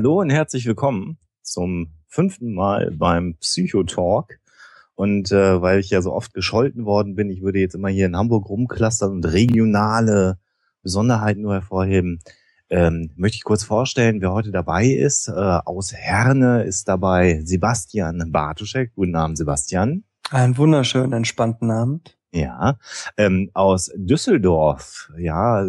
Hallo und herzlich willkommen zum fünften Mal beim Psychotalk. Und äh, weil ich ja so oft gescholten worden bin, ich würde jetzt immer hier in Hamburg rumclustern und regionale Besonderheiten nur hervorheben, ähm, möchte ich kurz vorstellen, wer heute dabei ist. Äh, aus Herne ist dabei Sebastian Bartuschek. Guten Abend, Sebastian. Einen wunderschönen, entspannten Abend. Ja, ähm, aus Düsseldorf. Ja,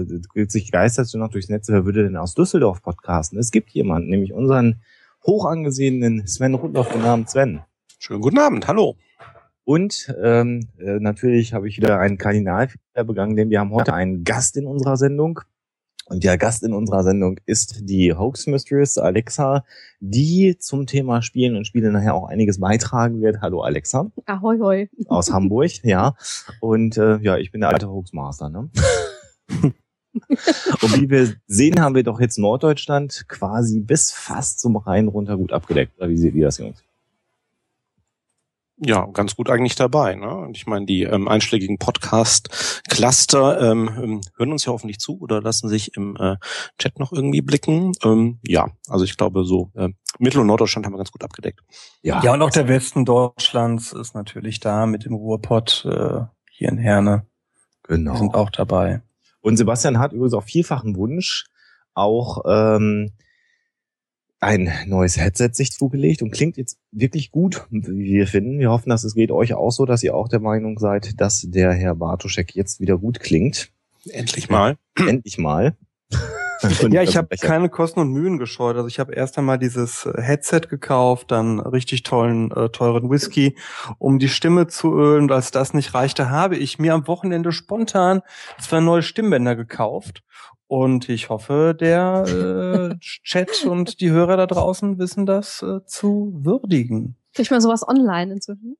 sich geistert du noch durchs Netz, wer würde denn aus Düsseldorf podcasten? Es gibt jemanden, nämlich unseren hoch angesehenen Sven Rudloff, den Namen Sven. Schönen guten Abend, hallo. Und ähm, äh, natürlich habe ich wieder einen Kardinalfehler begangen, denn wir haben heute einen Gast in unserer Sendung. Und der Gast in unserer Sendung ist die Hoax Mistress Alexa, die zum Thema Spielen und Spiele nachher auch einiges beitragen wird. Hallo Alexa. Ahoi, hoi. Aus Hamburg, ja. Und äh, ja, ich bin der alte Hoaxmaster, ne? und wie wir sehen, haben wir doch jetzt Norddeutschland quasi bis fast zum Rhein runter gut abgedeckt. Oder wie seht ihr das, Jungs? Ja, ganz gut eigentlich dabei. Ne? Und ich meine, die ähm, einschlägigen Podcast-Cluster ähm, ähm, hören uns ja hoffentlich zu oder lassen sich im äh, Chat noch irgendwie blicken. Ähm, ja, also ich glaube, so äh, Mittel- und Norddeutschland haben wir ganz gut abgedeckt. Ja, ja und auch der Westen Deutschlands ist natürlich da mit dem Ruhrpott äh, hier in Herne. Genau. Die sind auch dabei. Und Sebastian hat übrigens auch vielfachen Wunsch, auch ähm, ein neues Headset sich zugelegt und klingt jetzt wirklich gut, wie wir finden. Wir hoffen, dass es geht euch auch so, dass ihr auch der Meinung seid, dass der Herr Bartoschek jetzt wieder gut klingt. Endlich mal. Endlich mal. ja, ich habe keine Kosten und Mühen gescheut. Also ich habe erst einmal dieses Headset gekauft, dann richtig tollen, äh, teuren Whisky, um die Stimme zu ölen. Und als das nicht reichte, habe ich mir am Wochenende spontan zwei neue Stimmbänder gekauft und ich hoffe, der äh, Chat und die Hörer da draußen wissen das äh, zu würdigen. Kriegt man sowas online inzwischen?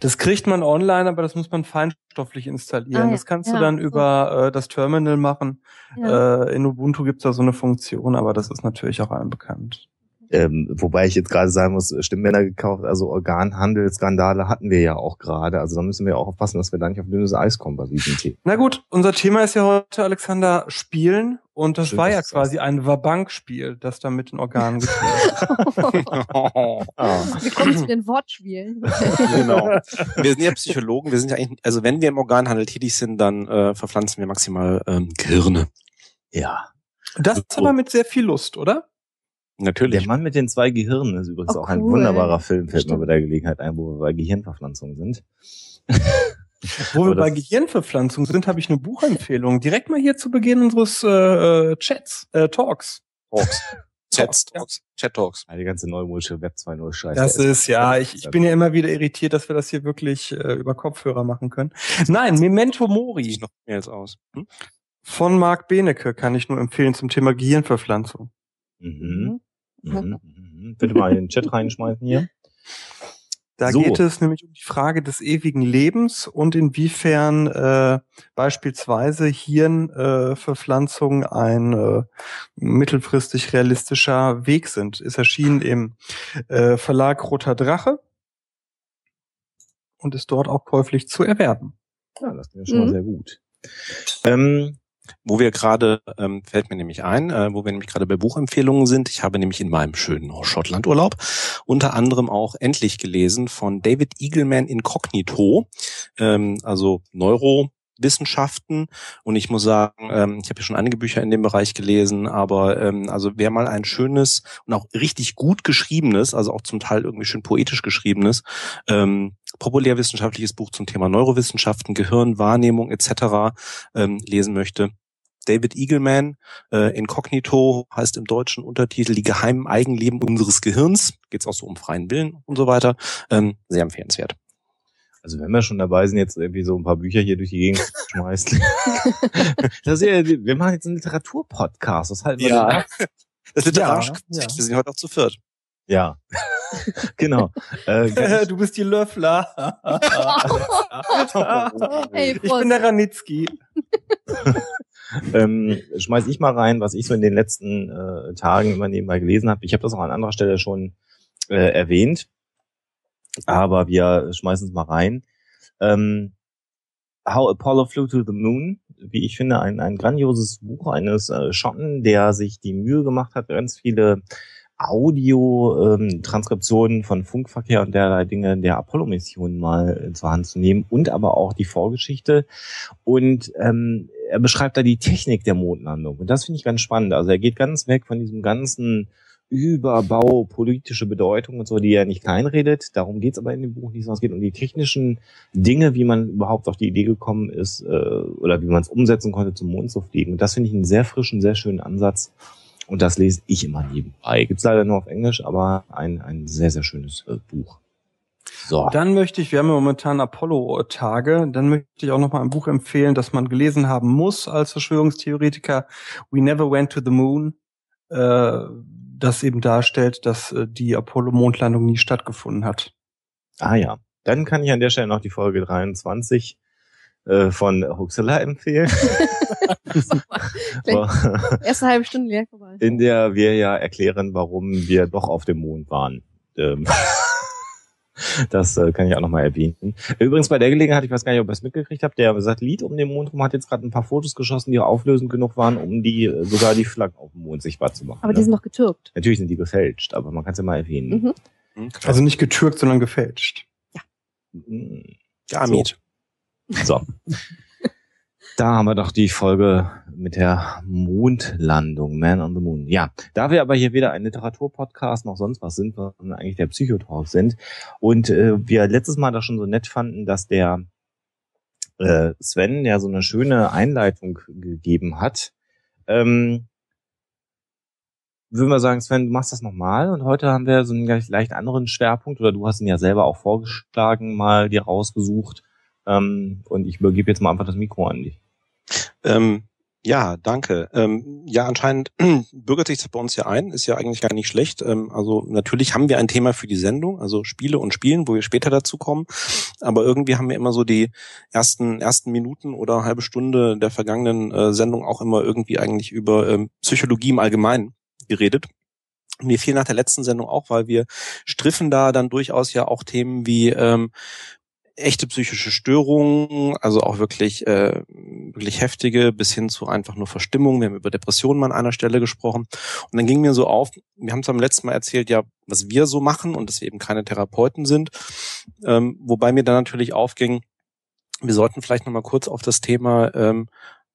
Das kriegt man online, aber das muss man feinstofflich installieren. Ah, ja. Das kannst ja, du dann so. über äh, das Terminal machen. Ja. Äh, in Ubuntu gibt's da so eine Funktion, aber das ist natürlich auch allen bekannt. Ähm, wobei ich jetzt gerade sagen muss, Stimmbänder gekauft, also Organhandelsskandale hatten wir ja auch gerade. Also da müssen wir auch aufpassen, dass wir da nicht auf dünnes Eis kommen bei diesem Thema. Na gut, unser Thema ist ja heute, Alexander, Spielen. Und das Stimmt, war ja quasi ein Wabankspiel, das da mit den Organen gespielt oh. Wir kommen zu den Wortspielen. genau. Wir sind ja Psychologen, wir sind ja eigentlich, also wenn wir im Organhandel tätig sind, dann äh, verpflanzen wir maximal ähm, Gehirne. Ja. Das ist aber mit sehr viel Lust, oder? Natürlich. Der Mann mit den zwei Gehirnen ist übrigens oh, auch ein wunderbarer Film, fällt mir bei der Gelegenheit ein, wo wir bei Gehirnverpflanzung sind. wo wir bei Gehirnverpflanzung sind, habe ich eine Buchempfehlung. Direkt mal hier zu Beginn unseres äh, Chats, äh, Talks. Talks. Chats, Talks, Chat Talks. Die ganze neumodische Web 2.0 Scheiße. Das ist, ja, ich, ich bin ja immer wieder irritiert, dass wir das hier wirklich äh, über Kopfhörer machen können. Nein, Memento Mori. Ich noch mehr als aus. Hm? Von Marc Benecke kann ich nur empfehlen zum Thema Gehirnverpflanzung. Mhm. Mhm, mhm. Bitte mal in den Chat reinschmeißen hier. Da so. geht es nämlich um die Frage des ewigen Lebens und inwiefern äh, beispielsweise Hirnverpflanzung äh, ein äh, mittelfristig realistischer Weg sind. Ist erschienen im äh, Verlag Roter Drache und ist dort auch käuflich zu erwerben. Ja, das ist schon mhm. mal sehr gut. Ähm, wo wir gerade, ähm, fällt mir nämlich ein, äh, wo wir nämlich gerade bei Buchempfehlungen sind. Ich habe nämlich in meinem schönen Schottlandurlaub unter anderem auch endlich gelesen von David Eagleman Incognito, ähm, also Neuro Wissenschaften und ich muss sagen, ähm, ich habe ja schon einige Bücher in dem Bereich gelesen, aber ähm, also wer mal ein schönes und auch richtig gut geschriebenes, also auch zum Teil irgendwie schön poetisch geschriebenes, ähm, populärwissenschaftliches Buch zum Thema Neurowissenschaften, Gehirn, Wahrnehmung etc. Ähm, lesen möchte, David Eagleman, äh, Incognito heißt im deutschen Untertitel Die geheimen Eigenleben unseres Gehirns. Geht es auch so um freien Willen und so weiter. Ähm, sehr empfehlenswert. Also wenn wir schon dabei sind, jetzt irgendwie so ein paar Bücher hier durch die Gegend zu schmeißen. das ist ja, wir machen jetzt einen Literaturpodcast. Das halten wir ja. Das literarische ja, ja. Wir sind heute auch zu viert. Ja, genau. Äh, du bist die Löffler. hey, ich bin der Ranitzky. ähm, schmeiß ich mal rein, was ich so in den letzten äh, Tagen immer nebenbei gelesen habe. Ich habe das auch an anderer Stelle schon äh, erwähnt, aber wir schmeißen es mal rein. Ähm, How Apollo Flew to the Moon, wie ich finde, ein, ein grandioses Buch eines äh, Schotten, der sich die Mühe gemacht hat, ganz viele Audio-Transkriptionen ähm, von Funkverkehr und derlei Dinge der Apollo-Mission mal zur Hand zu nehmen und aber auch die Vorgeschichte. Und ähm, er beschreibt da die Technik der Mondlandung. Und das finde ich ganz spannend. Also er geht ganz weg von diesem ganzen Überbau, politische Bedeutung und so, die er nicht kleinredet. Darum geht's aber in dem Buch nicht, sondern es geht um die technischen Dinge, wie man überhaupt auf die Idee gekommen ist äh, oder wie man es umsetzen konnte, zum Mond zu fliegen. Und das finde ich einen sehr frischen, sehr schönen Ansatz. Und das lese ich immer nebenbei. Gibt's leider nur auf Englisch, aber ein, ein sehr, sehr schönes äh, Buch. So. Dann möchte ich, wir haben ja momentan Apollo-Tage, dann möchte ich auch noch mal ein Buch empfehlen, das man gelesen haben muss als Verschwörungstheoretiker. We Never Went to the Moon, äh, das eben darstellt, dass äh, die Apollo-Mondlandung nie stattgefunden hat. Ah ja, dann kann ich an der Stelle noch die Folge 23 äh, von Huxela empfehlen. Erste halbe Stunde leer vorbei. In der wir ja erklären, warum wir doch auf dem Mond waren. Ähm, das äh, kann ich auch nochmal erwähnen. Übrigens bei der Gelegenheit, ich weiß gar nicht, ob ihr es mitgekriegt habt, der Satellit um den Mond rum hat jetzt gerade ein paar Fotos geschossen, die auflösend genug waren, um die äh, sogar die Flaggen auf dem Mond sichtbar zu machen. Aber die ne? sind noch getürkt. Natürlich sind die gefälscht, aber man kann es ja mal erwähnen. Mhm. Also nicht getürkt, sondern gefälscht. Ja. Gamit. So. So. da haben wir doch die Folge mit der Mondlandung, Man on the Moon. Ja, da wir aber hier weder ein Literaturpodcast noch sonst was sind, sondern eigentlich der Psychotalk sind und äh, wir letztes Mal da schon so nett fanden, dass der äh, Sven ja so eine schöne Einleitung gegeben hat, ähm, würden wir sagen, Sven, du machst das nochmal und heute haben wir so einen leicht anderen Schwerpunkt oder du hast ihn ja selber auch vorgeschlagen, mal dir rausgesucht, ähm, und ich übergebe jetzt mal einfach das Mikro an dich. Ähm, ja, danke. Ähm, ja, anscheinend bürgert sich das bei uns ja ein, ist ja eigentlich gar nicht schlecht. Ähm, also natürlich haben wir ein Thema für die Sendung, also Spiele und Spielen, wo wir später dazu kommen. Aber irgendwie haben wir immer so die ersten ersten Minuten oder halbe Stunde der vergangenen äh, Sendung auch immer irgendwie eigentlich über ähm, Psychologie im Allgemeinen geredet. Mir fiel nach der letzten Sendung auch, weil wir striffen da dann durchaus ja auch Themen wie ähm, echte psychische Störungen, also auch wirklich, äh, wirklich heftige, bis hin zu einfach nur Verstimmung. Wir haben über Depressionen mal an einer Stelle gesprochen. Und dann ging mir so auf, wir haben es beim letzten Mal erzählt, ja, was wir so machen und dass wir eben keine Therapeuten sind. Ähm, wobei mir dann natürlich aufging, wir sollten vielleicht nochmal kurz auf das Thema ähm,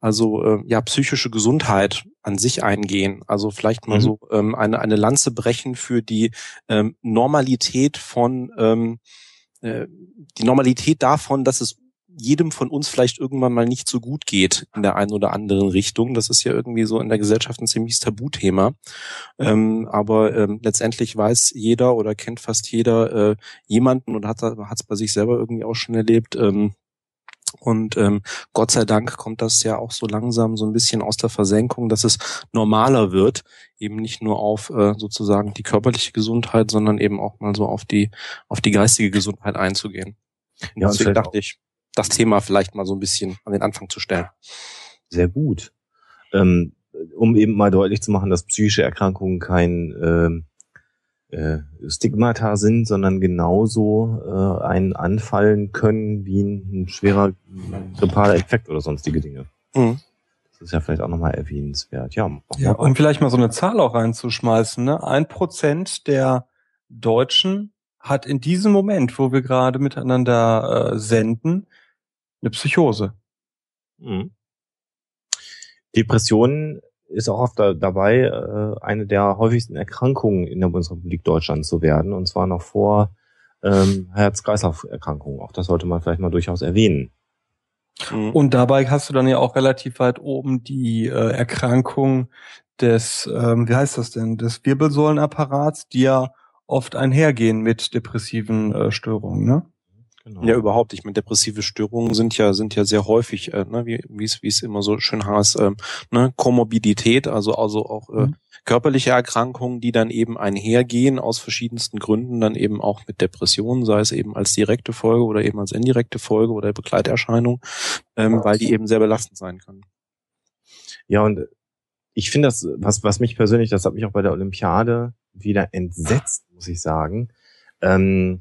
also äh, ja psychische Gesundheit an sich eingehen. Also vielleicht mal mhm. so ähm, eine eine Lanze brechen für die ähm, Normalität von ähm, äh, die Normalität davon, dass es jedem von uns vielleicht irgendwann mal nicht so gut geht in der einen oder anderen Richtung. Das ist ja irgendwie so in der Gesellschaft ein ziemliches Tabuthema. Ähm, aber ähm, letztendlich weiß jeder oder kennt fast jeder äh, jemanden und hat es bei sich selber irgendwie auch schon erlebt, ähm, und ähm, Gott sei Dank kommt das ja auch so langsam so ein bisschen aus der Versenkung, dass es normaler wird, eben nicht nur auf äh, sozusagen die körperliche Gesundheit, sondern eben auch mal so auf die auf die geistige Gesundheit einzugehen. Und ja, deswegen dachte ich, das Thema vielleicht mal so ein bisschen an den Anfang zu stellen. Sehr gut. Ähm, um eben mal deutlich zu machen, dass psychische Erkrankungen kein ähm, äh, Stigmata sind, sondern genauso äh, einen anfallen können wie ein, ein schwerer grippaler Effekt oder sonstige Dinge. Mhm. Das ist ja vielleicht auch nochmal erwähnenswert. Ja, ja und vielleicht mal so eine Zahl auch reinzuschmeißen. Ne? Ein Prozent der Deutschen hat in diesem Moment, wo wir gerade miteinander äh, senden, eine Psychose. Mhm. Depressionen ist auch oft da, dabei, äh, eine der häufigsten Erkrankungen in der Bundesrepublik Deutschland zu werden, und zwar noch vor ähm, Herz-Kreislauf-Erkrankungen. Auch das sollte man vielleicht mal durchaus erwähnen. Mhm. Und dabei hast du dann ja auch relativ weit oben die äh, Erkrankung des, ähm, wie heißt das denn, des Wirbelsäulenapparats, die ja oft einhergehen mit depressiven äh, Störungen, ne? Genau. Ja, überhaupt. Ich meine, depressive Störungen sind ja sind ja sehr häufig, äh, ne, wie es wie es immer so schön heißt, ähm, ne, Komorbidität, also also auch äh, mhm. körperliche Erkrankungen, die dann eben einhergehen aus verschiedensten Gründen, dann eben auch mit Depressionen, sei es eben als direkte Folge oder eben als indirekte Folge oder Begleiterscheinung, ähm, weil die eben sehr belastend sein können. Ja, und ich finde das, was, was mich persönlich, das hat mich auch bei der Olympiade wieder entsetzt, muss ich sagen. Ähm,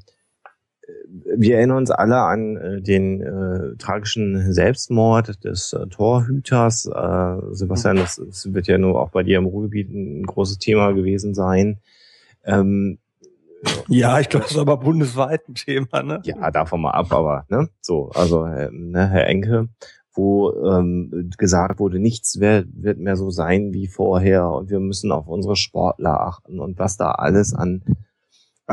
wir erinnern uns alle an äh, den äh, tragischen Selbstmord des äh, Torhüters. Äh, Sebastian, das, das, wird ja nur auch bei dir im Ruhrgebiet ein großes Thema gewesen sein. Ähm, ja, ich glaube, das ist aber bundesweit ein Thema, ne? Ja, davon mal ab, aber ne, so, also äh, ne, Herr Enke, wo ähm, gesagt wurde, nichts wird, wird mehr so sein wie vorher und wir müssen auf unsere Sportler achten und was da alles an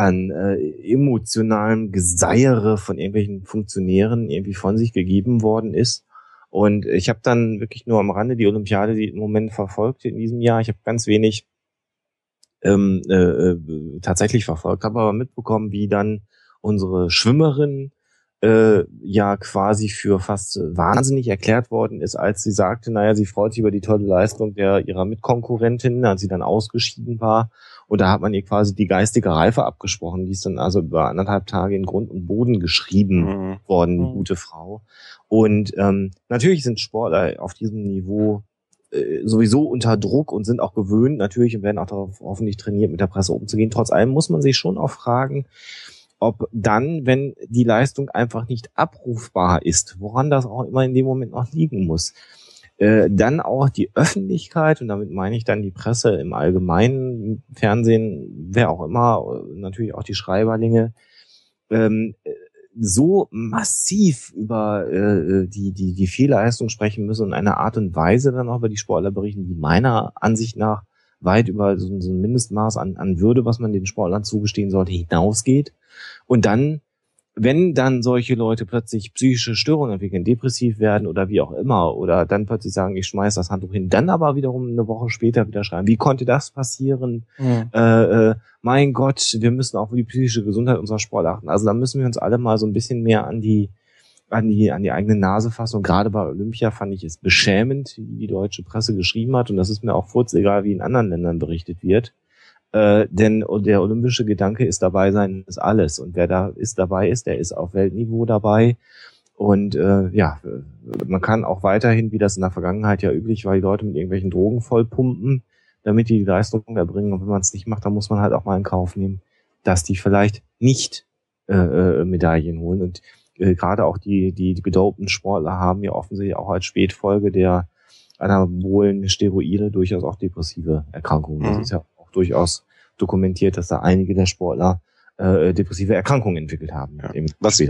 an äh, emotionalem Geseiere von irgendwelchen Funktionären irgendwie von sich gegeben worden ist. Und ich habe dann wirklich nur am Rande die Olympiade die im Moment verfolgt in diesem Jahr. Ich habe ganz wenig ähm, äh, äh, tatsächlich verfolgt, habe aber mitbekommen, wie dann unsere Schwimmerin äh, ja quasi für fast wahnsinnig erklärt worden ist, als sie sagte, naja, sie freut sich über die tolle Leistung der ihrer Mitkonkurrentin, als sie dann ausgeschieden war. Und da hat man ihr quasi die geistige Reife abgesprochen. Die ist dann also über anderthalb Tage in Grund und Boden geschrieben mhm. worden, die mhm. gute Frau. Und ähm, natürlich sind Sportler auf diesem Niveau äh, sowieso unter Druck und sind auch gewöhnt natürlich und werden auch darauf hoffentlich trainiert, mit der Presse umzugehen. Trotz allem muss man sich schon auch fragen, ob dann, wenn die Leistung einfach nicht abrufbar ist, woran das auch immer in dem Moment noch liegen muss, äh, dann auch die Öffentlichkeit, und damit meine ich dann die Presse im Allgemeinen, Fernsehen, wer auch immer, natürlich auch die Schreiberlinge, ähm, so massiv über äh, die, die, die Fehlleistung sprechen müssen und in einer Art und Weise dann auch über die Sportler berichten, die meiner Ansicht nach weit über so, so ein Mindestmaß an, an Würde, was man den Sportlern zugestehen sollte, hinausgeht. Und dann, wenn dann solche Leute plötzlich psychische Störungen entwickeln, depressiv werden oder wie auch immer, oder dann plötzlich sagen, ich schmeiß das Handtuch hin, dann aber wiederum eine Woche später wieder schreiben, wie konnte das passieren? Mhm. Äh, äh, mein Gott, wir müssen auch für die psychische Gesundheit unserer Sport achten. Also da müssen wir uns alle mal so ein bisschen mehr an die an die, an die eigene Nase fassen. Und gerade bei Olympia fand ich es beschämend, wie die deutsche Presse geschrieben hat. Und das ist mir auch egal, wie in anderen Ländern berichtet wird. Äh, denn der olympische Gedanke ist dabei sein, ist alles. Und wer da ist dabei ist, der ist auf Weltniveau dabei. Und äh, ja, man kann auch weiterhin, wie das in der Vergangenheit ja üblich war, die Leute mit irgendwelchen Drogen vollpumpen, damit die die Leistung erbringen. Und wenn man es nicht macht, dann muss man halt auch mal in Kauf nehmen, dass die vielleicht nicht äh, äh, Medaillen holen. Und äh, gerade auch die, die, die gedopten Sportler haben ja offensichtlich auch als Spätfolge der anabolen Steroide durchaus auch depressive Erkrankungen. Das mhm. ist ja auch durchaus dokumentiert, dass da einige der Sportler äh, depressive Erkrankungen entwickelt haben. Ja. Was,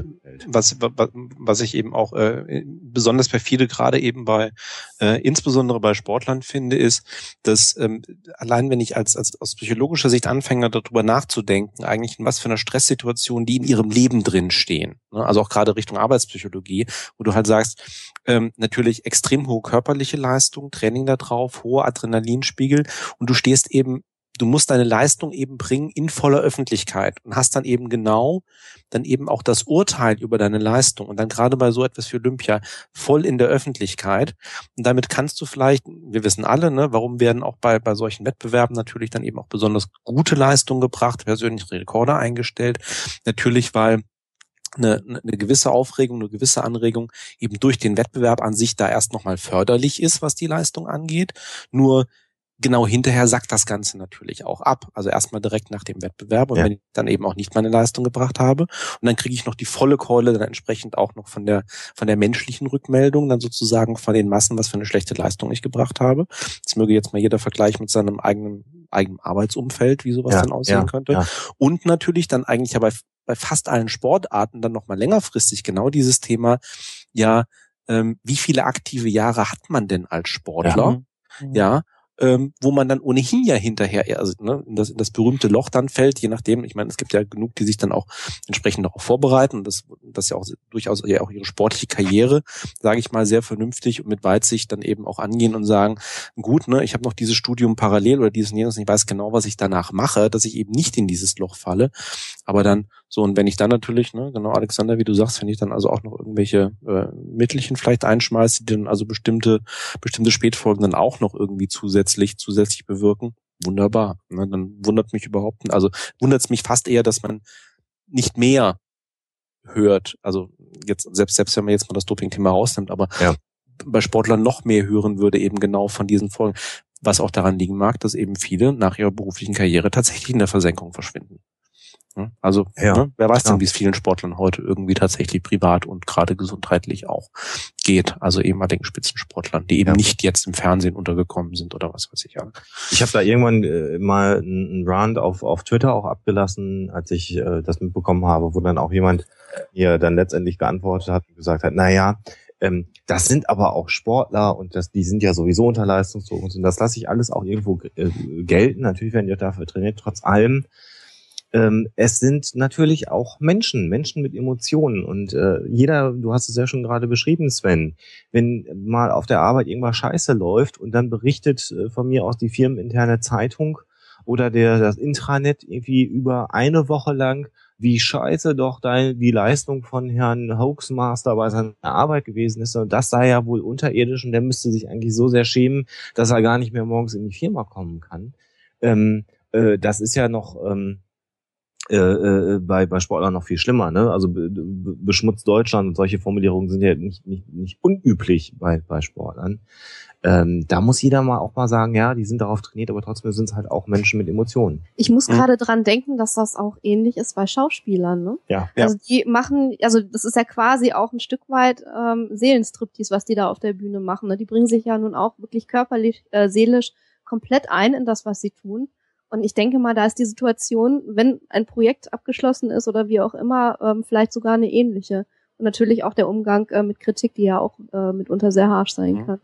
was, was ich eben auch äh, besonders perfide gerade eben bei, äh, insbesondere bei Sportlern finde, ist, dass ähm, allein wenn ich als, als aus psychologischer Sicht anfange, darüber nachzudenken, eigentlich in was für einer Stresssituation die in ihrem Leben drin stehen. Ne? Also auch gerade Richtung Arbeitspsychologie, wo du halt sagst, ähm, natürlich extrem hohe körperliche Leistung, Training da drauf, hohe Adrenalinspiegel und du stehst eben du musst deine Leistung eben bringen in voller Öffentlichkeit und hast dann eben genau dann eben auch das Urteil über deine Leistung und dann gerade bei so etwas wie Olympia voll in der Öffentlichkeit. Und damit kannst du vielleicht, wir wissen alle, ne, warum werden auch bei, bei solchen Wettbewerben natürlich dann eben auch besonders gute Leistungen gebracht, persönliche Rekorde eingestellt. Natürlich, weil eine, eine gewisse Aufregung, eine gewisse Anregung eben durch den Wettbewerb an sich da erst nochmal förderlich ist, was die Leistung angeht. Nur genau hinterher sackt das Ganze natürlich auch ab. Also erstmal direkt nach dem Wettbewerb und ja. wenn ich dann eben auch nicht meine Leistung gebracht habe und dann kriege ich noch die volle Keule dann entsprechend auch noch von der von der menschlichen Rückmeldung dann sozusagen von den Massen, was für eine schlechte Leistung ich gebracht habe. Das möge jetzt mal jeder Vergleich mit seinem eigenen eigenen Arbeitsumfeld, wie sowas ja, dann aussehen ja, könnte. Ja. Und natürlich dann eigentlich ja bei, bei fast allen Sportarten dann nochmal längerfristig genau dieses Thema, ja, ähm, wie viele aktive Jahre hat man denn als Sportler? Ja, ja ähm, wo man dann ohnehin ja hinterher, also ne, in, das, in das berühmte Loch dann fällt, je nachdem, ich meine, es gibt ja genug, die sich dann auch entsprechend darauf vorbereiten. Und das, das ja auch durchaus ja auch ihre sportliche Karriere, sage ich mal, sehr vernünftig und mit Weitsicht dann eben auch angehen und sagen, gut, ne, ich habe noch dieses Studium parallel oder dieses jenes, ich weiß genau, was ich danach mache, dass ich eben nicht in dieses Loch falle, aber dann so, und wenn ich dann natürlich, ne, genau, Alexander, wie du sagst, wenn ich dann also auch noch irgendwelche äh, Mittelchen vielleicht einschmeiße, die dann also bestimmte, bestimmte Spätfolgen dann auch noch irgendwie zusätzlich, zusätzlich bewirken, wunderbar. Ne, dann wundert mich überhaupt, also wundert es mich fast eher, dass man nicht mehr hört. Also jetzt, selbst, selbst wenn man jetzt mal das Doping-Thema rausnimmt, aber ja. bei Sportlern noch mehr hören würde eben genau von diesen Folgen. Was auch daran liegen mag, dass eben viele nach ihrer beruflichen Karriere tatsächlich in der Versenkung verschwinden. Hm? Also ja, ne, wer weiß ja. denn, wie es vielen Sportlern heute irgendwie tatsächlich privat und gerade gesundheitlich auch geht. Also ehemaligen Spitzensportlern, die eben ja. nicht jetzt im Fernsehen untergekommen sind oder was weiß ich. Auch. Ich habe da irgendwann äh, mal einen Rand auf, auf Twitter auch abgelassen, als ich äh, das mitbekommen habe, wo dann auch jemand hier dann letztendlich geantwortet hat und gesagt hat, na ja, ähm, das sind aber auch Sportler und das, die sind ja sowieso unter Leistungsdruck und das lasse ich alles auch irgendwo äh, gelten. Natürlich werden die dafür trainiert. Trotz allem ähm, es sind natürlich auch Menschen, Menschen mit Emotionen. Und äh, jeder, du hast es ja schon gerade beschrieben, Sven, wenn mal auf der Arbeit irgendwas scheiße läuft und dann berichtet äh, von mir aus die firmeninterne Zeitung oder der, das Intranet irgendwie über eine Woche lang, wie scheiße doch dein, die Leistung von Herrn Hoaxmaster bei seiner Arbeit gewesen ist. Und das sei ja wohl unterirdisch und der müsste sich eigentlich so sehr schämen, dass er gar nicht mehr morgens in die Firma kommen kann. Ähm, äh, das ist ja noch... Ähm, äh, äh, bei, bei Sportlern noch viel schlimmer. Ne? Also be, be, beschmutzt Deutschland und solche Formulierungen sind ja nicht, nicht, nicht unüblich bei, bei Sportlern. Ähm, da muss jeder mal auch mal sagen, ja, die sind darauf trainiert, aber trotzdem sind es halt auch Menschen mit Emotionen. Ich muss mhm. gerade dran denken, dass das auch ähnlich ist bei Schauspielern, ne? Ja. Also die machen, also das ist ja quasi auch ein Stück weit ähm, Seelenstriptease, was die da auf der Bühne machen. Ne? Die bringen sich ja nun auch wirklich körperlich, äh, seelisch komplett ein in das, was sie tun. Und ich denke mal, da ist die Situation, wenn ein Projekt abgeschlossen ist oder wie auch immer, ähm, vielleicht sogar eine ähnliche. Und natürlich auch der Umgang äh, mit Kritik, die ja auch äh, mitunter sehr harsch sein mhm. kann.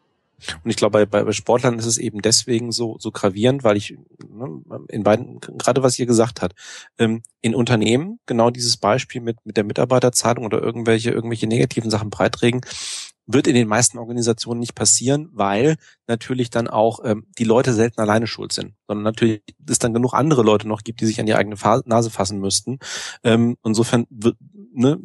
Und ich glaube, bei, bei Sportlern ist es eben deswegen so, so gravierend, weil ich ne, in beiden, gerade was ihr gesagt hat, ähm, in Unternehmen genau dieses Beispiel mit, mit der Mitarbeiterzahlung oder irgendwelche, irgendwelche negativen Sachen beitragen, wird in den meisten Organisationen nicht passieren, weil natürlich dann auch ähm, die Leute selten alleine schuld sind, sondern natürlich es dann genug andere Leute noch gibt, die sich an die eigene Fa Nase fassen müssten. Ähm, insofern wird, ne,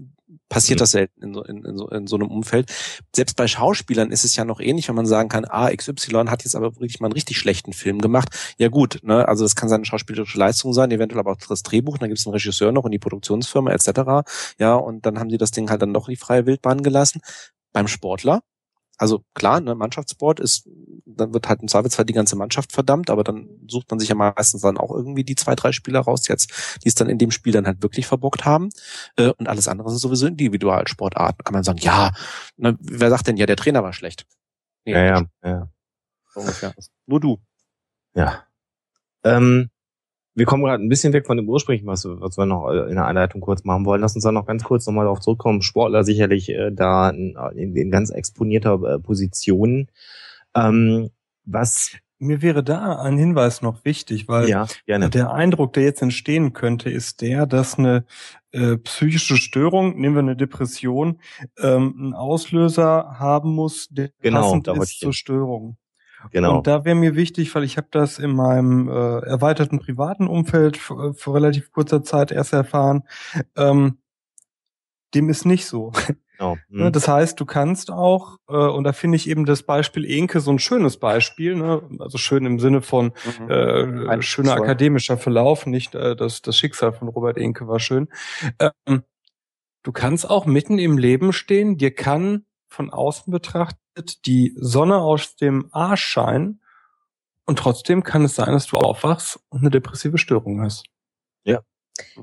passiert das selten in so, in, in, so, in so einem Umfeld. Selbst bei Schauspielern ist es ja noch ähnlich, wenn man sagen kann, ah, XY hat jetzt aber wirklich mal einen richtig schlechten Film gemacht. Ja gut, ne, also das kann seine schauspielerische Leistung sein, eventuell aber auch das Drehbuch, dann gibt es einen Regisseur noch und die Produktionsfirma etc. Ja, und dann haben sie das Ding halt dann doch in die freie Wildbahn gelassen beim Sportler. Also klar, ne, Mannschaftssport ist, dann wird halt im Zweifelsfall die ganze Mannschaft verdammt, aber dann sucht man sich ja meistens dann auch irgendwie die zwei, drei Spieler raus jetzt, die es dann in dem Spiel dann halt wirklich verbockt haben. Äh, und alles andere sind sowieso Individualsportarten. Kann man sagen, ja, ne, wer sagt denn, ja, der Trainer war schlecht? Nee, ja, ja, ja. ungefähr. Nur du. Ja. Ähm, wir kommen gerade ein bisschen weg von dem ursprünglichen, was, was wir noch äh, in der Einleitung kurz machen wollen. Lass uns dann noch ganz kurz nochmal darauf zurückkommen. Sportler sicherlich äh, da in, in, in ganz exponierter äh, Position. Ähm, was mir wäre da ein Hinweis noch wichtig, weil ja, der Eindruck, der jetzt entstehen könnte, ist der, dass eine äh, psychische Störung, nehmen wir eine Depression, ähm, einen Auslöser haben muss, der genau, passend ist zur Störung. Genau. Und da wäre mir wichtig, weil ich habe das in meinem äh, erweiterten privaten Umfeld vor, vor relativ kurzer Zeit erst erfahren, ähm, dem ist nicht so. Genau. Mhm. Das heißt, du kannst auch, äh, und da finde ich eben das Beispiel Enke so ein schönes Beispiel, ne? also schön im Sinne von mhm. äh, schöner akademischer Verlauf, nicht äh, das, das Schicksal von Robert Enke war schön. Ähm, du kannst auch mitten im Leben stehen, dir kann von außen betrachtet die Sonne aus dem Arsch scheinen und trotzdem kann es sein, dass du aufwachst und eine depressive Störung hast. Ja.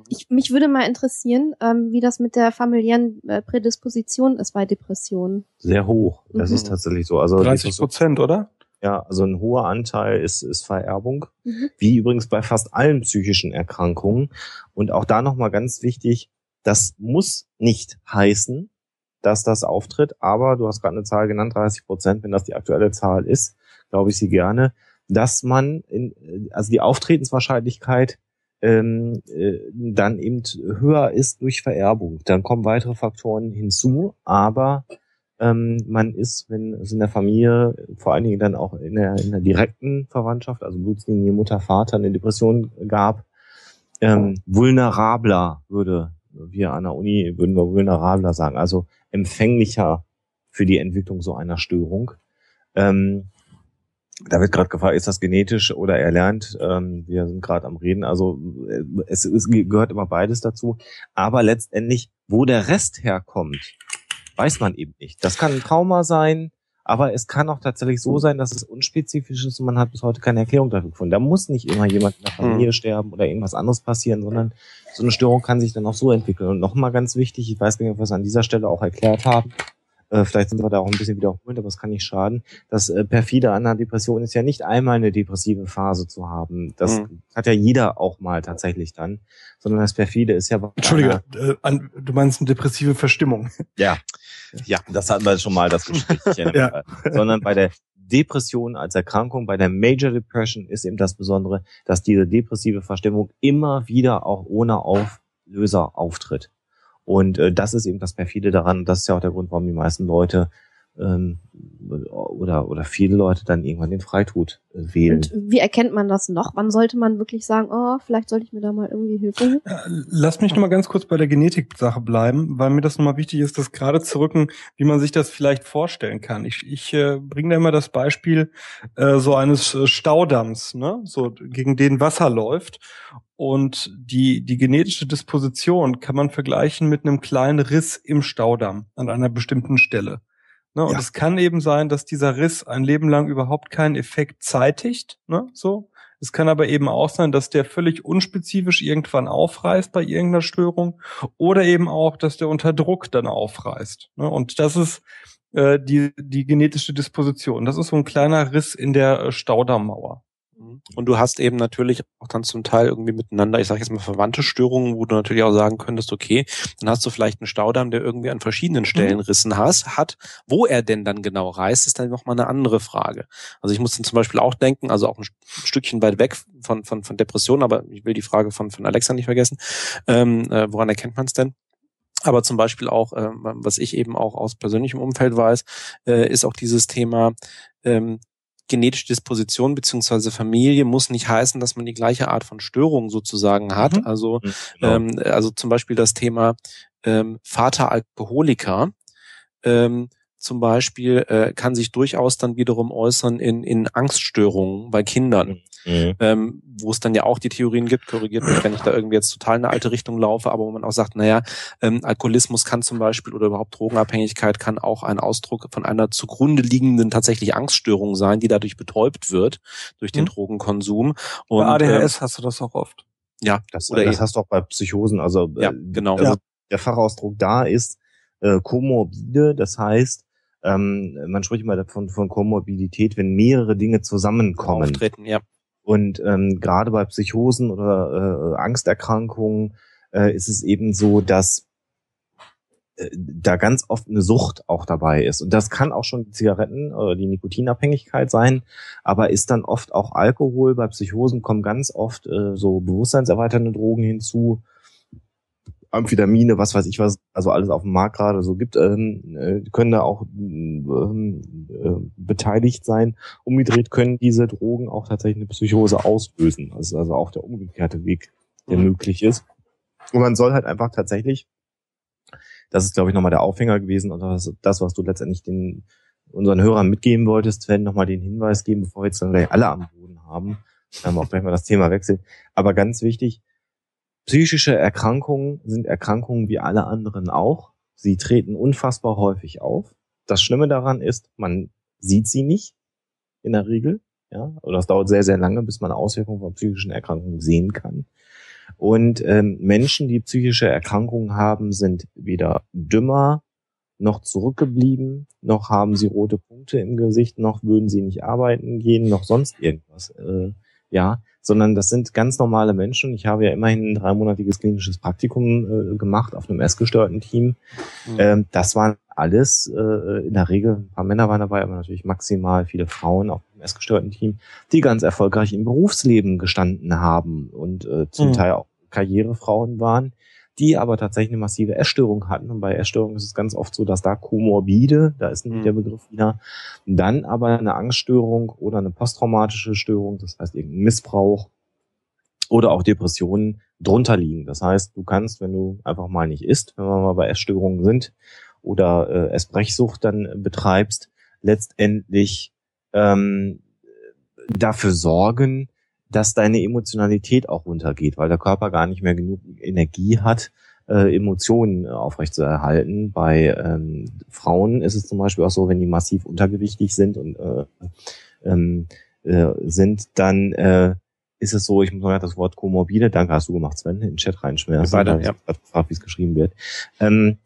Ich, mich würde mal interessieren, ähm, wie das mit der familiären äh, Prädisposition ist bei Depressionen. Sehr hoch. Das mhm. ist tatsächlich so. Also 30 Prozent, oder? Ja, also ein hoher Anteil ist, ist Vererbung, mhm. wie übrigens bei fast allen psychischen Erkrankungen. Und auch da nochmal ganz wichtig, das muss nicht heißen, dass das auftritt. Aber du hast gerade eine Zahl genannt, 30 Prozent, wenn das die aktuelle Zahl ist, glaube ich sie gerne. dass man, in, also die Auftretenswahrscheinlichkeit ähm, äh, dann eben höher ist durch Vererbung. Dann kommen weitere Faktoren hinzu, aber ähm, man ist, wenn es in der Familie, vor allen Dingen dann auch in der, in der direkten Verwandtschaft, also Blutslinie Mutter, Vater, eine Depression gab, ähm, vulnerabler, würde wir an der Uni, würden wir vulnerabler sagen, also empfänglicher für die Entwicklung so einer Störung. Ähm, da wird gerade gefragt, ist das genetisch oder erlernt? Ähm, wir sind gerade am Reden. Also äh, es, es gehört immer beides dazu. Aber letztendlich, wo der Rest herkommt, weiß man eben nicht. Das kann ein Trauma sein, aber es kann auch tatsächlich so sein, dass es unspezifisch ist und man hat bis heute keine Erklärung dafür gefunden. Da muss nicht immer jemand in der Familie mhm. sterben oder irgendwas anderes passieren, sondern so eine Störung kann sich dann auch so entwickeln. Und nochmal ganz wichtig, ich weiß gar nicht, ob wir es an dieser Stelle auch erklärt haben, äh, vielleicht sind wir da auch ein bisschen wiederholt, aber es kann nicht schaden. Das äh, perfide an einer Depression ist ja nicht einmal eine depressive Phase zu haben. Das mhm. hat ja jeder auch mal tatsächlich dann, sondern das perfide ist ja. Entschuldige, äh, an, du meinst eine depressive Verstimmung. Ja, ja, das hatten wir schon mal das Gespräch. ja. Sondern bei der Depression als Erkrankung, bei der Major Depression ist eben das Besondere, dass diese depressive Verstimmung immer wieder auch ohne Auflöser auftritt. Und äh, das ist eben das perfide daran. Das ist ja auch der Grund, warum die meisten Leute ähm, oder oder viele Leute dann irgendwann den Freitod äh, wählen. Und wie erkennt man das noch? Wann sollte man wirklich sagen, oh, vielleicht sollte ich mir da mal irgendwie Hilfe holen? Lass mich noch mal ganz kurz bei der Genetik-Sache bleiben, weil mir das nochmal wichtig ist, das gerade zu rücken, wie man sich das vielleicht vorstellen kann. Ich, ich äh, bringe da immer das Beispiel äh, so eines äh, Staudamms, ne, so gegen den Wasser läuft und die, die genetische Disposition kann man vergleichen mit einem kleinen Riss im Staudamm an einer bestimmten Stelle. Ne? Und ja. es kann eben sein, dass dieser Riss ein Leben lang überhaupt keinen Effekt zeitigt. Ne? So. Es kann aber eben auch sein, dass der völlig unspezifisch irgendwann aufreißt bei irgendeiner Störung oder eben auch, dass der unter Druck dann aufreißt. Ne? Und das ist äh, die, die genetische Disposition. Das ist so ein kleiner Riss in der äh, Staudammmauer. Und du hast eben natürlich auch dann zum Teil irgendwie miteinander, ich sage jetzt mal verwandte Störungen, wo du natürlich auch sagen könntest, okay, dann hast du vielleicht einen Staudamm, der irgendwie an verschiedenen mhm. Stellen Rissen has, hat. Wo er denn dann genau reißt, ist dann nochmal eine andere Frage. Also ich muss dann zum Beispiel auch denken, also auch ein Stückchen weit weg von, von, von Depression, aber ich will die Frage von, von Alexa nicht vergessen. Ähm, äh, woran erkennt man es denn? Aber zum Beispiel auch, äh, was ich eben auch aus persönlichem Umfeld weiß, äh, ist auch dieses Thema, ähm, genetische Disposition beziehungsweise Familie muss nicht heißen, dass man die gleiche Art von Störung sozusagen hat. Mhm. Also, mhm, genau. ähm, also zum Beispiel das Thema ähm, Vater Alkoholiker. Ähm, zum Beispiel äh, kann sich durchaus dann wiederum äußern in, in Angststörungen bei Kindern, mhm. ähm, wo es dann ja auch die Theorien gibt, korrigiert mich, wenn ich da irgendwie jetzt total in eine alte Richtung laufe, aber wo man auch sagt, naja, ähm, Alkoholismus kann zum Beispiel oder überhaupt Drogenabhängigkeit kann auch ein Ausdruck von einer zugrunde liegenden tatsächlich Angststörung sein, die dadurch betäubt wird durch den mhm. Drogenkonsum. Und, bei ADHS äh, hast du das auch oft. Ja, das, oder das hast du auch bei Psychosen. Also, ja, äh, genau. Also ja. Der Fachausdruck da ist äh, komorbide, das heißt, ähm, man spricht immer davon von Komorbidität, wenn mehrere Dinge zusammenkommen. Auftreten, ja. Und ähm, gerade bei Psychosen oder äh, Angsterkrankungen äh, ist es eben so, dass äh, da ganz oft eine Sucht auch dabei ist. Und das kann auch schon die Zigaretten oder die Nikotinabhängigkeit sein, aber ist dann oft auch Alkohol. Bei Psychosen kommen ganz oft äh, so bewusstseinserweiternde Drogen hinzu Amphetamine, was weiß ich was, also alles auf dem Markt gerade so gibt, ähm, äh, können da auch ähm, äh, beteiligt sein. Umgedreht können diese Drogen auch tatsächlich eine Psychose auslösen. Das ist also auch der umgekehrte Weg, der mhm. möglich ist. Und man soll halt einfach tatsächlich, das ist glaube ich nochmal der Aufhänger gewesen und das, das, was du letztendlich den unseren Hörern mitgeben wolltest, werden nochmal den Hinweis geben, bevor wir jetzt dann gleich alle am Boden haben. Dann auch gleich mal das Thema wechseln. Aber ganz wichtig, Psychische Erkrankungen sind Erkrankungen wie alle anderen auch. Sie treten unfassbar häufig auf. Das Schlimme daran ist, man sieht sie nicht in der Regel. Ja, oder es dauert sehr, sehr lange, bis man Auswirkungen von psychischen Erkrankungen sehen kann. Und ähm, Menschen, die psychische Erkrankungen haben, sind weder dümmer noch zurückgeblieben, noch haben sie rote Punkte im Gesicht, noch würden sie nicht arbeiten gehen, noch sonst irgendwas. Äh, ja, sondern das sind ganz normale Menschen. Ich habe ja immerhin ein dreimonatiges klinisches Praktikum äh, gemacht auf einem essgestörten Team. Mhm. Ähm, das waren alles äh, in der Regel, ein paar Männer waren dabei, aber natürlich maximal viele Frauen, auch im essgestörten Team, die ganz erfolgreich im Berufsleben gestanden haben und äh, zum mhm. Teil auch Karrierefrauen waren, die aber tatsächlich eine massive Essstörung hatten. Und bei Essstörungen ist es ganz oft so, dass da Komorbide, da ist nicht mhm. der Begriff wieder, dann aber eine Angststörung oder eine posttraumatische Störung, das heißt irgendein Missbrauch oder auch Depressionen drunter liegen. Das heißt, du kannst, wenn du einfach mal nicht isst, wenn wir mal bei Essstörungen sind oder äh, Essbrechsucht dann betreibst, letztendlich ähm, dafür sorgen, dass deine Emotionalität auch runtergeht, weil der Körper gar nicht mehr genug Energie hat, äh, Emotionen aufrechtzuerhalten. Bei ähm, Frauen ist es zum Beispiel auch so, wenn die massiv untergewichtig sind und äh, ähm, äh, sind, dann äh, ist es so, ich muss mal das Wort komorbide, danke hast du gemacht, Sven, in den Chat reinschmerzen, Weiter, ja. gefragt, wie es geschrieben wird, ähm,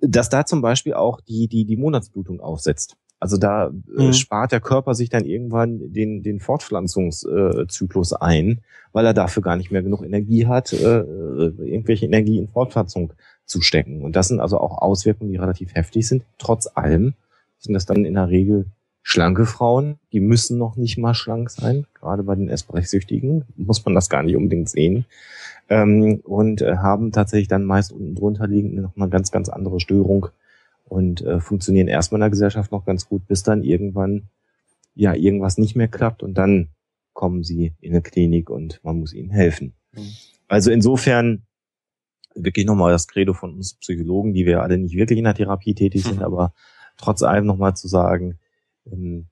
dass da zum Beispiel auch die, die, die Monatsblutung aufsetzt. Also da äh, mhm. spart der Körper sich dann irgendwann den, den Fortpflanzungszyklus äh, ein, weil er dafür gar nicht mehr genug Energie hat, äh, irgendwelche Energie in Fortpflanzung zu stecken. Und das sind also auch Auswirkungen, die relativ heftig sind. Trotz allem sind das dann in der Regel schlanke Frauen, die müssen noch nicht mal schlank sein. Gerade bei den Essbrechsüchtigen muss man das gar nicht unbedingt sehen. Ähm, und äh, haben tatsächlich dann meist unten drunter liegend noch eine ganz, ganz andere Störung und äh, funktionieren erstmal in der Gesellschaft noch ganz gut, bis dann irgendwann ja irgendwas nicht mehr klappt und dann kommen sie in eine Klinik und man muss ihnen helfen. Mhm. Also insofern wirklich nochmal das Credo von uns Psychologen, die wir alle nicht wirklich in der Therapie tätig sind, mhm. aber trotz allem nochmal zu sagen, ähm,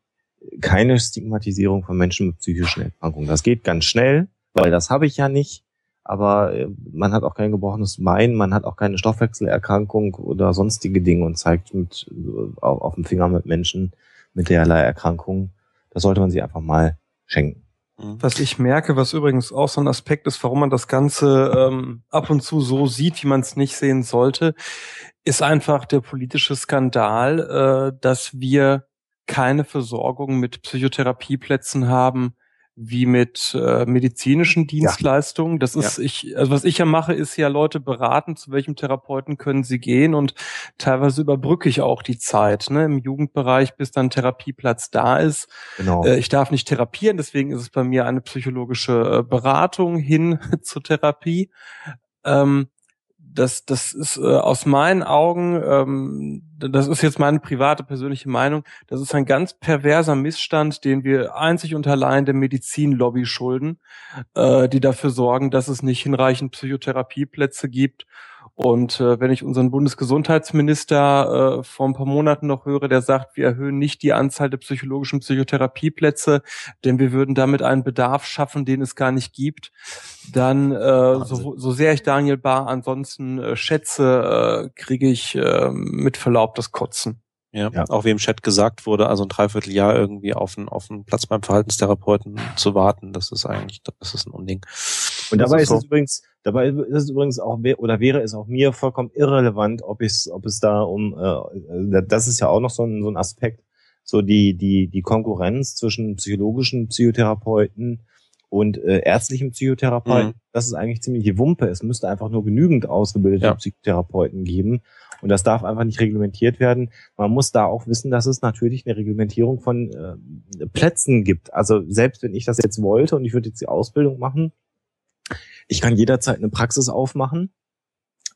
keine Stigmatisierung von Menschen mit psychischen Erkrankungen. Das geht ganz schnell, weil das habe ich ja nicht aber äh, man hat auch kein gebrochenes Bein, man hat auch keine Stoffwechselerkrankung oder sonstige Dinge und zeigt mit, äh, auf, auf dem Finger mit Menschen mit derlei Erkrankungen. Das sollte man sich einfach mal schenken. Mhm. Was ich merke, was übrigens auch so ein Aspekt ist, warum man das Ganze ähm, ab und zu so sieht, wie man es nicht sehen sollte, ist einfach der politische Skandal, äh, dass wir keine Versorgung mit Psychotherapieplätzen haben, wie mit äh, medizinischen Dienstleistungen. Das ist ja. ich, also was ich ja mache, ist ja Leute beraten, zu welchem Therapeuten können sie gehen und teilweise überbrücke ich auch die Zeit, ne, im Jugendbereich, bis dann Therapieplatz da ist. Genau. Äh, ich darf nicht therapieren, deswegen ist es bei mir eine psychologische äh, Beratung hin zur Therapie. Ähm, das, das ist äh, aus meinen Augen, ähm, das ist jetzt meine private persönliche Meinung, das ist ein ganz perverser Missstand, den wir einzig und allein der Medizinlobby schulden, äh, die dafür sorgen, dass es nicht hinreichend Psychotherapieplätze gibt und äh, wenn ich unseren Bundesgesundheitsminister äh, vor ein paar Monaten noch höre, der sagt, wir erhöhen nicht die Anzahl der psychologischen Psychotherapieplätze, denn wir würden damit einen Bedarf schaffen, den es gar nicht gibt, dann äh, so, so sehr ich Daniel Barr ansonsten äh, schätze, äh, kriege ich äh, mit Verlaub das Kotzen. Ja, ja, auch wie im Chat gesagt wurde, also ein Dreivierteljahr irgendwie auf einen, auf einen Platz beim Verhaltenstherapeuten zu warten, das ist eigentlich, das ist ein Unding. Und dabei ist, so. es übrigens, dabei ist es übrigens auch, oder wäre es auch mir vollkommen irrelevant, ob es, ob es da um, äh, das ist ja auch noch so ein, so ein Aspekt, so die, die, die Konkurrenz zwischen psychologischen Psychotherapeuten und äh, ärztlichen Psychotherapeuten, mhm. das ist eigentlich ziemlich Wumpe. Es müsste einfach nur genügend ausgebildete ja. Psychotherapeuten geben. Und das darf einfach nicht reglementiert werden. Man muss da auch wissen, dass es natürlich eine Reglementierung von äh, Plätzen gibt. Also selbst wenn ich das jetzt wollte und ich würde jetzt die Ausbildung machen, ich kann jederzeit eine Praxis aufmachen.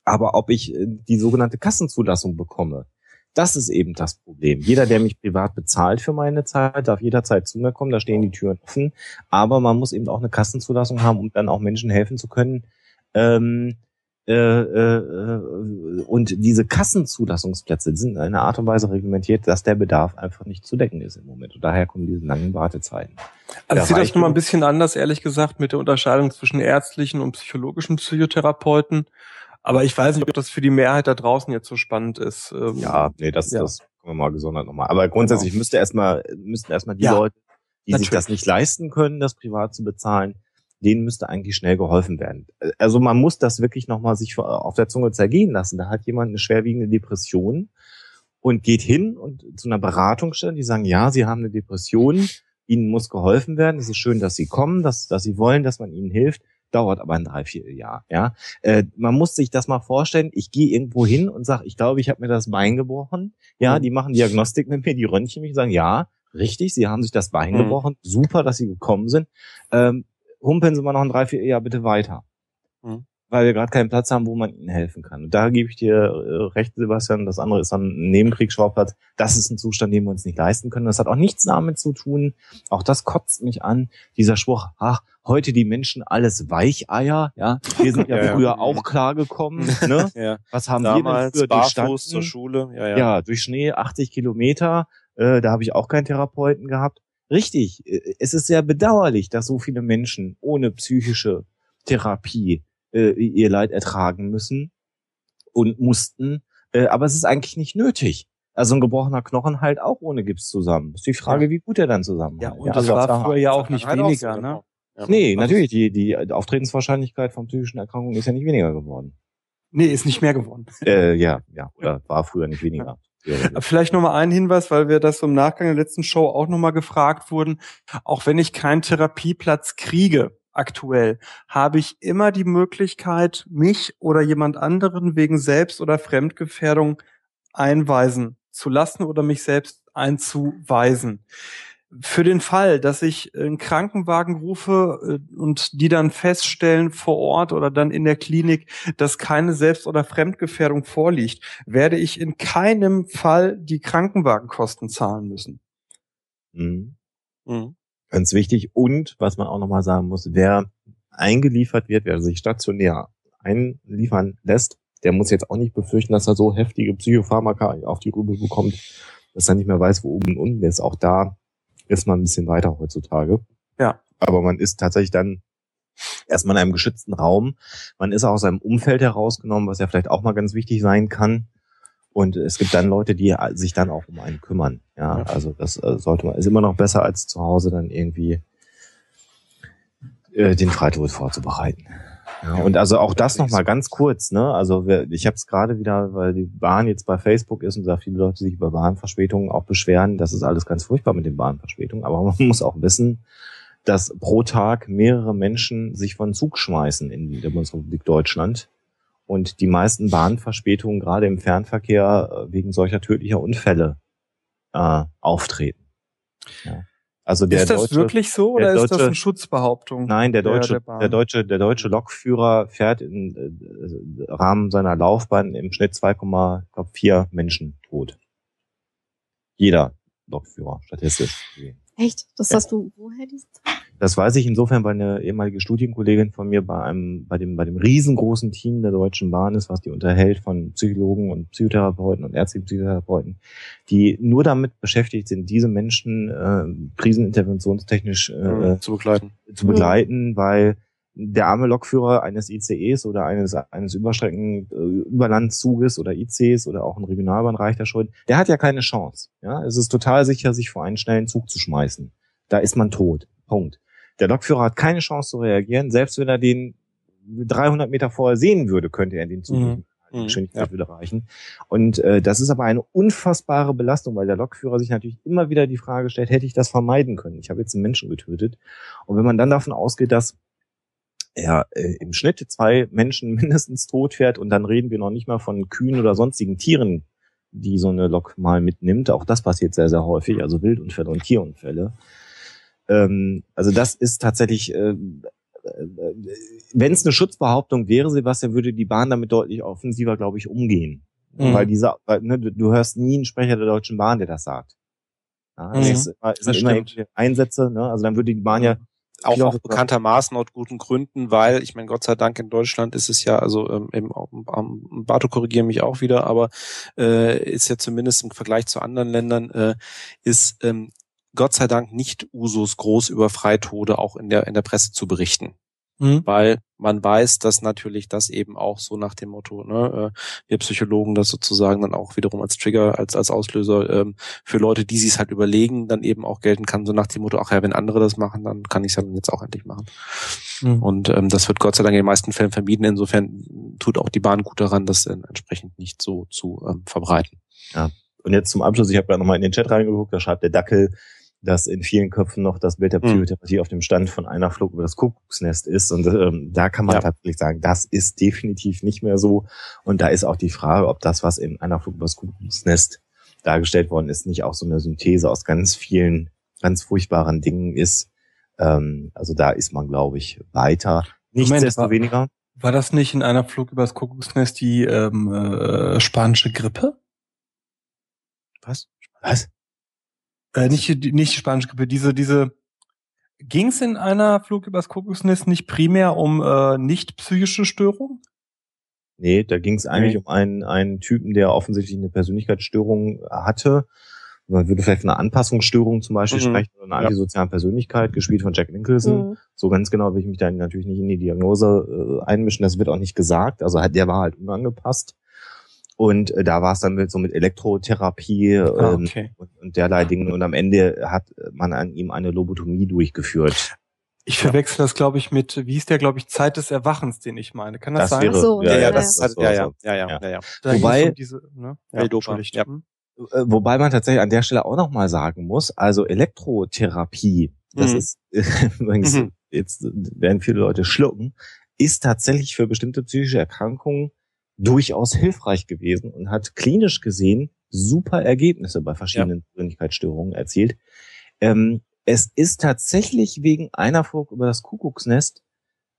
Aber ob ich äh, die sogenannte Kassenzulassung bekomme, das ist eben das Problem. Jeder, der mich privat bezahlt für meine Zeit, darf jederzeit zu mir kommen, da stehen die Türen offen. Aber man muss eben auch eine Kassenzulassung haben, um dann auch Menschen helfen zu können. Ähm, äh, äh, und diese Kassenzulassungsplätze sind in einer Art und Weise reglementiert, dass der Bedarf einfach nicht zu decken ist im Moment. Und daher kommen diese langen Wartezeiten. Also ich sehe das nochmal ein bisschen anders, ehrlich gesagt, mit der Unterscheidung zwischen ärztlichen und psychologischen Psychotherapeuten. Aber ich weiß nicht, ob das für die Mehrheit da draußen jetzt so spannend ist. Ähm, ja, nee, das, ja. das können wir mal gesondert nochmal. Aber grundsätzlich genau. müsste erstmal, müssten erstmal die ja, Leute, die natürlich. sich das nicht leisten können, das privat zu bezahlen, denen müsste eigentlich schnell geholfen werden. Also man muss das wirklich nochmal sich auf der Zunge zergehen lassen. Da hat jemand eine schwerwiegende Depression und geht hin und zu einer Beratungsstelle, die sagen, ja, Sie haben eine Depression, Ihnen muss geholfen werden. Es ist schön, dass Sie kommen, dass, dass Sie wollen, dass man Ihnen hilft dauert aber ein drei, vier Jahr. Ja, äh, man muss sich das mal vorstellen. Ich gehe irgendwo hin und sage, ich glaube, ich habe mir das Bein gebrochen. Ja, mhm. die machen Diagnostik mit mir, die röntgen mich und sagen, ja, richtig, sie haben sich das Bein mhm. gebrochen, super, dass sie gekommen sind. Ähm, humpeln Sie mal noch ein drei, vier Jahr bitte weiter. Mhm. Weil wir gerade keinen Platz haben, wo man ihnen helfen kann. Und da gebe ich dir äh, recht, Sebastian. Das andere ist dann ein Nebenkriegsschauplatz. Das ist ein Zustand, den wir uns nicht leisten können. Das hat auch nichts damit zu tun. Auch das kotzt mich an. Dieser Spruch, ach, heute die Menschen alles Weicheier. Ja, wir sind ja, ja früher ja. auch klargekommen. Ne? ja. Was haben Damals wir denn früher barfuß zur Schule? Ja, ja. ja, durch Schnee 80 Kilometer. Äh, da habe ich auch keinen Therapeuten gehabt. Richtig, äh, es ist sehr bedauerlich, dass so viele Menschen ohne psychische Therapie äh, ihr Leid ertragen müssen und mussten. Äh, aber es ist eigentlich nicht nötig. Also ein gebrochener Knochen halt auch ohne Gips zusammen. Ist die Frage, ja. wie gut er dann zusammen Ja, und ja, das also war früher ja auch nicht weniger, ne? Ja, nee, natürlich, die, die Auftretenswahrscheinlichkeit von psychischen Erkrankungen ist ja nicht weniger geworden. Nee, ist nicht mehr geworden. Äh, ja, ja, oder war früher nicht weniger. Vielleicht nochmal ein Hinweis, weil wir das im Nachgang der letzten Show auch nochmal gefragt wurden. Auch wenn ich keinen Therapieplatz kriege, aktuell, habe ich immer die Möglichkeit, mich oder jemand anderen wegen Selbst- oder Fremdgefährdung einweisen zu lassen oder mich selbst einzuweisen für den Fall, dass ich einen Krankenwagen rufe äh, und die dann feststellen vor Ort oder dann in der Klinik, dass keine Selbst- oder Fremdgefährdung vorliegt, werde ich in keinem Fall die Krankenwagenkosten zahlen müssen. Mhm. Mhm. Ganz wichtig. Und was man auch nochmal sagen muss, wer eingeliefert wird, wer sich stationär einliefern lässt, der muss jetzt auch nicht befürchten, dass er so heftige Psychopharmaka auf die Rübe bekommt, dass er nicht mehr weiß, wo oben und unten ist. Auch da ist man ein bisschen weiter heutzutage. Ja. Aber man ist tatsächlich dann erstmal in einem geschützten Raum. Man ist auch aus seinem Umfeld herausgenommen, was ja vielleicht auch mal ganz wichtig sein kann. Und es gibt dann Leute, die sich dann auch um einen kümmern. Ja, also das äh, sollte man, ist immer noch besser als zu Hause dann irgendwie äh, den Freitod vorzubereiten. Ja, und also auch das nochmal ganz kurz, ne? Also ich habe es gerade wieder, weil die Bahn jetzt bei Facebook ist und da viele Leute sich über Bahnverspätungen auch beschweren. Das ist alles ganz furchtbar mit den Bahnverspätungen. Aber man muss auch wissen, dass pro Tag mehrere Menschen sich von Zug schmeißen in der Bundesrepublik Deutschland. Und die meisten Bahnverspätungen gerade im Fernverkehr äh, wegen solcher tödlicher Unfälle äh, auftreten. Ja. Also der ist das deutsche, wirklich so oder deutsche, ist das eine Schutzbehauptung? Nein, der deutsche, der, der, deutsche, der deutsche Lokführer fährt im äh, Rahmen seiner Laufbahn im Schnitt 2,4 Menschen tot. Jeder Lokführer, statistisch. Echt? Das ja. hast du woher diese Zahl? Das weiß ich insofern, weil eine ehemalige Studienkollegin von mir bei einem, bei dem, bei dem riesengroßen Team der Deutschen Bahn ist, was die unterhält von Psychologen und Psychotherapeuten und ärztlichen Psychotherapeuten, die nur damit beschäftigt sind, diese Menschen äh, kriseninterventionstechnisch äh, mhm, zu begleiten. Zu begleiten, mhm. weil der arme Lokführer eines ICEs oder eines, eines Überstrecken, äh, Überlandszuges oder ICs oder auch ein Regionalbahn reicht ja schon, der hat ja keine Chance. Ja, es ist total sicher, sich vor einen schnellen Zug zu schmeißen. Da ist man tot. Punkt. Der Lokführer hat keine Chance zu reagieren. Selbst wenn er den 300 Meter vorher sehen würde, könnte er den mhm. die mhm. Geschwindigkeit ja. wieder erreichen. Und äh, das ist aber eine unfassbare Belastung, weil der Lokführer sich natürlich immer wieder die Frage stellt, hätte ich das vermeiden können? Ich habe jetzt einen Menschen getötet. Und wenn man dann davon ausgeht, dass er äh, im Schnitt zwei Menschen mindestens tot fährt und dann reden wir noch nicht mal von Kühen oder sonstigen Tieren, die so eine Lok mal mitnimmt. Auch das passiert sehr, sehr häufig, also Wildunfälle und Tierunfälle. Ähm, also das ist tatsächlich, äh, äh, wenn es eine Schutzbehauptung wäre, Sebastian, würde die Bahn damit deutlich offensiver, glaube ich, umgehen. Mhm. Weil dieser, ne, du, du, hörst nie einen Sprecher der Deutschen Bahn, der das sagt. Ja, mhm. es, ist, es sind immer Einsätze, ne? also dann würde die Bahn ja auch, auch bekanntermaßen aus guten Gründen, weil ich meine, Gott sei Dank in Deutschland ist es ja, also ähm, im, am Bato korrigiere mich auch wieder, aber äh, ist ja zumindest im Vergleich zu anderen Ländern äh, ist ähm, Gott sei Dank nicht Usus groß über Freitode auch in der, in der Presse zu berichten. Mhm. Weil man weiß, dass natürlich das eben auch so nach dem Motto, ne, äh, wir Psychologen das sozusagen dann auch wiederum als Trigger, als, als Auslöser ähm, für Leute, die sich halt überlegen, dann eben auch gelten kann, so nach dem Motto, ach ja, wenn andere das machen, dann kann ich es ja dann jetzt auch endlich machen. Mhm. Und ähm, das wird Gott sei Dank in den meisten Fällen vermieden. Insofern tut auch die Bahn gut daran, das äh, entsprechend nicht so zu ähm, verbreiten. Ja. Und jetzt zum Abschluss, ich habe ja nochmal in den Chat reingeguckt, da schreibt der Dackel, dass in vielen Köpfen noch das Bild der. Psychotherapie mhm. auf dem Stand von einer Flug über das Kuckucksnest ist. Und ähm, da kann man ja. tatsächlich sagen, das ist definitiv nicht mehr so. Und da ist auch die Frage, ob das, was in einer Flug über das Kuckucksnest dargestellt worden ist, nicht auch so eine Synthese aus ganz vielen, ganz furchtbaren Dingen ist. Ähm, also da ist man, glaube ich, weiter. Nichtsdestoweniger. War das nicht in einer Flug übers Kuckucksnest die ähm, äh, spanische Grippe? Was? Was? Äh, nicht, nicht die spanische Grippe, diese, diese, ging es in einer Flug übers Kuckucksnest nicht primär um äh, nicht psychische Störungen? Nee, da ging es eigentlich nee. um einen, einen Typen, der offensichtlich eine Persönlichkeitsstörung hatte. Man würde vielleicht von einer Anpassungsstörung zum Beispiel mhm. sprechen oder einer antisozialen Persönlichkeit, gespielt von Jack Nicholson. Mhm. So ganz genau will ich mich da natürlich nicht in die Diagnose äh, einmischen. Das wird auch nicht gesagt. Also der war halt unangepasst. Und äh, da war es dann mit, so mit Elektrotherapie ah, ähm, okay. und, und derlei Dingen. Und am Ende hat man an ihm eine Lobotomie durchgeführt. Ich verwechsel das, glaube ich, mit, wie hieß der, glaube ich, Zeit des Erwachens, den ich meine. Kann das, das sein? Wäre, so, ja, ja, ja, das, das, ja, ja, ja, ja, ja, ja. Wobei, um diese, ne? ja, ja. Äh, wobei man tatsächlich an der Stelle auch nochmal sagen muss, also Elektrotherapie, das mhm. ist übrigens, mhm. jetzt werden viele Leute schlucken, ist tatsächlich für bestimmte psychische Erkrankungen durchaus hilfreich gewesen und hat klinisch gesehen super Ergebnisse bei verschiedenen ja. Persönlichkeitsstörungen erzielt. Ähm, es ist tatsächlich wegen einer Flug über das Kuckucksnest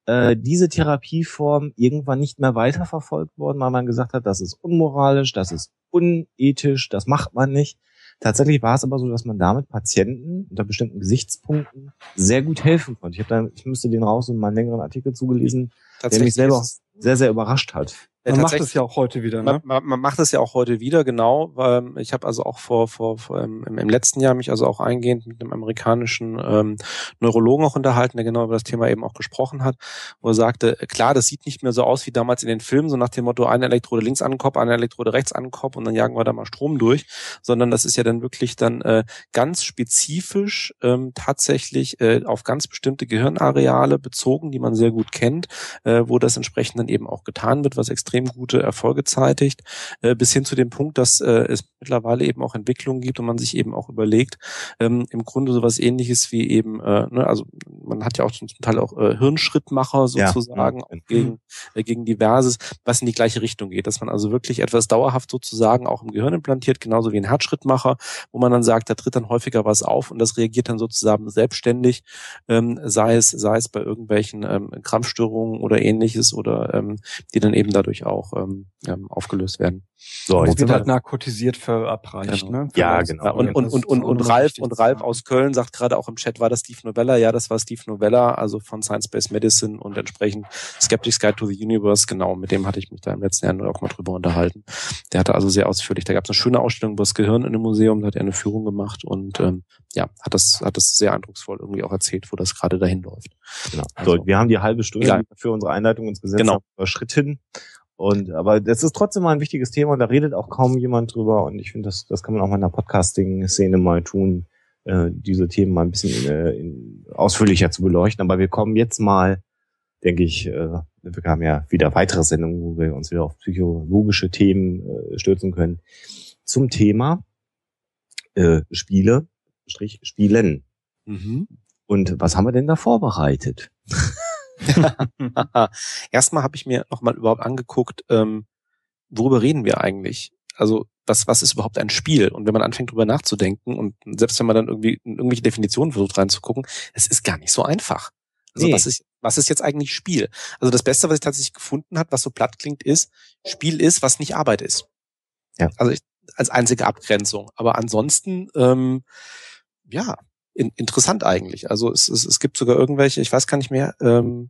äh, diese Therapieform irgendwann nicht mehr weiterverfolgt worden, weil man gesagt hat, das ist unmoralisch, das ist unethisch, das macht man nicht. Tatsächlich war es aber so, dass man damit Patienten unter bestimmten Gesichtspunkten sehr gut helfen konnte. Ich habe da, ich müsste den raus und mal einen längeren Artikel zugelesen, der mich selber auch sehr, sehr überrascht hat. Man macht es ja auch heute wieder, ne? Man, man, macht es ja auch heute wieder, genau. Weil ich habe also auch vor, vor, vor im, im letzten Jahr mich also auch eingehend mit einem amerikanischen ähm, Neurologen auch unterhalten, der genau über das Thema eben auch gesprochen hat, wo er sagte, klar, das sieht nicht mehr so aus wie damals in den Filmen, so nach dem Motto, eine Elektrode links an den Kopf, eine Elektrode rechts an den Kopf und dann jagen wir da mal Strom durch, sondern das ist ja dann wirklich dann äh, ganz spezifisch ähm, tatsächlich äh, auf ganz bestimmte Gehirnareale bezogen, die man sehr gut kennt, äh, wo das entsprechend dann eben auch getan wird, was extrem extrem gute Erfolge zeitigt, äh, bis hin zu dem Punkt, dass äh, es mittlerweile eben auch Entwicklungen gibt und man sich eben auch überlegt, ähm, im Grunde sowas ähnliches wie eben, äh, ne, also man hat ja auch zum Teil auch äh, Hirnschrittmacher sozusagen ja, ja. gegen, äh, gegen diverses, was in die gleiche Richtung geht, dass man also wirklich etwas dauerhaft sozusagen auch im Gehirn implantiert, genauso wie ein Herzschrittmacher, wo man dann sagt, da tritt dann häufiger was auf und das reagiert dann sozusagen selbstständig, ähm, sei es, sei es bei irgendwelchen ähm, Krampfstörungen oder ähnliches oder ähm, die dann eben dadurch auch ähm, ähm, aufgelöst werden. So, jetzt wird halt narkotisiert verabreicht, genau. ne? Für ja, genau. Ja, und, und, und, und, und Ralf, und Ralf aus Köln sagt gerade auch im Chat, war das Steve Novella? Ja, das war Steve Novella, also von Science-Based Medicine und entsprechend Skeptics Guide to the Universe, genau, mit dem hatte ich mich da im letzten Jahr auch mal drüber unterhalten. Der hatte also sehr ausführlich, da gab es eine schöne Ausstellung über das Gehirn in einem Museum, da hat er eine Führung gemacht und ähm, ja, hat das, hat das sehr eindrucksvoll irgendwie auch erzählt, wo das gerade dahin läuft. Genau. Also, so, wir haben die halbe Stunde egal. für unsere Einleitung ins Gesetz genau. überschritten. Und aber das ist trotzdem mal ein wichtiges Thema und da redet auch kaum jemand drüber. Und ich finde, das, das kann man auch mal in der Podcasting-Szene mal tun, äh, diese Themen mal ein bisschen äh, in, ausführlicher zu beleuchten. Aber wir kommen jetzt mal, denke ich, äh, wir haben ja wieder weitere Sendungen, wo wir uns wieder auf psychologische Themen äh, stürzen können, zum Thema äh, Spiele, Strich, Spielen. Mhm. Und was haben wir denn da vorbereitet? Erstmal habe ich mir nochmal überhaupt angeguckt, ähm, worüber reden wir eigentlich? Also was, was ist überhaupt ein Spiel? Und wenn man anfängt drüber nachzudenken und selbst wenn man dann irgendwie in irgendwelche Definitionen versucht reinzugucken, es ist gar nicht so einfach. Also nee. was ist, was ist jetzt eigentlich Spiel? Also das Beste, was ich tatsächlich gefunden habe, was so platt klingt, ist, Spiel ist, was nicht Arbeit ist. Ja. Also ich, als einzige Abgrenzung. Aber ansonsten, ähm, ja, in, interessant eigentlich. Also es, es, es gibt sogar irgendwelche, ich weiß gar nicht mehr, ähm,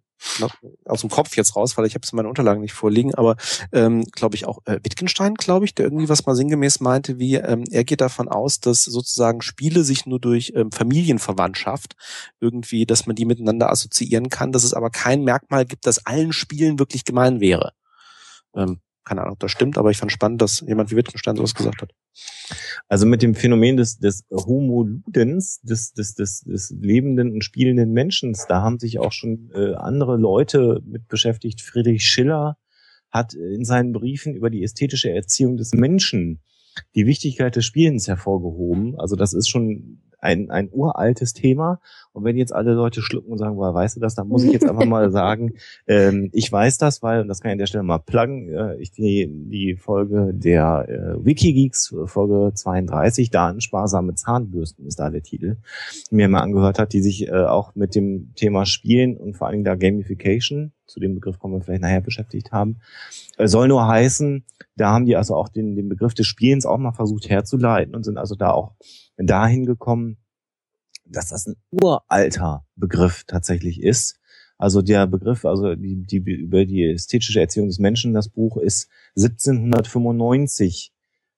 aus dem Kopf jetzt raus, weil ich habe es in meinen Unterlagen nicht vorliegen, aber ähm, glaube ich auch äh, Wittgenstein, glaube ich, der irgendwie was mal sinngemäß meinte, wie ähm, er geht davon aus, dass sozusagen Spiele sich nur durch ähm, Familienverwandtschaft irgendwie, dass man die miteinander assoziieren kann, dass es aber kein Merkmal gibt, das allen Spielen wirklich gemein wäre. Ähm, keine Ahnung, ob das stimmt, aber ich fand spannend, dass jemand wie Wittgenstein sowas gesagt hat. Also mit dem Phänomen des, des Homo Ludens, des, des, des, des lebenden und spielenden Menschen, da haben sich auch schon äh, andere Leute mit beschäftigt. Friedrich Schiller hat in seinen Briefen über die ästhetische Erziehung des Menschen die Wichtigkeit des Spielens hervorgehoben. Also das ist schon ein, ein uraltes Thema. Und wenn jetzt alle Leute schlucken und sagen, woher weißt du das, dann muss ich jetzt einfach mal sagen, ähm, ich weiß das, weil, und das kann ich an der Stelle mal pluggen, äh, ich die, die Folge der äh, Wikigeeks, Folge 32, Datensparsame Zahnbürsten ist da der Titel, mir mal angehört hat, die sich äh, auch mit dem Thema Spielen und vor allen Dingen da Gamification, zu dem Begriff kommen wir vielleicht nachher beschäftigt haben, äh, soll nur heißen, da haben die also auch den, den Begriff des Spielens auch mal versucht herzuleiten und sind also da auch dahin gekommen, dass das ein uralter Begriff tatsächlich ist. Also der Begriff, also die, die über die ästhetische Erziehung des Menschen, das Buch ist 1795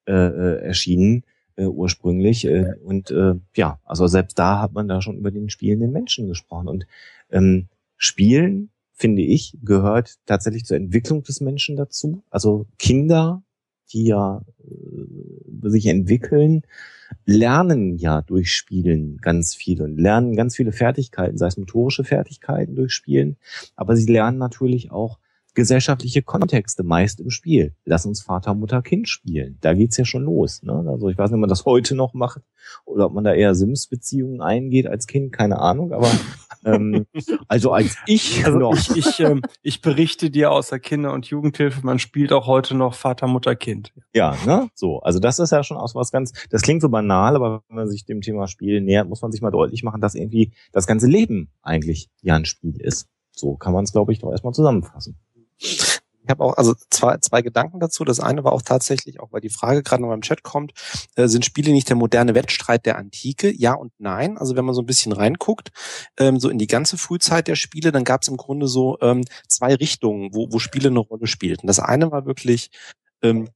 äh, äh, erschienen äh, ursprünglich äh, und äh, ja, also selbst da hat man da schon über den spielenden Menschen gesprochen und ähm, Spielen finde ich gehört tatsächlich zur Entwicklung des Menschen dazu. Also Kinder, die ja äh, sich entwickeln, lernen ja durch Spielen ganz viel und lernen ganz viele Fertigkeiten, sei es motorische Fertigkeiten durch Spielen, aber sie lernen natürlich auch gesellschaftliche Kontexte meist im Spiel. Lass uns Vater, Mutter, Kind spielen. Da geht's ja schon los. Ne? Also ich weiß nicht, ob man das heute noch macht oder ob man da eher Sims-Beziehungen eingeht als Kind, keine Ahnung. Aber ähm, also als ich also noch. Ich, ich, ähm, ich berichte dir aus der Kinder- und Jugendhilfe, man spielt auch heute noch Vater, Mutter, Kind. Ja, ne? So. Also das ist ja schon aus was ganz, das klingt so banal, aber wenn man sich dem Thema Spiel nähert, muss man sich mal deutlich machen, dass irgendwie das ganze Leben eigentlich ja ein Spiel ist. So kann man es, glaube ich, doch erstmal zusammenfassen. Ich habe auch also zwei, zwei Gedanken dazu. Das eine war auch tatsächlich, auch weil die Frage gerade noch im Chat kommt, äh, sind Spiele nicht der moderne Wettstreit der Antike? Ja und nein. Also wenn man so ein bisschen reinguckt, ähm, so in die ganze Frühzeit der Spiele, dann gab es im Grunde so ähm, zwei Richtungen, wo, wo Spiele eine Rolle spielten. Das eine war wirklich ähm,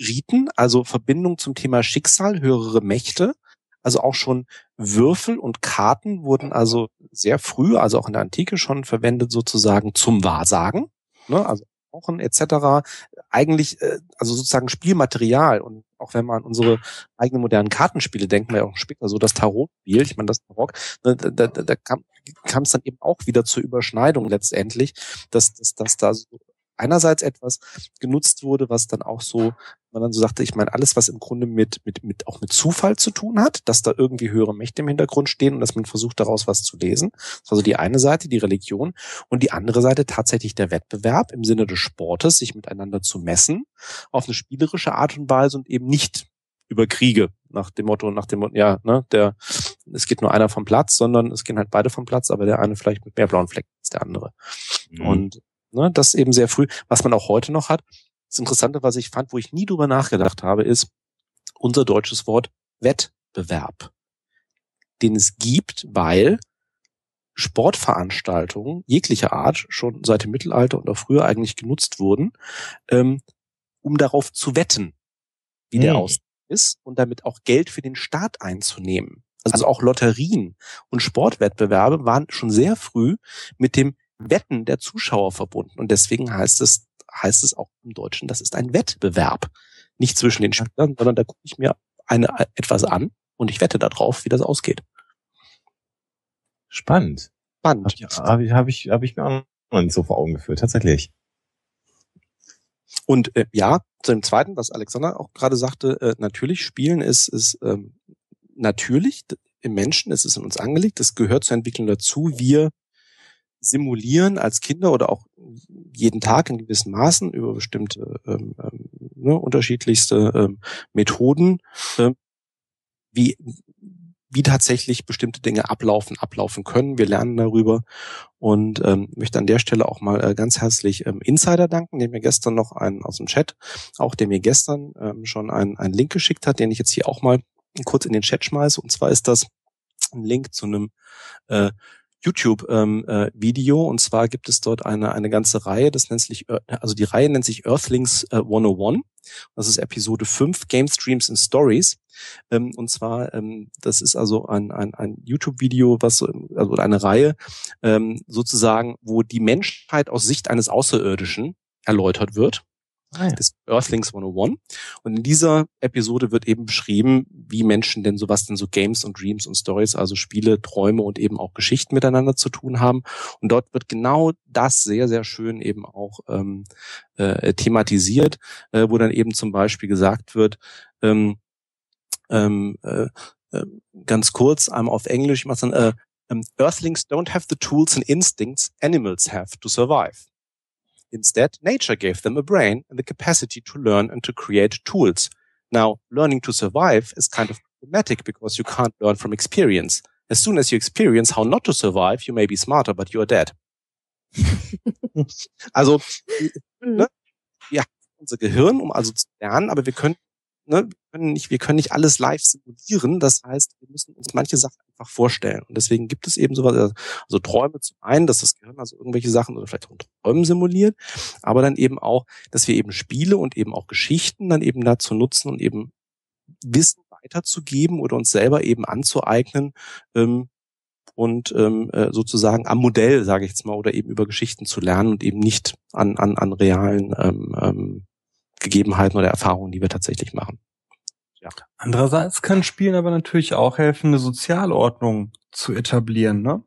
Riten, also Verbindung zum Thema Schicksal, höhere Mächte. Also auch schon Würfel und Karten wurden also sehr früh, also auch in der Antike schon verwendet sozusagen zum Wahrsagen ne, also Wochen etc. eigentlich, äh, also sozusagen Spielmaterial und auch wenn man an unsere eigenen modernen Kartenspiele denken wir ja auch später so das Tarotspiel, ich meine das Tarot, ne, da, da, da kam, es dann eben auch wieder zur Überschneidung letztendlich, dass, dass, dass da so einerseits etwas genutzt wurde, was dann auch so, man dann so sagte, ich meine, alles, was im Grunde mit, mit, mit, auch mit Zufall zu tun hat, dass da irgendwie höhere Mächte im Hintergrund stehen und dass man versucht, daraus was zu lesen. Also die eine Seite, die Religion und die andere Seite tatsächlich der Wettbewerb im Sinne des Sportes, sich miteinander zu messen, auf eine spielerische Art und Weise und eben nicht über Kriege nach dem Motto, nach dem Motto, ja, ne, der, es geht nur einer vom Platz, sondern es gehen halt beide vom Platz, aber der eine vielleicht mit mehr blauen Flecken als der andere. Mhm. Und Ne, das eben sehr früh. Was man auch heute noch hat. Das Interessante, was ich fand, wo ich nie drüber nachgedacht habe, ist unser deutsches Wort Wettbewerb, den es gibt, weil Sportveranstaltungen jeglicher Art schon seit dem Mittelalter und auch früher eigentlich genutzt wurden, ähm, um darauf zu wetten, wie mhm. der aus ist und damit auch Geld für den Staat einzunehmen. Also auch Lotterien und Sportwettbewerbe waren schon sehr früh mit dem Wetten der Zuschauer verbunden. Und deswegen heißt es, heißt es auch im Deutschen, das ist ein Wettbewerb. Nicht zwischen den Spielern, sondern da gucke ich mir eine, etwas an und ich wette darauf, wie das ausgeht. Spannend. Spannend. Habe ich, hab ich, hab ich mir auch noch nicht so vor Augen geführt, tatsächlich. Und äh, ja, zu dem zweiten, was Alexander auch gerade sagte, äh, natürlich Spielen ist, ist ähm, natürlich im Menschen, es ist in uns angelegt, es gehört zur Entwicklung dazu. Wir simulieren als Kinder oder auch jeden Tag in gewissen Maßen über bestimmte ähm, ähm, ne, unterschiedlichste ähm, Methoden, ähm, wie wie tatsächlich bestimmte Dinge ablaufen, ablaufen können. Wir lernen darüber und ähm, möchte an der Stelle auch mal äh, ganz herzlich ähm, Insider danken, der mir gestern noch einen aus dem Chat, auch der mir gestern ähm, schon einen, einen Link geschickt hat, den ich jetzt hier auch mal kurz in den Chat schmeiße. Und zwar ist das ein Link zu einem äh, YouTube-Video ähm, äh, und zwar gibt es dort eine, eine ganze Reihe, das nennt sich, äh, also die Reihe nennt sich Earthlings äh, 101. Das ist Episode 5, Game Streams and Stories. Ähm, und zwar, ähm, das ist also ein, ein, ein YouTube-Video, was also eine Reihe ähm, sozusagen, wo die Menschheit aus Sicht eines Außerirdischen erläutert wird ah, des Earthlings 101. Und in dieser Episode wird eben beschrieben, wie Menschen denn sowas denn so Games und Dreams und Stories, also Spiele, Träume und eben auch Geschichten miteinander zu tun haben. Und dort wird genau das sehr, sehr schön eben auch ähm, äh, thematisiert, äh, wo dann eben zum Beispiel gesagt wird, ähm, ähm, äh, äh, ganz kurz, einmal auf Englisch, ich mache dann, äh, um, Earthlings don't have the tools and instincts animals have to survive. Instead, nature gave them a brain and the capacity to learn and to create tools. Now, learning to survive is kind of problematic because you can't learn from experience. As soon as you experience how not to survive, you may be smarter, but you are dead. also, mhm. ne, wir haben unser Gehirn, um also zu lernen, aber wir können ne, wir können nicht, wir können nicht alles live simulieren. Das heißt, wir müssen uns manche Sachen einfach vorstellen. Und deswegen gibt es eben sowas, also Träume zum einen, dass das Gehirn also irgendwelche Sachen oder vielleicht auch Träumen simuliert, aber dann eben auch, dass wir eben Spiele und eben auch Geschichten dann eben dazu nutzen und eben Wissen weiterzugeben oder uns selber eben anzueignen, ähm, und ähm, äh, sozusagen am Modell, sage ich jetzt mal, oder eben über Geschichten zu lernen und eben nicht an, an, an realen ähm, ähm, Gegebenheiten oder Erfahrungen, die wir tatsächlich machen. Ja. Andererseits kann Spielen aber natürlich auch helfen, eine Sozialordnung zu etablieren, ne?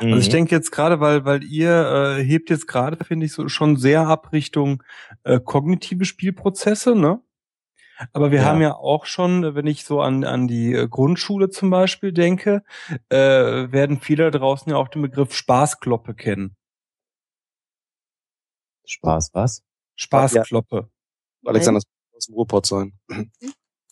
Mhm. Also ich mhm. denke jetzt gerade, weil weil ihr äh, hebt jetzt gerade, finde ich, so schon sehr ab Richtung äh, kognitive Spielprozesse, ne? Aber wir ja. haben ja auch schon, wenn ich so an, an die äh, Grundschule zum Beispiel denke, äh, werden viele da draußen ja auch den Begriff Spaßkloppe kennen. Spaß was? Spaßkloppe. Alexander aus dem Ruhrpott sein.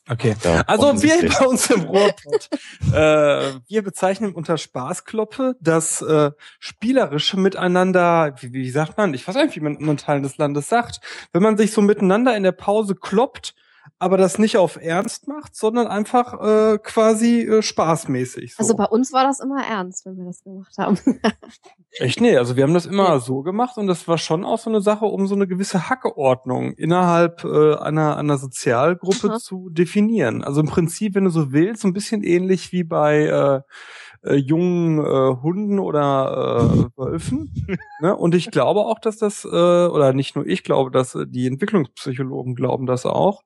Okay. Ja, also wir bei uns im Ruhrpott, äh, wir bezeichnen unter Spaßkloppe das äh, spielerische Miteinander, wie, wie sagt man, ich weiß nicht, wie man in anderen Teilen des Landes sagt, wenn man sich so miteinander in der Pause kloppt aber das nicht auf Ernst macht, sondern einfach äh, quasi äh, spaßmäßig. So. Also bei uns war das immer ernst, wenn wir das gemacht haben. Echt nee, also wir haben das immer ja. so gemacht und das war schon auch so eine Sache, um so eine gewisse Hackeordnung innerhalb äh, einer einer Sozialgruppe Aha. zu definieren. Also im Prinzip, wenn du so willst, so ein bisschen ähnlich wie bei äh, äh, jungen äh, Hunden oder äh, Wölfen. ne? Und ich glaube auch, dass das, äh, oder nicht nur ich glaube, dass äh, die Entwicklungspsychologen glauben das auch,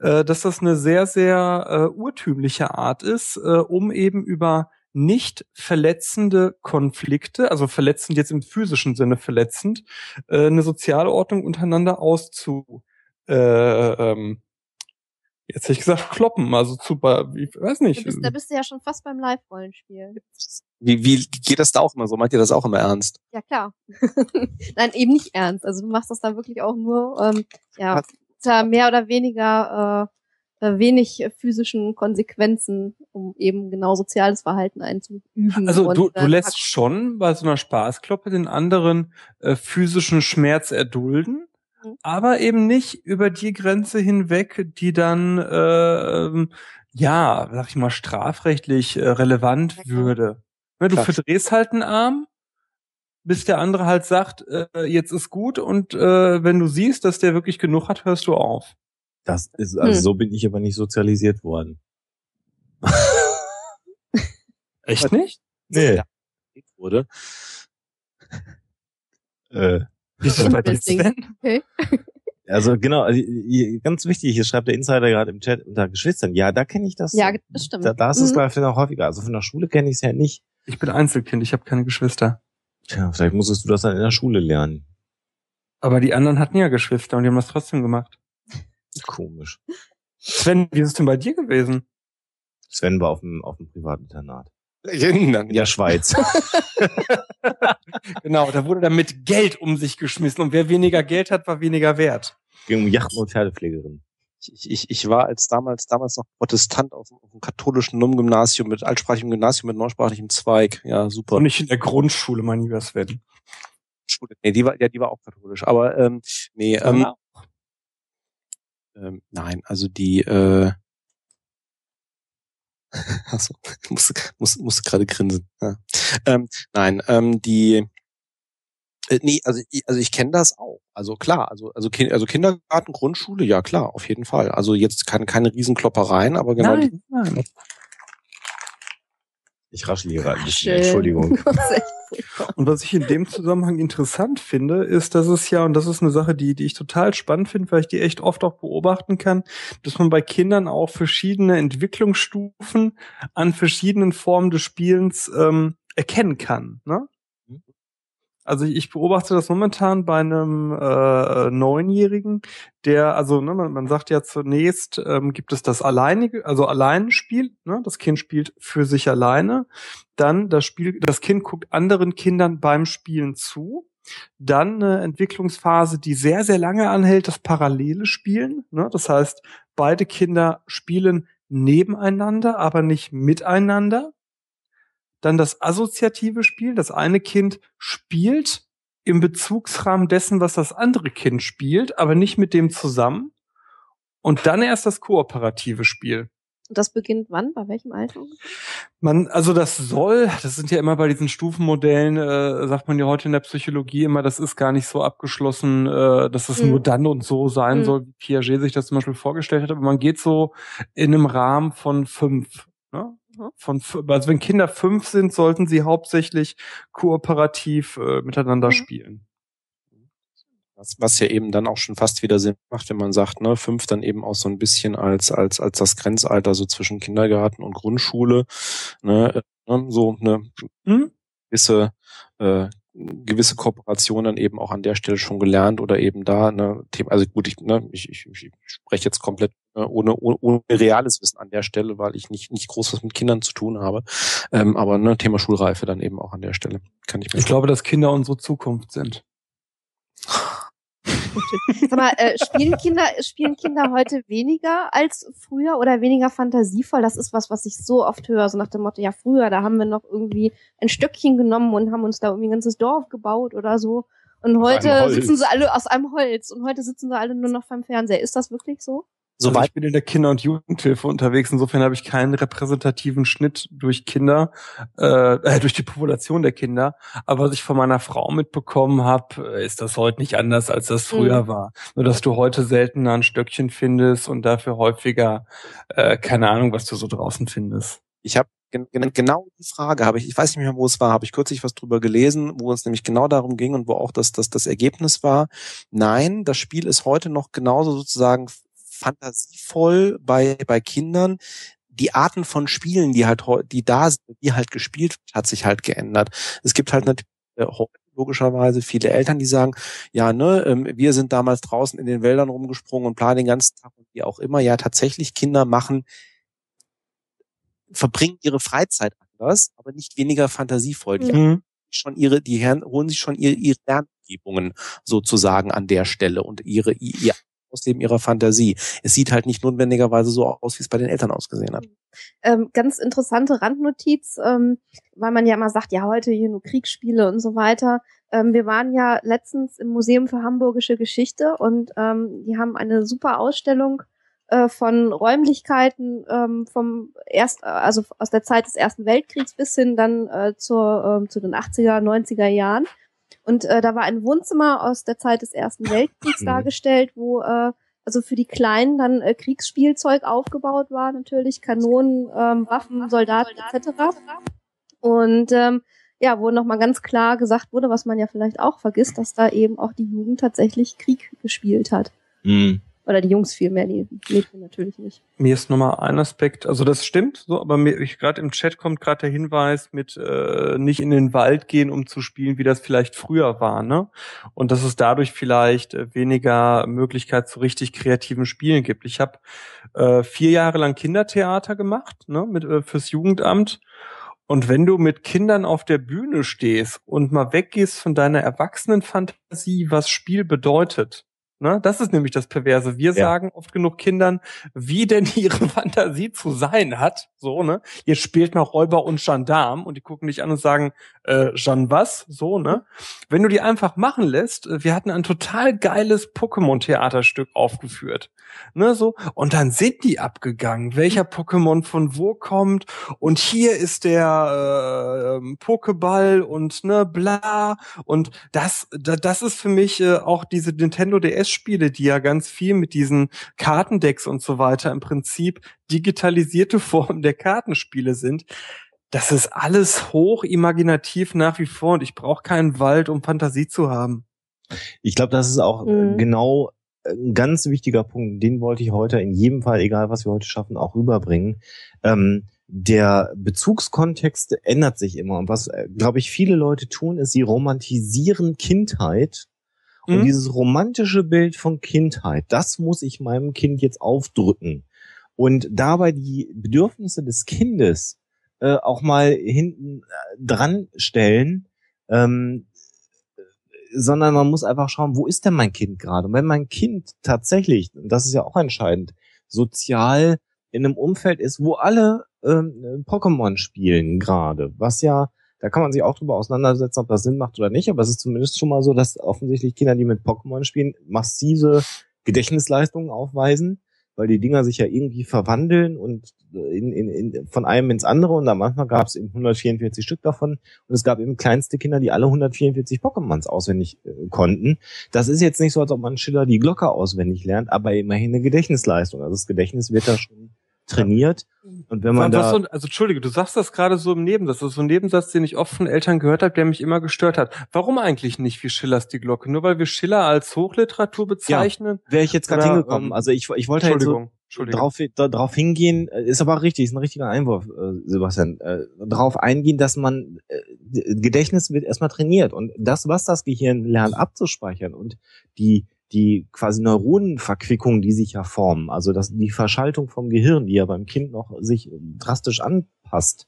äh, dass das eine sehr, sehr äh, urtümliche Art ist, äh, um eben über nicht verletzende Konflikte, also verletzend jetzt im physischen Sinne verletzend, äh, eine soziale Ordnung untereinander auszu äh, ähm, Jetzt hätte ich gesagt kloppen, also zu, ich weiß nicht. Da bist, da bist du ja schon fast beim Live-Rollenspiel. Wie, wie geht das da auch immer so? Meint ihr das auch immer ernst? Ja, klar. Nein, eben nicht ernst. Also du machst das da wirklich auch nur, ähm, ja, da mehr oder weniger äh, äh, wenig physischen Konsequenzen, um eben genau soziales Verhalten einzuüben. Also du, du lässt schon bei so einer Spaßkloppe den anderen äh, physischen Schmerz erdulden. Aber eben nicht über die Grenze hinweg, die dann äh, ja, sag ich mal, strafrechtlich äh, relevant ja, würde. Ne, du verdrehst halt einen Arm, bis der andere halt sagt, äh, jetzt ist gut und äh, wenn du siehst, dass der wirklich genug hat, hörst du auf. Das ist, also hm. so bin ich aber nicht sozialisiert worden. Echt nicht? Nee. Wurde. äh, Wieso bei dir, Sven? Okay. Also genau, also, ganz wichtig, hier schreibt der Insider gerade im Chat unter Geschwistern. Ja, da kenne ich das. Ja, das stimmt. Da, da ist es, mhm. glaube ich, noch häufiger. Also von der Schule kenne ich es ja nicht. Ich bin Einzelkind, ich habe keine Geschwister. Tja, vielleicht musstest du das dann in der Schule lernen. Aber die anderen hatten ja Geschwister und die haben das trotzdem gemacht. Komisch. Sven, wie ist es denn bei dir gewesen? Sven war auf dem, auf dem Privatinternat. In der Schweiz. genau, da wurde dann mit Geld um sich geschmissen und wer weniger Geld hat, war weniger wert. Ging um Yachten- und Pferdepflegerin. Ich, ich, ich war als damals, damals noch Protestant auf, auf einem katholischen Numm-Gymnasium mit altsprachigem Gymnasium mit neusprachlichem Zweig. Ja, super. Und nicht in der Grundschule, mein lieber Sven. Schule. Nee, die war, ja, die war auch katholisch. Aber ähm, nee, ähm, ähm, nein, also die, äh, Achso, musste, musste, musste gerade grinsen. Ja. Ähm, nein, ähm, die äh, nee, also ich, also ich kenne das auch. Also klar, also also, also Kindergarten, Grundschule, ja klar, auf jeden Fall. Also jetzt keine keine Riesenkloppereien, aber genau. Nein, nein. Ich raschel hier gerade ein bisschen, Entschuldigung. Und was ich in dem Zusammenhang interessant finde, ist, dass es ja, und das ist eine Sache, die, die ich total spannend finde, weil ich die echt oft auch beobachten kann, dass man bei Kindern auch verschiedene Entwicklungsstufen an verschiedenen Formen des Spielens ähm, erkennen kann. Ne? Also ich beobachte das momentan bei einem äh, Neunjährigen, der, also ne, man, man sagt ja zunächst, ähm, gibt es das alleinige, also Alleinspiel, ne? das Kind spielt für sich alleine. Dann das Spiel, das Kind guckt anderen Kindern beim Spielen zu. Dann eine Entwicklungsphase, die sehr, sehr lange anhält, das parallele Spielen. Ne? Das heißt, beide Kinder spielen nebeneinander, aber nicht miteinander. Dann das assoziative Spiel. Das eine Kind spielt im Bezugsrahmen dessen, was das andere Kind spielt, aber nicht mit dem zusammen. Und dann erst das kooperative Spiel. Und das beginnt wann? Bei welchem Alter? Man, also das soll, das sind ja immer bei diesen Stufenmodellen, äh, sagt man ja heute in der Psychologie immer, das ist gar nicht so abgeschlossen, äh, dass es mhm. nur dann und so sein mhm. soll, wie Piaget sich das zum Beispiel vorgestellt hat. Aber man geht so in einem Rahmen von fünf. Ne? Mhm. Von, also wenn Kinder fünf sind, sollten sie hauptsächlich kooperativ äh, miteinander mhm. spielen. Was, was ja eben dann auch schon fast wieder Sinn macht, wenn man sagt, ne, fünf dann eben auch so ein bisschen als, als, als das Grenzalter so zwischen Kindergarten und Grundschule, ne, äh, ne so eine hm? gewisse, äh, gewisse Kooperation dann eben auch an der Stelle schon gelernt oder eben da, ne, also gut, ich, ne, ich, ich, ich spreche jetzt komplett ohne, ohne, ohne reales Wissen an der Stelle, weil ich nicht, nicht groß was mit Kindern zu tun habe. Ähm, aber ne, Thema Schulreife dann eben auch an der Stelle. Kann ich mir Ich glaube, dass Kinder unsere Zukunft sind. Sag mal, äh, spielen Kinder, spielen Kinder heute weniger als früher oder weniger fantasievoll? Das ist was, was ich so oft höre, so nach dem Motto, ja, früher, da haben wir noch irgendwie ein Stöckchen genommen und haben uns da irgendwie ein ganzes Dorf gebaut oder so. Und heute sitzen sie alle aus einem Holz und heute sitzen sie alle nur noch beim Fernseher. Ist das wirklich so? Soweit also ich bin in der Kinder- und Jugendhilfe unterwegs. Insofern habe ich keinen repräsentativen Schnitt durch Kinder, äh, äh, durch die Population der Kinder. Aber was ich von meiner Frau mitbekommen habe, ist das heute nicht anders, als das früher mhm. war. Nur dass du heute seltener ein Stöckchen findest und dafür häufiger, äh, keine Ahnung, was du so draußen findest. Ich habe genau die Frage habe ich, ich weiß nicht mehr, wo es war, habe ich kürzlich was drüber gelesen, wo es nämlich genau darum ging und wo auch das, das, das Ergebnis war. Nein, das Spiel ist heute noch genauso sozusagen fantasievoll bei, bei Kindern. Die Arten von Spielen, die halt, die da sind, die halt gespielt wird, hat sich halt geändert. Es gibt halt natürlich äh, logischerweise viele Eltern, die sagen, ja, ne, ähm, wir sind damals draußen in den Wäldern rumgesprungen und planen den ganzen Tag und wie auch immer. Ja, tatsächlich Kinder machen, verbringen ihre Freizeit anders, aber nicht weniger fantasievoll. Die mhm. schon ihre, die holen sich schon ihre, ihre Lerngebungen sozusagen an der Stelle und ihre, ihr Ausleben ihrer Fantasie. Es sieht halt nicht notwendigerweise so aus, wie es bei den Eltern ausgesehen hat. Ähm, ganz interessante Randnotiz, ähm, weil man ja immer sagt, ja, heute hier nur Kriegsspiele und so weiter. Ähm, wir waren ja letztens im Museum für Hamburgische Geschichte und ähm, die haben eine super Ausstellung äh, von Räumlichkeiten ähm, vom erst also aus der Zeit des Ersten Weltkriegs bis hin dann äh, zur äh, zu den 80er 90er Jahren und äh, da war ein Wohnzimmer aus der Zeit des Ersten Weltkriegs mhm. dargestellt, wo äh, also für die Kleinen dann äh, Kriegsspielzeug aufgebaut war, natürlich Kanonen, ähm, Waffen, Soldaten etc. Und ähm, ja, wo nochmal ganz klar gesagt wurde, was man ja vielleicht auch vergisst, dass da eben auch die Jugend tatsächlich Krieg gespielt hat. Mhm. Oder die Jungs viel mehr, die Mädchen natürlich nicht. Mir ist nochmal ein Aspekt, also das stimmt, so, aber mir gerade im Chat kommt gerade der Hinweis mit äh, nicht in den Wald gehen, um zu spielen, wie das vielleicht früher war, ne? Und dass es dadurch vielleicht äh, weniger Möglichkeit zu richtig kreativen Spielen gibt. Ich habe äh, vier Jahre lang Kindertheater gemacht, ne, mit äh, fürs Jugendamt. Und wenn du mit Kindern auf der Bühne stehst und mal weggehst von deiner Erwachsenenfantasie, was Spiel bedeutet, Ne? Das ist nämlich das Perverse. Wir ja. sagen oft genug Kindern, wie denn ihre Fantasie zu sein hat. So, ne? Ihr spielt mal Räuber und Gendarm und die gucken dich an und sagen, äh, Jean was? So, ne? Wenn du die einfach machen lässt, äh, wir hatten ein total geiles Pokémon-Theaterstück aufgeführt. Ne, so. Und dann sind die abgegangen, welcher Pokémon von wo kommt. Und hier ist der äh, Pokéball und ne, bla. Und das, das ist für mich äh, auch diese Nintendo DS DS-Spiele, die ja ganz viel mit diesen Kartendecks und so weiter im Prinzip digitalisierte Formen der Kartenspiele sind, das ist alles hoch imaginativ nach wie vor und ich brauche keinen Wald, um Fantasie zu haben. Ich glaube, das ist auch mhm. genau ein ganz wichtiger Punkt. Den wollte ich heute in jedem Fall, egal was wir heute schaffen, auch rüberbringen. Ähm, der Bezugskontext ändert sich immer. Und was, äh, glaube ich, viele Leute tun, ist, sie romantisieren Kindheit. Und mhm. dieses romantische Bild von Kindheit, das muss ich meinem Kind jetzt aufdrücken. Und dabei die Bedürfnisse des Kindes äh, auch mal hinten äh, dran stellen, ähm, sondern man muss einfach schauen, wo ist denn mein Kind gerade? Und wenn mein Kind tatsächlich, und das ist ja auch entscheidend, sozial in einem Umfeld ist, wo alle ähm, Pokémon spielen gerade, was ja, da kann man sich auch drüber auseinandersetzen, ob das Sinn macht oder nicht, aber es ist zumindest schon mal so, dass offensichtlich Kinder, die mit Pokémon spielen, massive Gedächtnisleistungen aufweisen weil die Dinger sich ja irgendwie verwandeln und in, in, in, von einem ins andere und dann manchmal gab es eben 144 Stück davon und es gab eben kleinste Kinder, die alle 144 Pokémons auswendig äh, konnten. Das ist jetzt nicht so, als ob man Schiller die Glocke auswendig lernt, aber immerhin eine Gedächtnisleistung. Also das Gedächtnis wird da schon trainiert. Und wenn man da so, also entschuldige, du sagst das gerade so im Nebensatz, das ist so ein Nebensatz, den ich oft von Eltern gehört habe, der mich immer gestört hat. Warum eigentlich nicht wie Schillers die Glocke? Nur weil wir Schiller als Hochliteratur bezeichnen? Ja, wäre ich jetzt gerade hingekommen. Ähm, also ich, ich wollte halt so drauf, drauf hingehen, äh, ist aber richtig, ist ein richtiger Einwurf, äh, Sebastian, äh, darauf eingehen, dass man äh, Gedächtnis wird erstmal trainiert und das, was das Gehirn lernt abzuspeichern und die die quasi Neuronenverquickung, die sich ja formen, also das, die Verschaltung vom Gehirn, die ja beim Kind noch sich drastisch anpasst,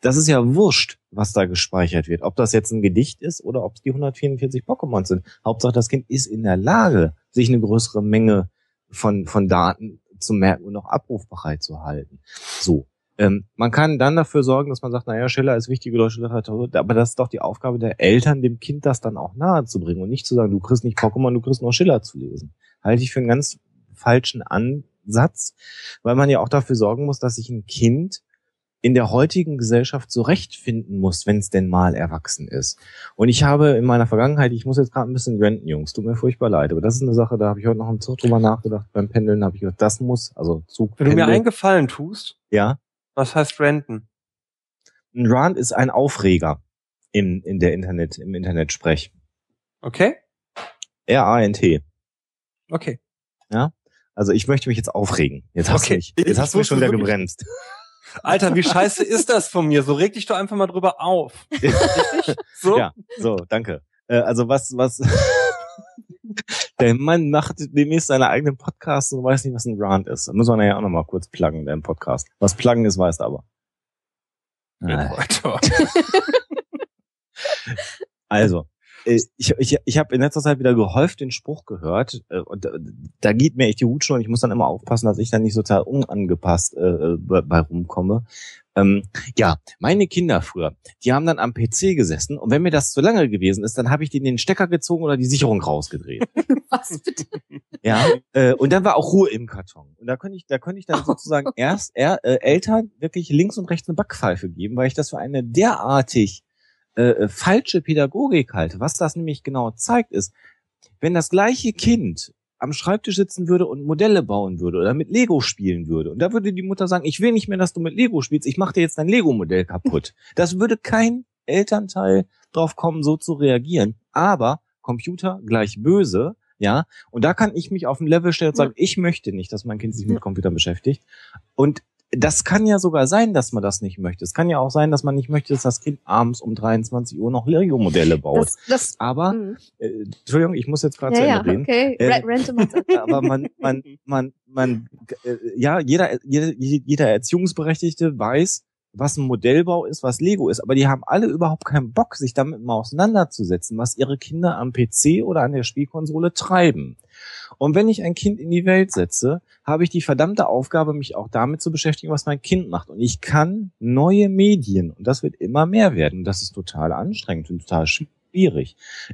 das ist ja wurscht, was da gespeichert wird. Ob das jetzt ein Gedicht ist oder ob es die 144 Pokémon sind. Hauptsache, das Kind ist in der Lage, sich eine größere Menge von, von Daten zu merken und auch abrufbereit zu halten. So. Ähm, man kann dann dafür sorgen, dass man sagt, naja, Schiller ist wichtige deutsche Literatur, aber das ist doch die Aufgabe der Eltern, dem Kind das dann auch nahe zu bringen und nicht zu sagen, du kriegst nicht Pokémon, du kriegst nur Schiller zu lesen. Halte ich für einen ganz falschen Ansatz, weil man ja auch dafür sorgen muss, dass sich ein Kind in der heutigen Gesellschaft zurechtfinden muss, wenn es denn mal erwachsen ist. Und ich habe in meiner Vergangenheit, ich muss jetzt gerade ein bisschen renten, Jungs, tut mir furchtbar leid, aber das ist eine Sache, da habe ich heute noch im Zug drüber nachgedacht. Beim Pendeln habe ich gedacht, das muss, also Zug. Wenn du mir einen Gefallen tust, ja. Was heißt renten? Ein Rant ist ein Aufreger in, in der Internet, im Internet-Sprech. Okay. R-A-N-T. Okay. Ja. Also ich möchte mich jetzt aufregen. Jetzt hast okay. du mich, jetzt hast du mich schon wieder gebremst. Alter, wie scheiße ist das von mir? So reg dich doch einfach mal drüber auf. Richtig? So? Ja, so, danke. Äh, also was, was, der Mann macht demnächst seine eigenen Podcasts und weiß nicht, was ein Rant ist. Da muss man ja auch nochmal kurz pluggen, deinen Podcast. Was pluggen ist, weißt du aber. also, ich, ich, ich habe in letzter Zeit wieder gehäuft den Spruch gehört, äh, und da geht mir echt die Hut schon. Ich muss dann immer aufpassen, dass ich da nicht sozial unangepasst äh, bei rumkomme. Ähm, ja, meine Kinder früher, die haben dann am PC gesessen und wenn mir das zu lange gewesen ist, dann habe ich denen den Stecker gezogen oder die Sicherung rausgedreht. Was bitte? Ja, äh, und dann war auch Ruhe im Karton. Und da könnte ich, da könnte ich dann sozusagen erst er, äh, Eltern wirklich links und rechts eine Backpfeife geben, weil ich das für eine derartig äh, falsche Pädagogik halte. Was das nämlich genau zeigt, ist, wenn das gleiche Kind am Schreibtisch sitzen würde und Modelle bauen würde oder mit Lego spielen würde. Und da würde die Mutter sagen, ich will nicht mehr, dass du mit Lego spielst, ich mache dir jetzt dein Lego-Modell kaputt. Das würde kein Elternteil drauf kommen, so zu reagieren. Aber Computer gleich böse, ja. Und da kann ich mich auf ein Level stellen und sagen, ich möchte nicht, dass mein Kind sich mit Computern beschäftigt. Und das kann ja sogar sein, dass man das nicht möchte. Es kann ja auch sein, dass man nicht möchte, dass das Kind abends um 23 Uhr noch Lego-Modelle baut. Das, das, aber, mh. äh, Entschuldigung, ich muss jetzt gerade ja, zu Ende ja, reden. Okay. Äh, aber man, man, man, man, äh, ja, jeder, jeder, jeder Erziehungsberechtigte weiß, was ein Modellbau ist, was Lego ist, aber die haben alle überhaupt keinen Bock, sich damit mal auseinanderzusetzen, was ihre Kinder am PC oder an der Spielkonsole treiben. Und wenn ich ein Kind in die Welt setze, habe ich die verdammte Aufgabe, mich auch damit zu beschäftigen, was mein Kind macht. Und ich kann neue Medien, und das wird immer mehr werden, das ist total anstrengend und total schwierig.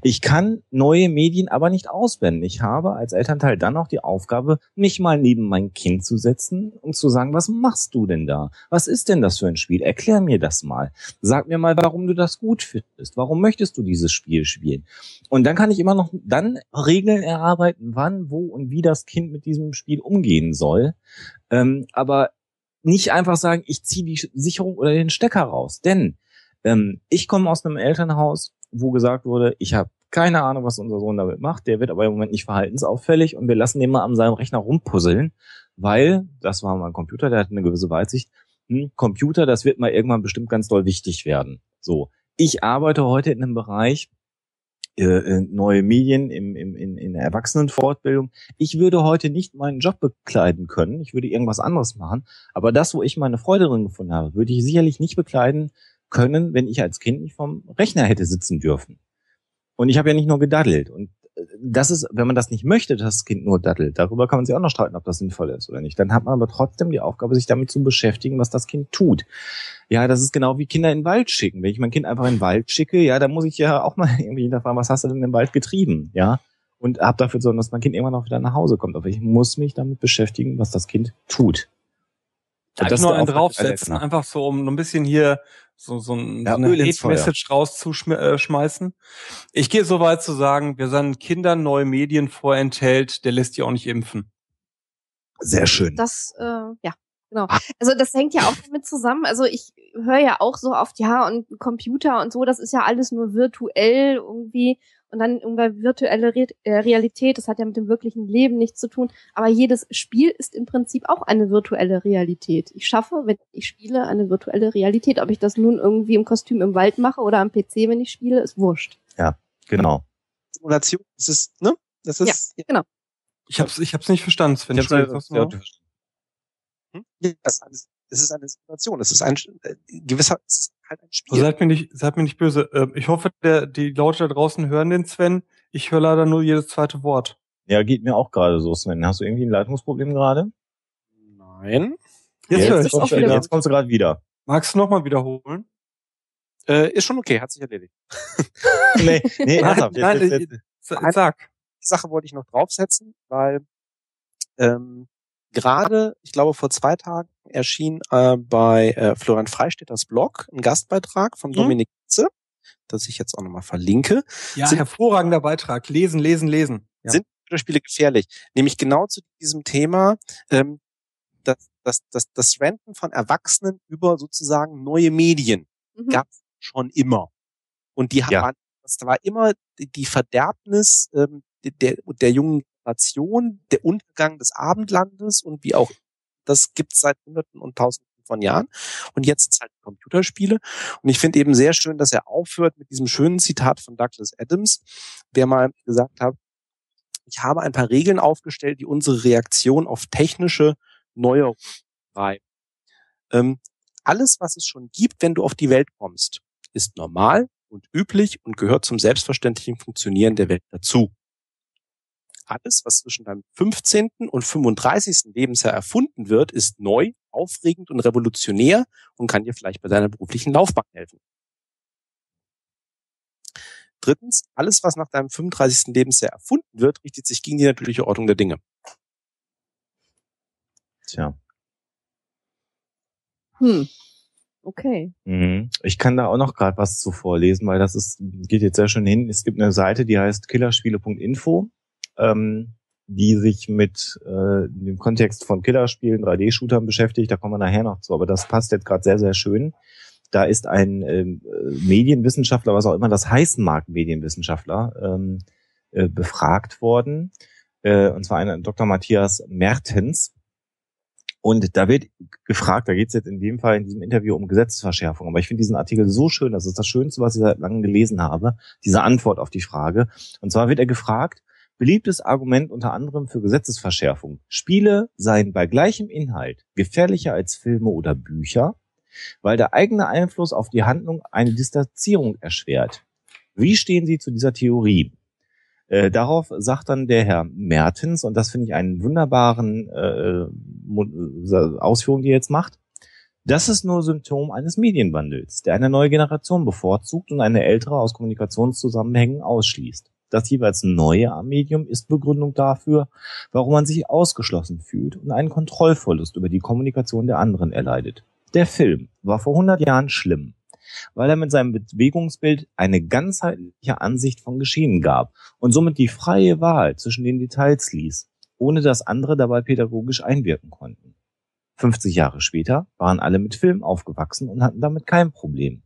Ich kann neue Medien aber nicht ausblenden. Ich habe als Elternteil dann auch die Aufgabe, mich mal neben mein Kind zu setzen und zu sagen, was machst du denn da? Was ist denn das für ein Spiel? Erklär mir das mal. Sag mir mal, warum du das gut findest. Warum möchtest du dieses Spiel spielen? Und dann kann ich immer noch dann Regeln erarbeiten, wann, wo und wie das Kind mit diesem Spiel umgehen soll. Ähm, aber nicht einfach sagen, ich ziehe die Sicherung oder den Stecker raus. Denn ähm, ich komme aus einem Elternhaus, wo gesagt wurde, ich habe keine Ahnung, was unser Sohn damit macht. Der wird aber im Moment nicht verhaltensauffällig und wir lassen den mal an seinem Rechner rumpuzzeln, weil, das war mein Computer, der hat eine gewisse Weitsicht, hm, Computer, das wird mal irgendwann bestimmt ganz doll wichtig werden. So. Ich arbeite heute in einem Bereich, äh, äh, neue Medien im, im, in, in der Erwachsenenfortbildung. Ich würde heute nicht meinen Job bekleiden können. Ich würde irgendwas anderes machen. Aber das, wo ich meine Freude drin gefunden habe, würde ich sicherlich nicht bekleiden können, wenn ich als Kind nicht vom Rechner hätte sitzen dürfen. Und ich habe ja nicht nur gedaddelt. Und das ist, wenn man das nicht möchte, dass das Kind nur daddelt, darüber kann man sich auch noch streiten, ob das sinnvoll ist oder nicht. Dann hat man aber trotzdem die Aufgabe, sich damit zu beschäftigen, was das Kind tut. Ja, das ist genau wie Kinder in den Wald schicken. Wenn ich mein Kind einfach in den Wald schicke, ja, dann muss ich ja auch mal irgendwie hinterfragen, was hast du denn im Wald getrieben, ja? Und hab dafür sorgen, dass mein Kind irgendwann auch wieder nach Hause kommt. Aber ich muss mich damit beschäftigen, was das Kind tut. Und das nur einen draufsetzen, einfach so, um ein bisschen hier so, so, ein, ja, so eine Hate-Message rauszuschmeißen. Äh, ich gehe so weit zu sagen, wer seinen Kindern neue Medien vorenthält, der lässt die auch nicht impfen. Sehr schön. Das, äh, ja, genau. Also das hängt ja auch damit zusammen. Also ich höre ja auch so oft, ja, und Computer und so, das ist ja alles nur virtuell irgendwie und dann irgendwann virtuelle Re äh, Realität, das hat ja mit dem wirklichen Leben nichts zu tun, aber jedes Spiel ist im Prinzip auch eine virtuelle Realität. Ich schaffe, wenn ich spiele, eine virtuelle Realität. Ob ich das nun irgendwie im Kostüm im Wald mache oder am PC, wenn ich spiele, ist wurscht. Ja, genau. Simulation, das ist, ne? Das ist, ja, genau. Ich hab's, ich hab's nicht verstanden, Sven. Ich hab's, ja, hm? ja, das ist alles es ist eine Situation, es ist ein äh, gewisser, halt ein Spiel. Also seid mir nicht, seid mir nicht böse. Ähm, ich hoffe, der, die Leute da draußen hören den Sven. Ich höre leider nur jedes zweite Wort. Ja, geht mir auch gerade so, Sven. Hast du irgendwie ein Leitungsproblem gerade? Nein. Jetzt, jetzt, jetzt, kommst, du, jetzt kommst du gerade wieder. Magst du nochmal wiederholen? Äh, ist schon okay, hat sich erledigt. nee, nee, nein, nein, jetzt, jetzt, sag. Die Sache wollte ich noch draufsetzen, weil ähm, gerade, ich glaube vor zwei Tagen erschien äh, bei äh, Florian Freistädters Blog ein Gastbeitrag von mhm. Dominik Zitze, das ich jetzt auch nochmal verlinke. Ja, sind, hervorragender Beitrag. Lesen, lesen, lesen. Ja. Sind Spiele gefährlich? Nämlich genau zu diesem Thema, ähm, das, das, das, das Renten von Erwachsenen über sozusagen neue Medien mhm. gab es schon immer. Und die ja. haben, das war immer die Verderbnis ähm, der, der jungen Generation, der Untergang des Abendlandes und wie auch das gibt's seit Hunderten und Tausenden von Jahren. Und jetzt halt Computerspiele. Und ich finde eben sehr schön, dass er aufhört mit diesem schönen Zitat von Douglas Adams, der mal gesagt hat, ich habe ein paar Regeln aufgestellt, die unsere Reaktion auf technische Neuerungen treiben. Ähm, alles, was es schon gibt, wenn du auf die Welt kommst, ist normal und üblich und gehört zum selbstverständlichen Funktionieren der Welt dazu alles, was zwischen deinem 15. und 35. Lebensjahr erfunden wird, ist neu, aufregend und revolutionär und kann dir vielleicht bei deiner beruflichen Laufbahn helfen. Drittens, alles, was nach deinem 35. Lebensjahr erfunden wird, richtet sich gegen die natürliche Ordnung der Dinge. Tja. Hm. Okay. Mhm. Ich kann da auch noch gerade was zu vorlesen, weil das ist, geht jetzt sehr schön hin. Es gibt eine Seite, die heißt killerspiele.info ähm, die sich mit äh, dem Kontext von Killerspielen, 3D-Shootern beschäftigt. Da kommen wir nachher noch zu, aber das passt jetzt gerade sehr, sehr schön. Da ist ein ähm, Medienwissenschaftler, was auch immer das heißen mag, Medienwissenschaftler, ähm, äh, befragt worden. Äh, und zwar ein Dr. Matthias Mertens. Und da wird gefragt, da geht es jetzt in dem Fall in diesem Interview um Gesetzesverschärfung. Aber ich finde diesen Artikel so schön, das ist das Schönste, was ich seit langem gelesen habe, diese Antwort auf die Frage. Und zwar wird er gefragt, Beliebtes Argument unter anderem für Gesetzesverschärfung. Spiele seien bei gleichem Inhalt gefährlicher als Filme oder Bücher, weil der eigene Einfluss auf die Handlung eine Distanzierung erschwert. Wie stehen Sie zu dieser Theorie? Äh, darauf sagt dann der Herr Mertens, und das finde ich einen wunderbaren äh, Ausführung, die er jetzt macht. Das ist nur Symptom eines Medienwandels, der eine neue Generation bevorzugt und eine ältere aus Kommunikationszusammenhängen ausschließt. Das jeweils neue Medium ist Begründung dafür, warum man sich ausgeschlossen fühlt und einen Kontrollverlust über die Kommunikation der anderen erleidet. Der Film war vor 100 Jahren schlimm, weil er mit seinem Bewegungsbild eine ganzheitliche Ansicht von Geschehen gab und somit die freie Wahl zwischen den Details ließ, ohne dass andere dabei pädagogisch einwirken konnten. 50 Jahre später waren alle mit Film aufgewachsen und hatten damit kein Problem.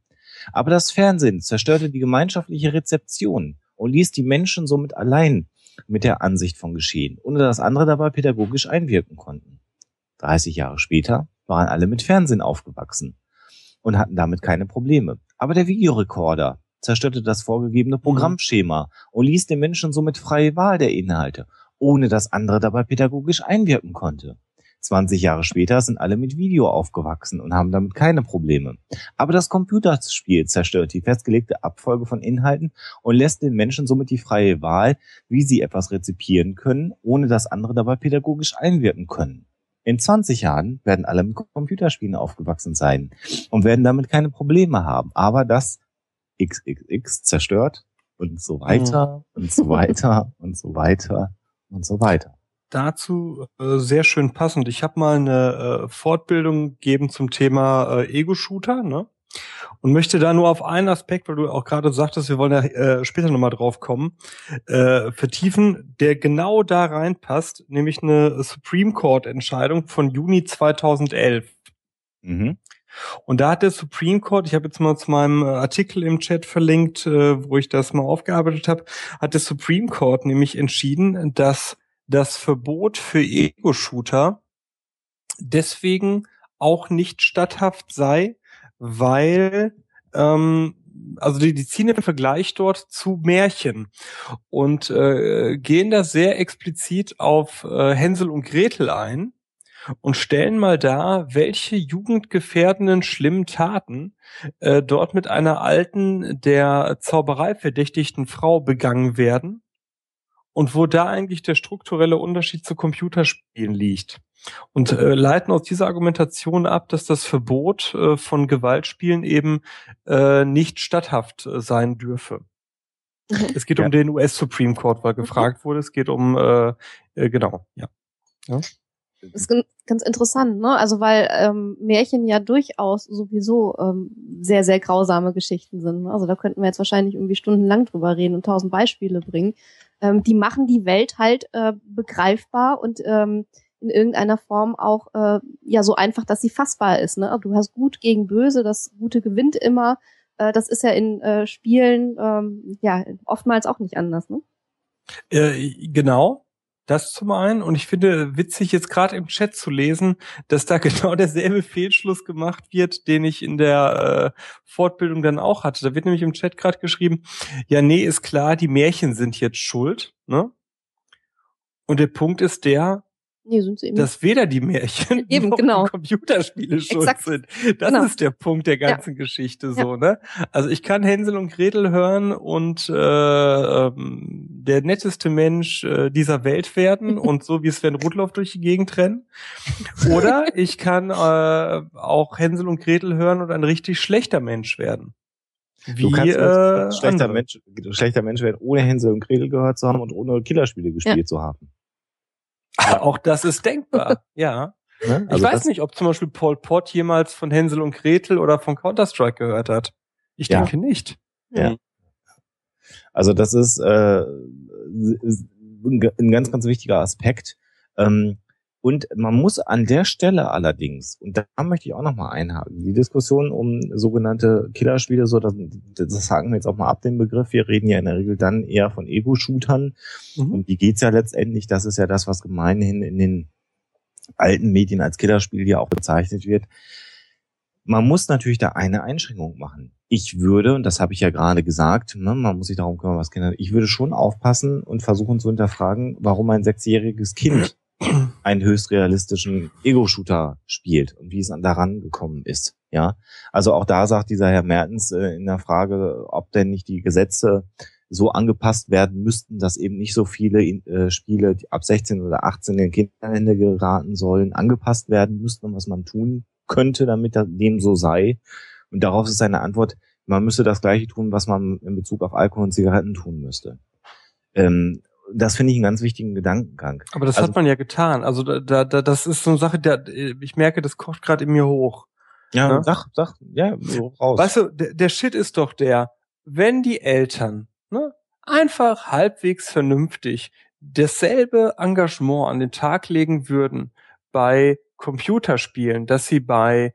Aber das Fernsehen zerstörte die gemeinschaftliche Rezeption und ließ die Menschen somit allein mit der Ansicht von Geschehen, ohne dass andere dabei pädagogisch einwirken konnten. 30 Jahre später waren alle mit Fernsehen aufgewachsen und hatten damit keine Probleme. Aber der Videorekorder zerstörte das vorgegebene mhm. Programmschema und ließ den Menschen somit freie Wahl der Inhalte, ohne dass andere dabei pädagogisch einwirken konnte. 20 Jahre später sind alle mit Video aufgewachsen und haben damit keine Probleme. Aber das Computerspiel zerstört die festgelegte Abfolge von Inhalten und lässt den Menschen somit die freie Wahl, wie sie etwas rezipieren können, ohne dass andere dabei pädagogisch einwirken können. In 20 Jahren werden alle mit Computerspielen aufgewachsen sein und werden damit keine Probleme haben. Aber das XXX zerstört und so weiter mhm. und so weiter und so weiter und so weiter. Dazu äh, sehr schön passend. Ich habe mal eine äh, Fortbildung gegeben zum Thema äh, Ego-Shooter, ne? Und möchte da nur auf einen Aspekt, weil du auch gerade sagtest, wir wollen ja äh, später nochmal drauf kommen, äh, vertiefen, der genau da reinpasst, nämlich eine Supreme Court Entscheidung von Juni 2011. Mhm. Und da hat der Supreme Court, ich habe jetzt mal zu meinem äh, Artikel im Chat verlinkt, äh, wo ich das mal aufgearbeitet habe, hat der Supreme Court nämlich entschieden, dass das Verbot für Ego-Shooter deswegen auch nicht statthaft sei, weil ähm, also die, die ziehen den Vergleich dort zu Märchen und äh, gehen da sehr explizit auf äh, Hänsel und Gretel ein und stellen mal dar, welche jugendgefährdenden schlimmen Taten äh, dort mit einer alten der Zauberei verdächtigten Frau begangen werden und wo da eigentlich der strukturelle Unterschied zu Computerspielen liegt. Und äh, leiten aus dieser Argumentation ab, dass das Verbot äh, von Gewaltspielen eben äh, nicht statthaft äh, sein dürfe. Mhm. Es geht ja. um den US Supreme Court, weil gefragt wurde. Es geht um äh, äh, genau, ja. ja. Das ist ganz interessant, ne? Also weil ähm, Märchen ja durchaus sowieso ähm, sehr, sehr grausame Geschichten sind. Ne? Also da könnten wir jetzt wahrscheinlich irgendwie stundenlang drüber reden und tausend Beispiele bringen. Ähm, die machen die Welt halt äh, begreifbar und ähm, in irgendeiner Form auch äh, ja so einfach, dass sie fassbar ist. Ne? Du hast Gut gegen Böse, das Gute gewinnt immer. Äh, das ist ja in äh, Spielen ähm, ja oftmals auch nicht anders. Ne? Äh, genau, das zum einen. Und ich finde witzig, jetzt gerade im Chat zu lesen, dass da genau derselbe Fehlschluss gemacht wird, den ich in der äh, Fortbildung dann auch hatte. Da wird nämlich im Chat gerade geschrieben, ja, nee, ist klar, die Märchen sind jetzt schuld. Ne? Und der Punkt ist der, Nee, sind sie eben. Dass weder die Märchen eben, noch genau. die Computerspiele schuld Exakt. sind. Das genau. ist der Punkt der ganzen ja. Geschichte so, ja. ne? Also ich kann Hänsel und Gretel hören und äh, ähm, der netteste Mensch äh, dieser Welt werden und so wie Sven Rudloff durch die Gegend rennen. Oder ich kann äh, auch Hänsel und Gretel hören und ein richtig schlechter Mensch werden. Wie, du kannst äh, schlechter Mensch, schlechter Mensch werden, ohne Hänsel und Gretel gehört zu haben und ohne Killerspiele gespielt ja. zu haben. Auch das ist denkbar, ja. Ne? Also ich weiß nicht, ob zum Beispiel Paul Pott jemals von Hänsel und Gretel oder von Counter-Strike gehört hat. Ich ja. denke nicht. Ja. Hm. Also das ist äh, ein ganz, ganz wichtiger Aspekt. Ähm, und man muss an der Stelle allerdings, und da möchte ich auch nochmal einhaken, die Diskussion um sogenannte Killerspiele, so das, das haken wir jetzt auch mal ab, den Begriff. Wir reden ja in der Regel dann eher von Ego-Shootern. Mhm. Um die geht's ja letztendlich. Das ist ja das, was gemeinhin in den alten Medien als Killerspiel ja auch bezeichnet wird. Man muss natürlich da eine Einschränkung machen. Ich würde, und das habe ich ja gerade gesagt, ne, man muss sich darum kümmern, was Kinder, ich würde schon aufpassen und versuchen zu hinterfragen, warum ein sechsjähriges Kind einen höchst realistischen Ego-Shooter spielt und wie es daran gekommen ist. Ja, also auch da sagt dieser Herr Mertens äh, in der Frage, ob denn nicht die Gesetze so angepasst werden müssten, dass eben nicht so viele äh, Spiele die ab 16 oder 18 in Kinderhände geraten sollen, angepasst werden müssten und was man tun könnte, damit dem so sei. Und darauf ist seine Antwort, man müsste das Gleiche tun, was man in Bezug auf Alkohol und Zigaretten tun müsste. Ähm, das finde ich einen ganz wichtigen Gedankengang. Aber das also, hat man ja getan. Also da, da, das ist so eine Sache, der, ich merke, das kocht gerade in mir hoch. Ja, ne? sag, sag, ja, so raus. Weißt du, der, der Shit ist doch der, wenn die Eltern ne, einfach halbwegs vernünftig dasselbe Engagement an den Tag legen würden bei Computerspielen, dass sie bei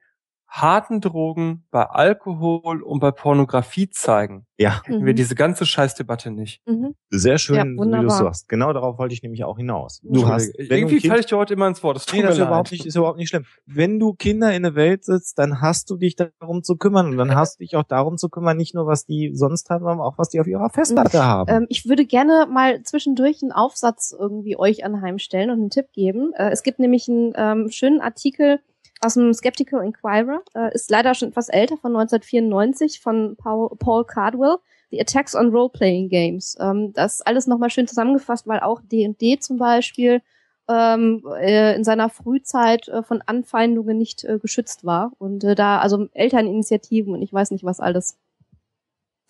harten Drogen, bei Alkohol und bei Pornografie zeigen, Ja, hätten Mhm. wir diese ganze Scheißdebatte nicht. Mhm. sehr schön, Ja, wie du wunderbar. sagst. Genau darauf wollte ich nämlich auch hinaus. Du hast, wenn du ein Irgendwie falle ich dir heute immer ins Wort. Das tut Nee, mir das ist überhaupt nicht, ist überhaupt nicht schlimm. Wenn du Kinder in der Welt sitzt, dann hast du dich darum zu kümmern und dann hast du dich auch darum zu kümmern, nicht nur was die sonst haben, sondern auch was die auf ihrer Festplatte haben. Ähm, ich würde gerne mal zwischendurch einen Aufsatz irgendwie euch anheimstellen und einen Tipp geben. Äh, es gibt nämlich einen ähm, schönen Artikel aus dem Skeptical Inquirer, äh, ist leider schon etwas älter, von 1994, von Paul, Paul Cardwell, The Attacks on Role-Playing Games. Ähm, das alles nochmal schön zusammengefasst, weil auch D&D zum Beispiel ähm, äh, in seiner Frühzeit äh, von Anfeindungen nicht äh, geschützt war. Und äh, da, also Elterninitiativen und ich weiß nicht was alles,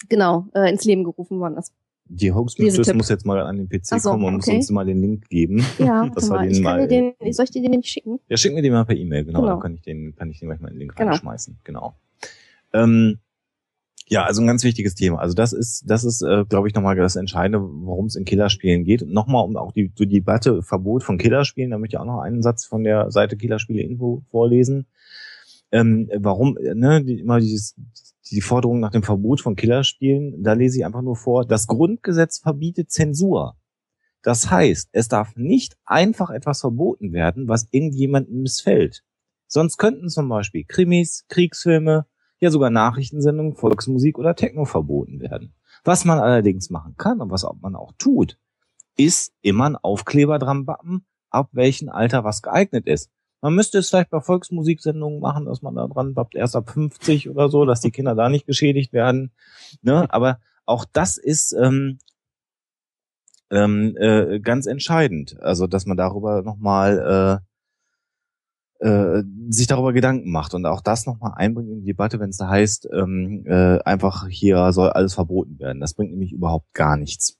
genau, äh, ins Leben gerufen worden ist. Die Hoax Lesetipp. Mistress muss jetzt mal an den PC so, kommen und muss okay. uns mal den Link geben. Ja, Das warte war mal. ich mal- den, soll ich dir den nicht schicken? Ja, schick mir den mal per E-Mail, genau. Genau. Dann kann ich den, kann ich den gleich mal in den Link Genau. reinschmeißen. Genau. Ähm, ja, also ein ganz wichtiges Thema. Also das ist, das ist, äh, glaube ich, nochmal das Entscheidende, worum es in Killerspielen geht. Und nochmal, um auch die, die Debatte Verbot von Killerspielen, da möchte ich auch noch einen Satz von der Seite Killerspiele Info vorlesen. Ähm, warum, äh, ne, die, immer dieses, die Forderung nach dem Verbot von Killerspielen, da lese ich einfach nur vor, das Grundgesetz verbietet Zensur. Das heißt, es darf nicht einfach etwas verboten werden, was irgendjemandem missfällt. Sonst könnten zum Beispiel Krimis, Kriegsfilme, ja sogar Nachrichtensendungen, Volksmusik oder Techno verboten werden. Was man allerdings machen kann und was man auch tut, ist immer ein Aufkleber dran bappen, ab welchem Alter was geeignet ist. Man müsste es vielleicht bei Volksmusiksendungen machen, dass man da dran bappt, erst ab 50 oder so, dass die Kinder da nicht geschädigt werden. Ne? Aber auch das ist ähm, ähm, äh, ganz entscheidend. Also, dass man darüber nochmal äh, äh, sich darüber Gedanken macht und auch das nochmal einbringt in die Debatte, wenn es da heißt, ähm, äh, einfach hier soll alles verboten werden. Das bringt nämlich überhaupt gar nichts.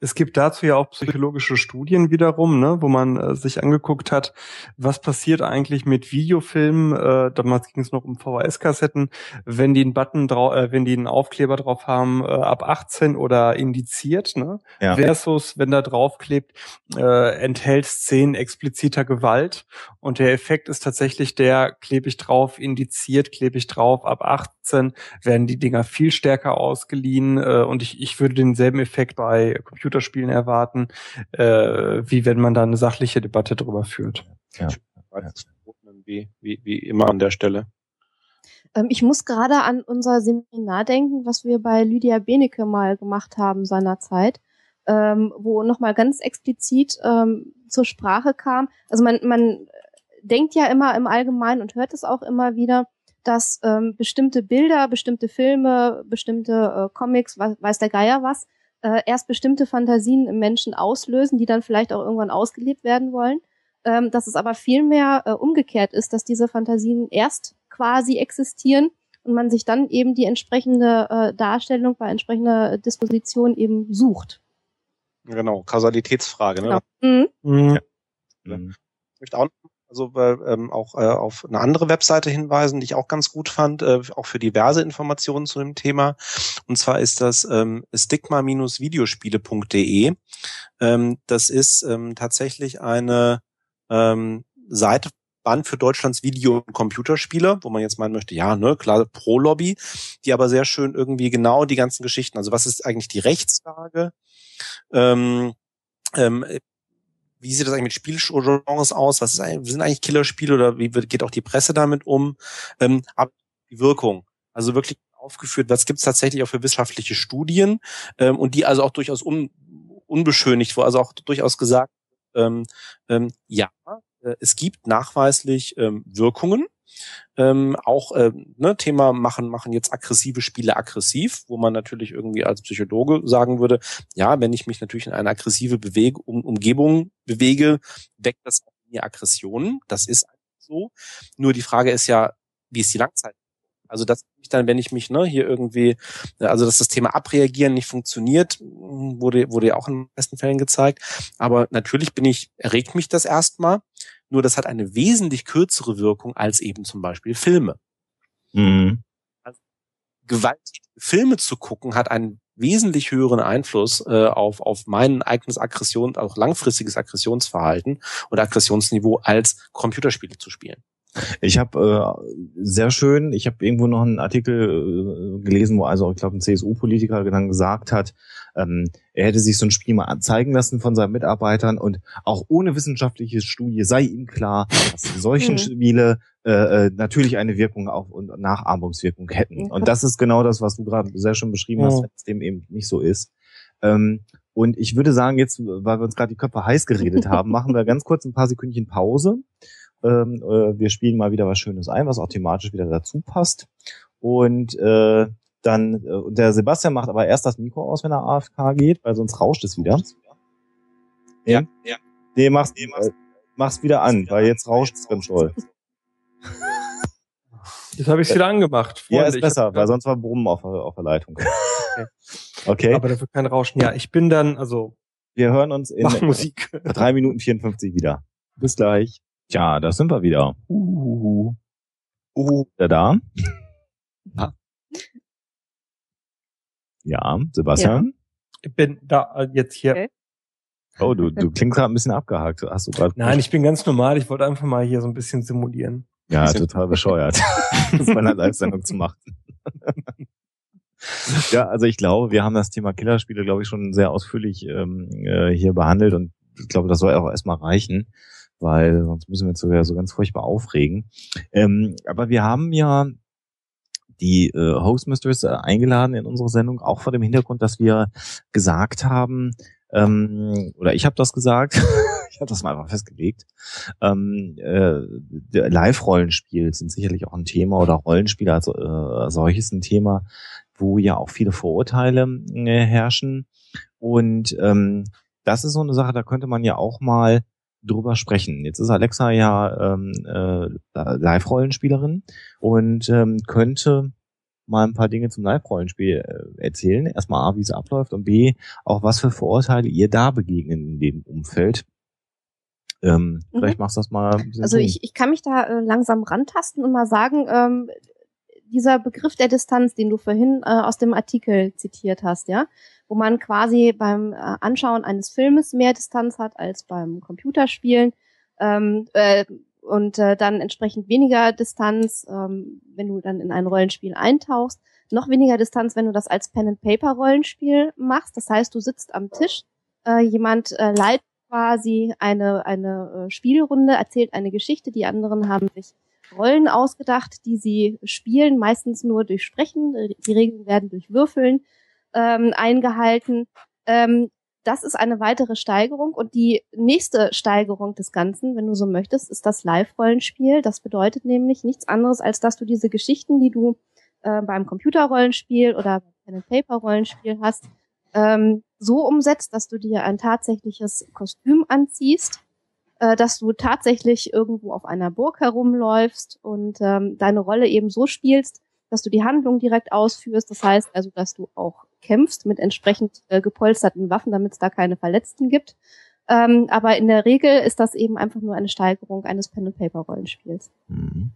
Es gibt dazu ja auch psychologische Studien wiederum, ne, wo man äh, sich angeguckt hat, was passiert eigentlich mit Videofilmen. Äh, damals ging es noch um VHS-Kassetten, wenn die einen Button drauf, äh, wenn die einen Aufkleber drauf haben, äh, ab 18 oder indiziert, ne, Ja. versus wenn da draufklebt, äh, enthält Szenen expliziter Gewalt. Und der Effekt ist tatsächlich der, klebe ich drauf, indiziert, klebe ich drauf, ab 18 werden die Dinger viel stärker ausgeliehen äh, und ich, ich würde denselben Effekt bei Computerspielen erwarten, äh, wie wenn man da eine sachliche Debatte drüber führt. Wie, wie, wie immer an der Stelle. Ähm, ich muss gerade an unser Seminar denken, was wir bei Lydia Benecke mal gemacht haben seinerzeit, ähm, wo nochmal ganz explizit ähm, zur Sprache kam. Also man, man denkt ja immer im Allgemeinen und hört es auch immer wieder, dass ähm, bestimmte Bilder, bestimmte Filme, bestimmte äh, Comics, weiß, weiß der Geier was, äh, erst bestimmte Fantasien im Menschen auslösen, die dann vielleicht auch irgendwann ausgelebt werden wollen. Ähm, dass es aber vielmehr äh, umgekehrt ist, dass diese Fantasien erst quasi existieren und man sich dann eben die entsprechende äh, Darstellung bei entsprechender Disposition eben sucht. Genau, Kausalitätsfrage. Ne? Genau. Mhm. Mhm. Ich möchte auch also äh, ähm, auch äh, auf eine andere Webseite hinweisen, die ich auch ganz gut fand, äh, auch für diverse Informationen zu dem Thema. Und zwar ist das ähm, stigma-videospiele.de. Ähm, das ist ähm, tatsächlich eine ähm, Seite Band für Deutschlands Video- und Computerspiele, wo man jetzt meinen möchte, ja, ne, klar, Pro-Lobby, die aber sehr schön irgendwie genau die ganzen Geschichten, also was ist eigentlich die Rechtslage, ähm, ähm, wie sieht das eigentlich mit Spielgenres aus? Was sind eigentlich Killerspiele oder wie geht auch die Presse damit um? Ähm, aber die Wirkung, also wirklich aufgeführt, was gibt es tatsächlich auch für wissenschaftliche Studien ähm, und die also auch durchaus un, unbeschönigt, wo also auch durchaus gesagt, ähm, ähm, ja, es gibt nachweislich ähm, Wirkungen. Ähm, auch äh, ne, Thema machen machen jetzt aggressive Spiele aggressiv, wo man natürlich irgendwie als Psychologe sagen würde, ja, wenn ich mich natürlich in eine aggressive Bewege, um, Umgebung bewege, weckt das mir Aggressionen. Das ist so. Nur die Frage ist ja, wie ist die Langzeit? Also das ich dann, wenn ich mich ne, hier irgendwie, also dass das Thema Abreagieren nicht funktioniert, wurde wurde ja auch in den meisten Fällen gezeigt. Aber natürlich bin ich erregt mich das erstmal. Nur das hat eine wesentlich kürzere Wirkung als eben zum Beispiel Filme. Mhm. gewaltige Filme zu gucken, hat einen wesentlich höheren Einfluss äh, auf, auf mein eigenes Aggression, auch langfristiges Aggressionsverhalten und Aggressionsniveau als Computerspiele zu spielen. Ich habe äh, sehr schön, ich habe irgendwo noch einen Artikel äh, gelesen, wo also ich glaube ein CSU-Politiker dann gesagt hat, ähm, er hätte sich so ein Spiel mal zeigen lassen von seinen Mitarbeitern und auch ohne wissenschaftliche Studie sei ihm klar, dass solche mhm. Spiele äh, äh, natürlich eine Wirkung auf und Nachahmungswirkung hätten. Und das ist genau das, was du gerade sehr schön beschrieben hast, wenn es dem eben nicht so ist. Ähm, und ich würde sagen, jetzt, weil wir uns gerade die Köpfe heiß geredet haben, machen wir ganz kurz ein paar Sekündchen Pause. Ähm, äh, wir spielen mal wieder was Schönes ein, was auch thematisch wieder dazu passt. Und äh, dann, äh, der Sebastian macht aber erst das Mikro aus, wenn er AFK geht, weil sonst rauscht es wieder. Ja, ja. Nee, mach's, nee, mach's, äh, mach's wieder an, weil jetzt rauscht es ganz toll. Jetzt habe ich es wieder angemacht. Freunde. Ja, ist besser, weil sonst war Brummen auf, auf der Leitung. Okay. okay. Aber dafür kein Rauschen. Ja, ich bin dann, also. Wir hören uns in Musik. drei Minuten 54 wieder. Bis gleich. Tja, da sind wir wieder. Uhuhu. Uhu. Der da? Ja. ja, Sebastian? Ja. Ich bin da äh, jetzt hier. Okay. Oh, du, du klingst gerade ein bisschen abgehakt. Hast du gerade? Nein, ich bin ganz normal. Ich wollte einfach mal hier so ein bisschen simulieren. Ja, total bescheuert, das bei einer Live-Sendung zu machen. ja, also ich glaube, wir haben das Thema Killerspiele, glaube ich, schon sehr ausführlich ähm, äh, hier behandelt und ich glaube, das soll auch erstmal reichen weil sonst müssen wir uns sogar so ganz furchtbar aufregen. Ähm, aber wir haben ja die äh, Hostmisters äh, eingeladen in unsere Sendung, auch vor dem Hintergrund, dass wir gesagt haben, ähm, oder ich habe das gesagt, ich habe das mal einfach festgelegt, ähm, äh, Live-Rollenspiel sind sicherlich auch ein Thema oder Rollenspiele als äh, solches ein Thema, wo ja auch viele Vorurteile äh, herrschen. Und ähm, das ist so eine Sache, da könnte man ja auch mal drüber sprechen. Jetzt ist Alexa ja ähm, äh, Live-Rollenspielerin und ähm, könnte mal ein paar Dinge zum Live-Rollenspiel äh, erzählen. Erstmal A, wie es abläuft und B, auch was für Vorurteile ihr da begegnen in dem Umfeld. Ähm, mhm. Vielleicht machst du das mal. Also ich, ich kann mich da äh, langsam rantasten und mal sagen, ähm, dieser Begriff der Distanz, den du vorhin äh, aus dem Artikel zitiert hast, ja, wo man quasi beim äh, Anschauen eines Filmes mehr Distanz hat als beim Computerspielen ähm, äh, und äh, dann entsprechend weniger Distanz, ähm, wenn du dann in ein Rollenspiel eintauchst, noch weniger Distanz, wenn du das als Pen-and-Paper-Rollenspiel machst. Das heißt, du sitzt am Tisch, äh, jemand äh, leitet quasi eine, eine äh, Spielrunde, erzählt eine Geschichte, die anderen haben sich Rollen ausgedacht, die sie spielen, meistens nur durch Sprechen, die Regeln werden durch Würfeln ähm, eingehalten. Ähm, das ist eine weitere Steigerung. Und die nächste Steigerung des Ganzen, wenn du so möchtest, ist das Live-Rollenspiel. Das bedeutet nämlich nichts anderes, als dass du diese Geschichten, die du äh, beim Computerrollenspiel oder beim Pen-and-Paper-Rollenspiel hast, ähm, so umsetzt, dass du dir ein tatsächliches Kostüm anziehst, äh, dass du tatsächlich irgendwo auf einer Burg herumläufst und ähm, deine Rolle eben so spielst, dass du die Handlung direkt ausführst. Das heißt also, dass du auch kämpfst mit entsprechend äh, gepolsterten Waffen, damit es da keine Verletzten gibt. Ähm, aber in der Regel ist das eben einfach nur eine Steigerung eines Pen-and-Paper-Rollenspiels. Mhm.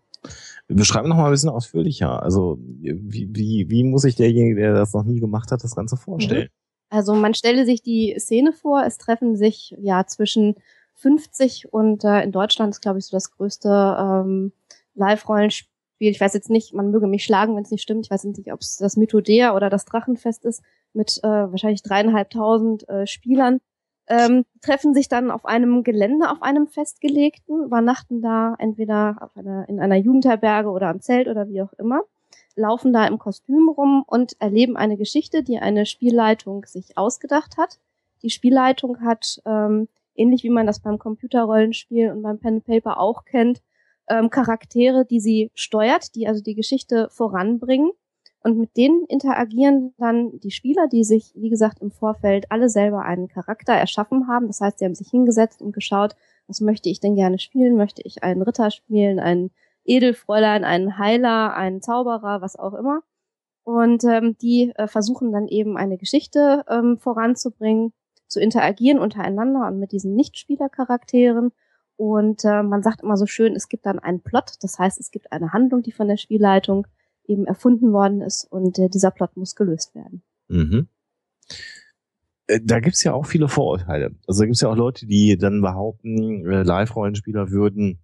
Beschreib noch mal ein bisschen ausführlicher. Also wie, wie, wie muss sich derjenige, der das noch nie gemacht hat, das Ganze vorstellen? Mhm. Also man stelle sich die Szene vor, es treffen sich ja zwischen 50 und äh, in Deutschland ist, glaube ich, so das größte ähm, Live-Rollenspiel Spiel. Ich weiß jetzt nicht, man möge mich schlagen, wenn es nicht stimmt. Ich weiß nicht, ob es das Mythodea oder das Drachenfest ist, mit äh, wahrscheinlich dreieinhalbtausend äh, Spielern. Ähm, treffen sich dann auf einem Gelände, auf einem festgelegten, übernachten da entweder auf einer, in einer Jugendherberge oder am Zelt oder wie auch immer, laufen da im Kostüm rum und erleben eine Geschichte, die eine Spielleitung sich ausgedacht hat. Die Spielleitung hat, ähm, ähnlich wie man das beim Computerrollenspiel und beim Pen and Paper auch kennt, ähm, Charaktere, die sie steuert, die also die Geschichte voranbringen. Und mit denen interagieren dann die Spieler, die sich, wie gesagt, im Vorfeld alle selber einen Charakter erschaffen haben. Das heißt, sie haben sich hingesetzt und geschaut, was möchte ich denn gerne spielen? Möchte ich einen Ritter spielen, einen Edelfräulein, einen Heiler, einen Zauberer, was auch immer. Und ähm, die äh, versuchen dann eben eine Geschichte ähm, voranzubringen, zu interagieren untereinander und mit diesen Nichtspielercharakteren und äh, man sagt immer so schön, es gibt dann einen Plot, das heißt, es gibt eine Handlung, die von der Spielleitung eben erfunden worden ist und äh, dieser Plot muss gelöst werden. Mhm. Äh, da gibt's ja auch viele Vorurteile. Also da gibt's ja auch Leute, die dann behaupten, äh, Live-Rollenspieler würden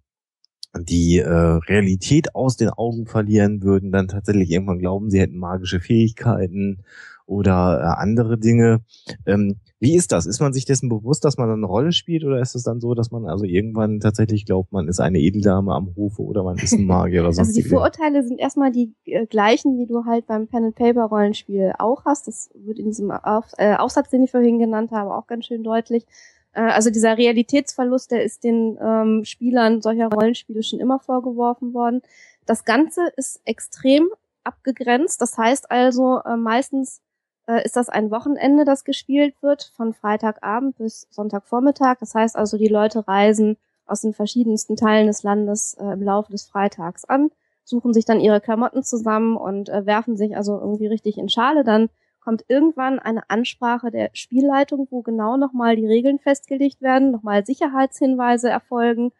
die äh, Realität aus den Augen verlieren würden, dann tatsächlich irgendwann glauben, sie hätten magische Fähigkeiten oder äh, andere Dinge. Ähm, wie ist das? Ist man sich dessen bewusst, dass man eine Rolle spielt oder ist es dann so, dass man also irgendwann tatsächlich glaubt, man ist eine Edeldame am Hofe oder man ist ein Magier oder sonst Also die Vorurteile sind erstmal die äh, gleichen, die du halt beim Pen and Paper Rollenspiel auch hast. Das wird in diesem Auf, äh, Aufsatz, den ich vorhin genannt habe, auch ganz schön deutlich. Äh, also dieser Realitätsverlust, der ist den ähm, Spielern solcher Rollenspiele schon immer vorgeworfen worden. Das Ganze ist extrem abgegrenzt. Das heißt also äh, meistens äh, ist das ein Wochenende, das gespielt wird, von Freitagabend bis Sonntagvormittag. Das heißt also, die Leute reisen aus den verschiedensten Teilen des Landes äh, im Laufe des Freitags an, suchen sich dann ihre Klamotten zusammen und äh, werfen sich also irgendwie richtig in Schale. Dann kommt irgendwann eine Ansprache der Spielleitung, wo genau nochmal die Regeln festgelegt werden, nochmal Sicherheitshinweise erfolgen.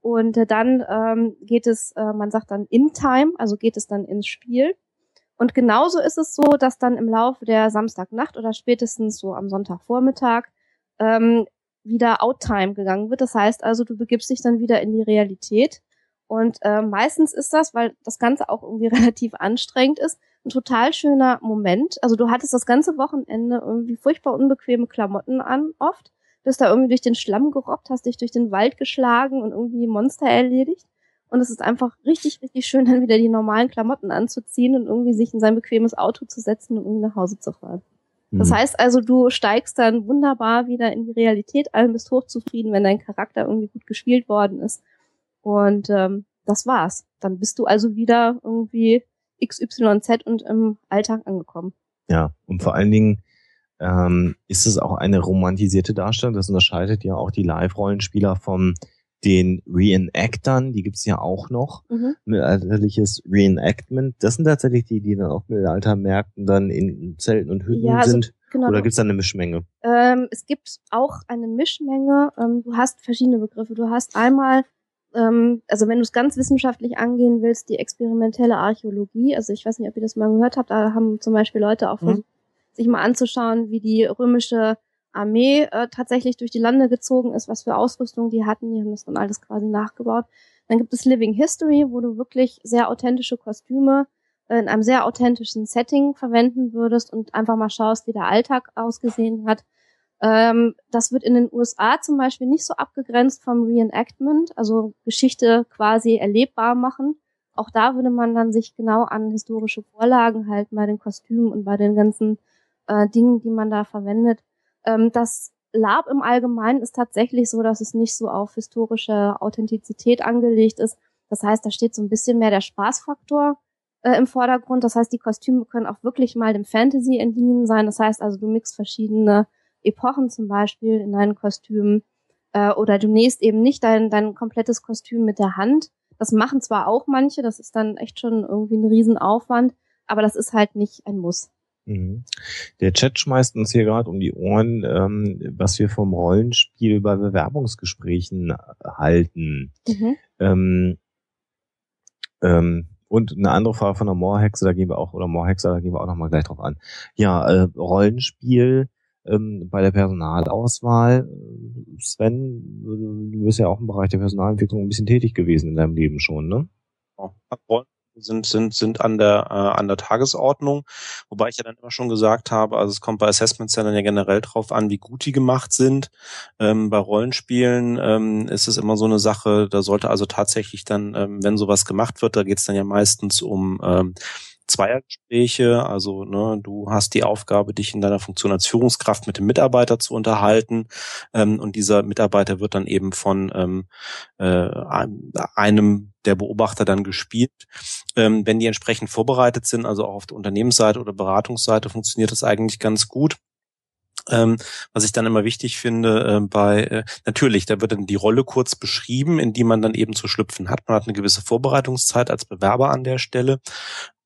Und äh, dann ähm, geht es, äh, man sagt dann in Time, also geht es dann ins Spiel. Und genauso ist es so, dass dann im Laufe der Samstagnacht oder spätestens so am Sonntagvormittag ähm, wieder Outtime gegangen wird. Das heißt also, du begibst dich dann wieder in die Realität. Und äh, meistens ist das, weil das Ganze auch irgendwie relativ anstrengend ist, ein total schöner Moment. Also du hattest das ganze Wochenende irgendwie furchtbar unbequeme Klamotten an, oft. Bist da irgendwie durch den Schlamm gerobbt, hast dich durch den Wald geschlagen und irgendwie Monster erledigt. Und es ist einfach richtig, richtig schön, dann wieder die normalen Klamotten anzuziehen und irgendwie sich in sein bequemes Auto zu setzen und irgendwie nach Hause zu fahren. Mhm. Das heißt also, du steigst dann wunderbar wieder in die Realität ein, bist hochzufrieden, wenn dein Charakter irgendwie gut gespielt worden ist. Und ähm, das war's. Dann bist du also wieder irgendwie XYZ und im Alltag angekommen. Ja, und vor allen Dingen ähm, ist es auch eine romantisierte Darstellung. Das unterscheidet ja auch die Live-Rollenspieler vom den Reenactern, die gibt's ja auch noch, mhm. mittelalterliches Reenactment. Das sind tatsächlich die, die dann auf Mittelaltermärkten dann in Zelten und Hütten ja, also, sind. Genau. Oder gibt's da eine Mischmenge? Ähm, es gibt auch eine Mischmenge. Ähm, du hast verschiedene Begriffe. Du hast einmal, ähm, also wenn du es ganz wissenschaftlich angehen willst, die experimentelle Archäologie. Also ich weiß nicht, ob ihr das mal gehört habt. Da haben zum Beispiel Leute auch mhm. versucht, sich mal anzuschauen, wie die römische Armee äh, tatsächlich durch die Lande gezogen ist, was für Ausrüstung die hatten. Die haben das dann alles quasi nachgebaut. Dann gibt es Living History, wo du wirklich sehr authentische Kostüme äh, in einem sehr authentischen Setting verwenden würdest und einfach mal schaust, wie der Alltag ausgesehen hat. Ähm, das wird in den USA zum Beispiel nicht so abgegrenzt vom Reenactment, also Geschichte quasi erlebbar machen. Auch da würde man dann sich genau an historische Vorlagen halten bei den Kostümen und bei den ganzen äh, Dingen, die man da verwendet. Ähm, das Lab im Allgemeinen ist tatsächlich so, dass es nicht so auf historische Authentizität angelegt ist. Das heißt, da steht so ein bisschen mehr der Spaßfaktor äh, im Vordergrund. Das heißt, die Kostüme können auch wirklich mal dem Fantasy entliehen sein. Das heißt also, du mixt verschiedene Epochen zum Beispiel in deinen Kostümen äh, oder du nähst eben nicht dein, dein komplettes Kostüm mit der Hand. Das machen zwar auch manche, das ist dann echt schon irgendwie ein Riesenaufwand, aber das ist halt nicht ein Muss. Mhm. Der Chat schmeißt uns hier gerade um die Ohren, ähm, was wir vom Rollenspiel bei Bewerbungsgesprächen halten. Mhm. Ähm, ähm, und eine andere Frage von der Moorhexe, da gehen wir auch, oder Moorhexe, da gehen wir auch nochmal gleich drauf an. Ja, äh, Rollenspiel ähm, bei der Personalauswahl. Sven, du bist ja auch im Bereich der Personalentwicklung ein bisschen tätig gewesen in deinem Leben schon, ne? Ja, sind, sind, sind an der, äh, an der Tagesordnung. Wobei ich ja dann immer schon gesagt habe, also es kommt bei Assessment Centern ja generell drauf an, wie gut die gemacht sind. Ähm, bei Rollenspielen ähm, ist es immer so eine Sache, da sollte also tatsächlich dann, ähm, wenn sowas gemacht wird, da geht es dann ja meistens um ähm, Zweiergespräche. Also ne, du hast die Aufgabe, dich in deiner Funktion als Führungskraft mit dem Mitarbeiter zu unterhalten. Ähm, und dieser Mitarbeiter wird dann eben von ähm, äh, einem der Beobachter dann gespielt. Ähm, wenn die entsprechend vorbereitet sind, also auch auf der Unternehmensseite oder Beratungsseite, funktioniert das eigentlich ganz gut. Ähm, was ich dann immer wichtig finde, äh, bei äh, natürlich, da wird dann die Rolle kurz beschrieben, in die man dann eben zu schlüpfen hat. Man hat eine gewisse Vorbereitungszeit als Bewerber an der Stelle.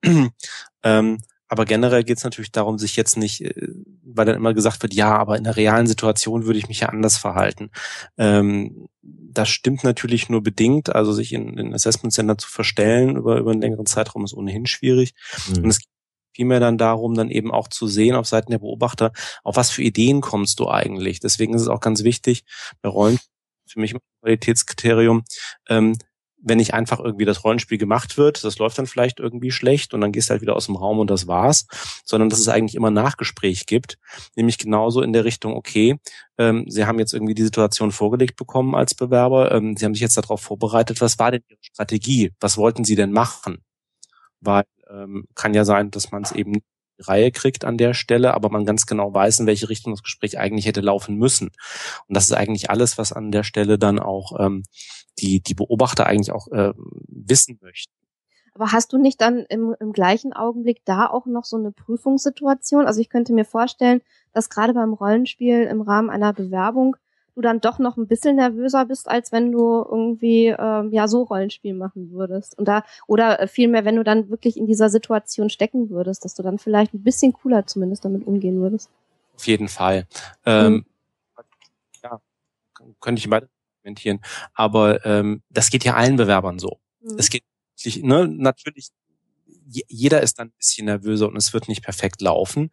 ähm, aber generell geht es natürlich darum, sich jetzt nicht, äh, weil dann immer gesagt wird, ja, aber in der realen Situation würde ich mich ja anders verhalten. Ähm, das stimmt natürlich nur bedingt. Also sich in den Assessment Center zu verstellen über, über einen längeren Zeitraum ist ohnehin schwierig. Mhm. Und es geht vielmehr dann darum, dann eben auch zu sehen auf Seiten der Beobachter, auf was für Ideen kommst du eigentlich. Deswegen ist es auch ganz wichtig, bei Rollen für mich ein Qualitätskriterium, ähm, wenn nicht einfach irgendwie das Rollenspiel gemacht wird, das läuft dann vielleicht irgendwie schlecht und dann gehst du halt wieder aus dem Raum und das war's, sondern dass es eigentlich immer Nachgespräch gibt, nämlich genauso in der Richtung, okay, ähm, Sie haben jetzt irgendwie die Situation vorgelegt bekommen als Bewerber, ähm, Sie haben sich jetzt darauf vorbereitet, was war denn Ihre Strategie, was wollten Sie denn machen? Weil ähm, kann ja sein, dass man es eben Reihe kriegt an der Stelle, aber man ganz genau weiß, in welche Richtung das Gespräch eigentlich hätte laufen müssen. Und das ist eigentlich alles, was an der Stelle dann auch ähm, die, die Beobachter eigentlich auch äh, wissen möchten. Aber hast du nicht dann im, im gleichen Augenblick da auch noch so eine Prüfungssituation? Also ich könnte mir vorstellen, dass gerade beim Rollenspiel im Rahmen einer Bewerbung du dann doch noch ein bisschen nervöser bist, als wenn du irgendwie ähm, ja so Rollenspiel machen würdest. Und da, oder äh, vielmehr, wenn du dann wirklich in dieser Situation stecken würdest, dass du dann vielleicht ein bisschen cooler zumindest damit umgehen würdest. Auf jeden Fall. Ähm, mhm. Ja, könnte ich weiter kommentieren. Aber ähm, das geht ja allen Bewerbern so. Mhm. Es geht ne, natürlich jeder ist dann ein bisschen nervöser und es wird nicht perfekt laufen.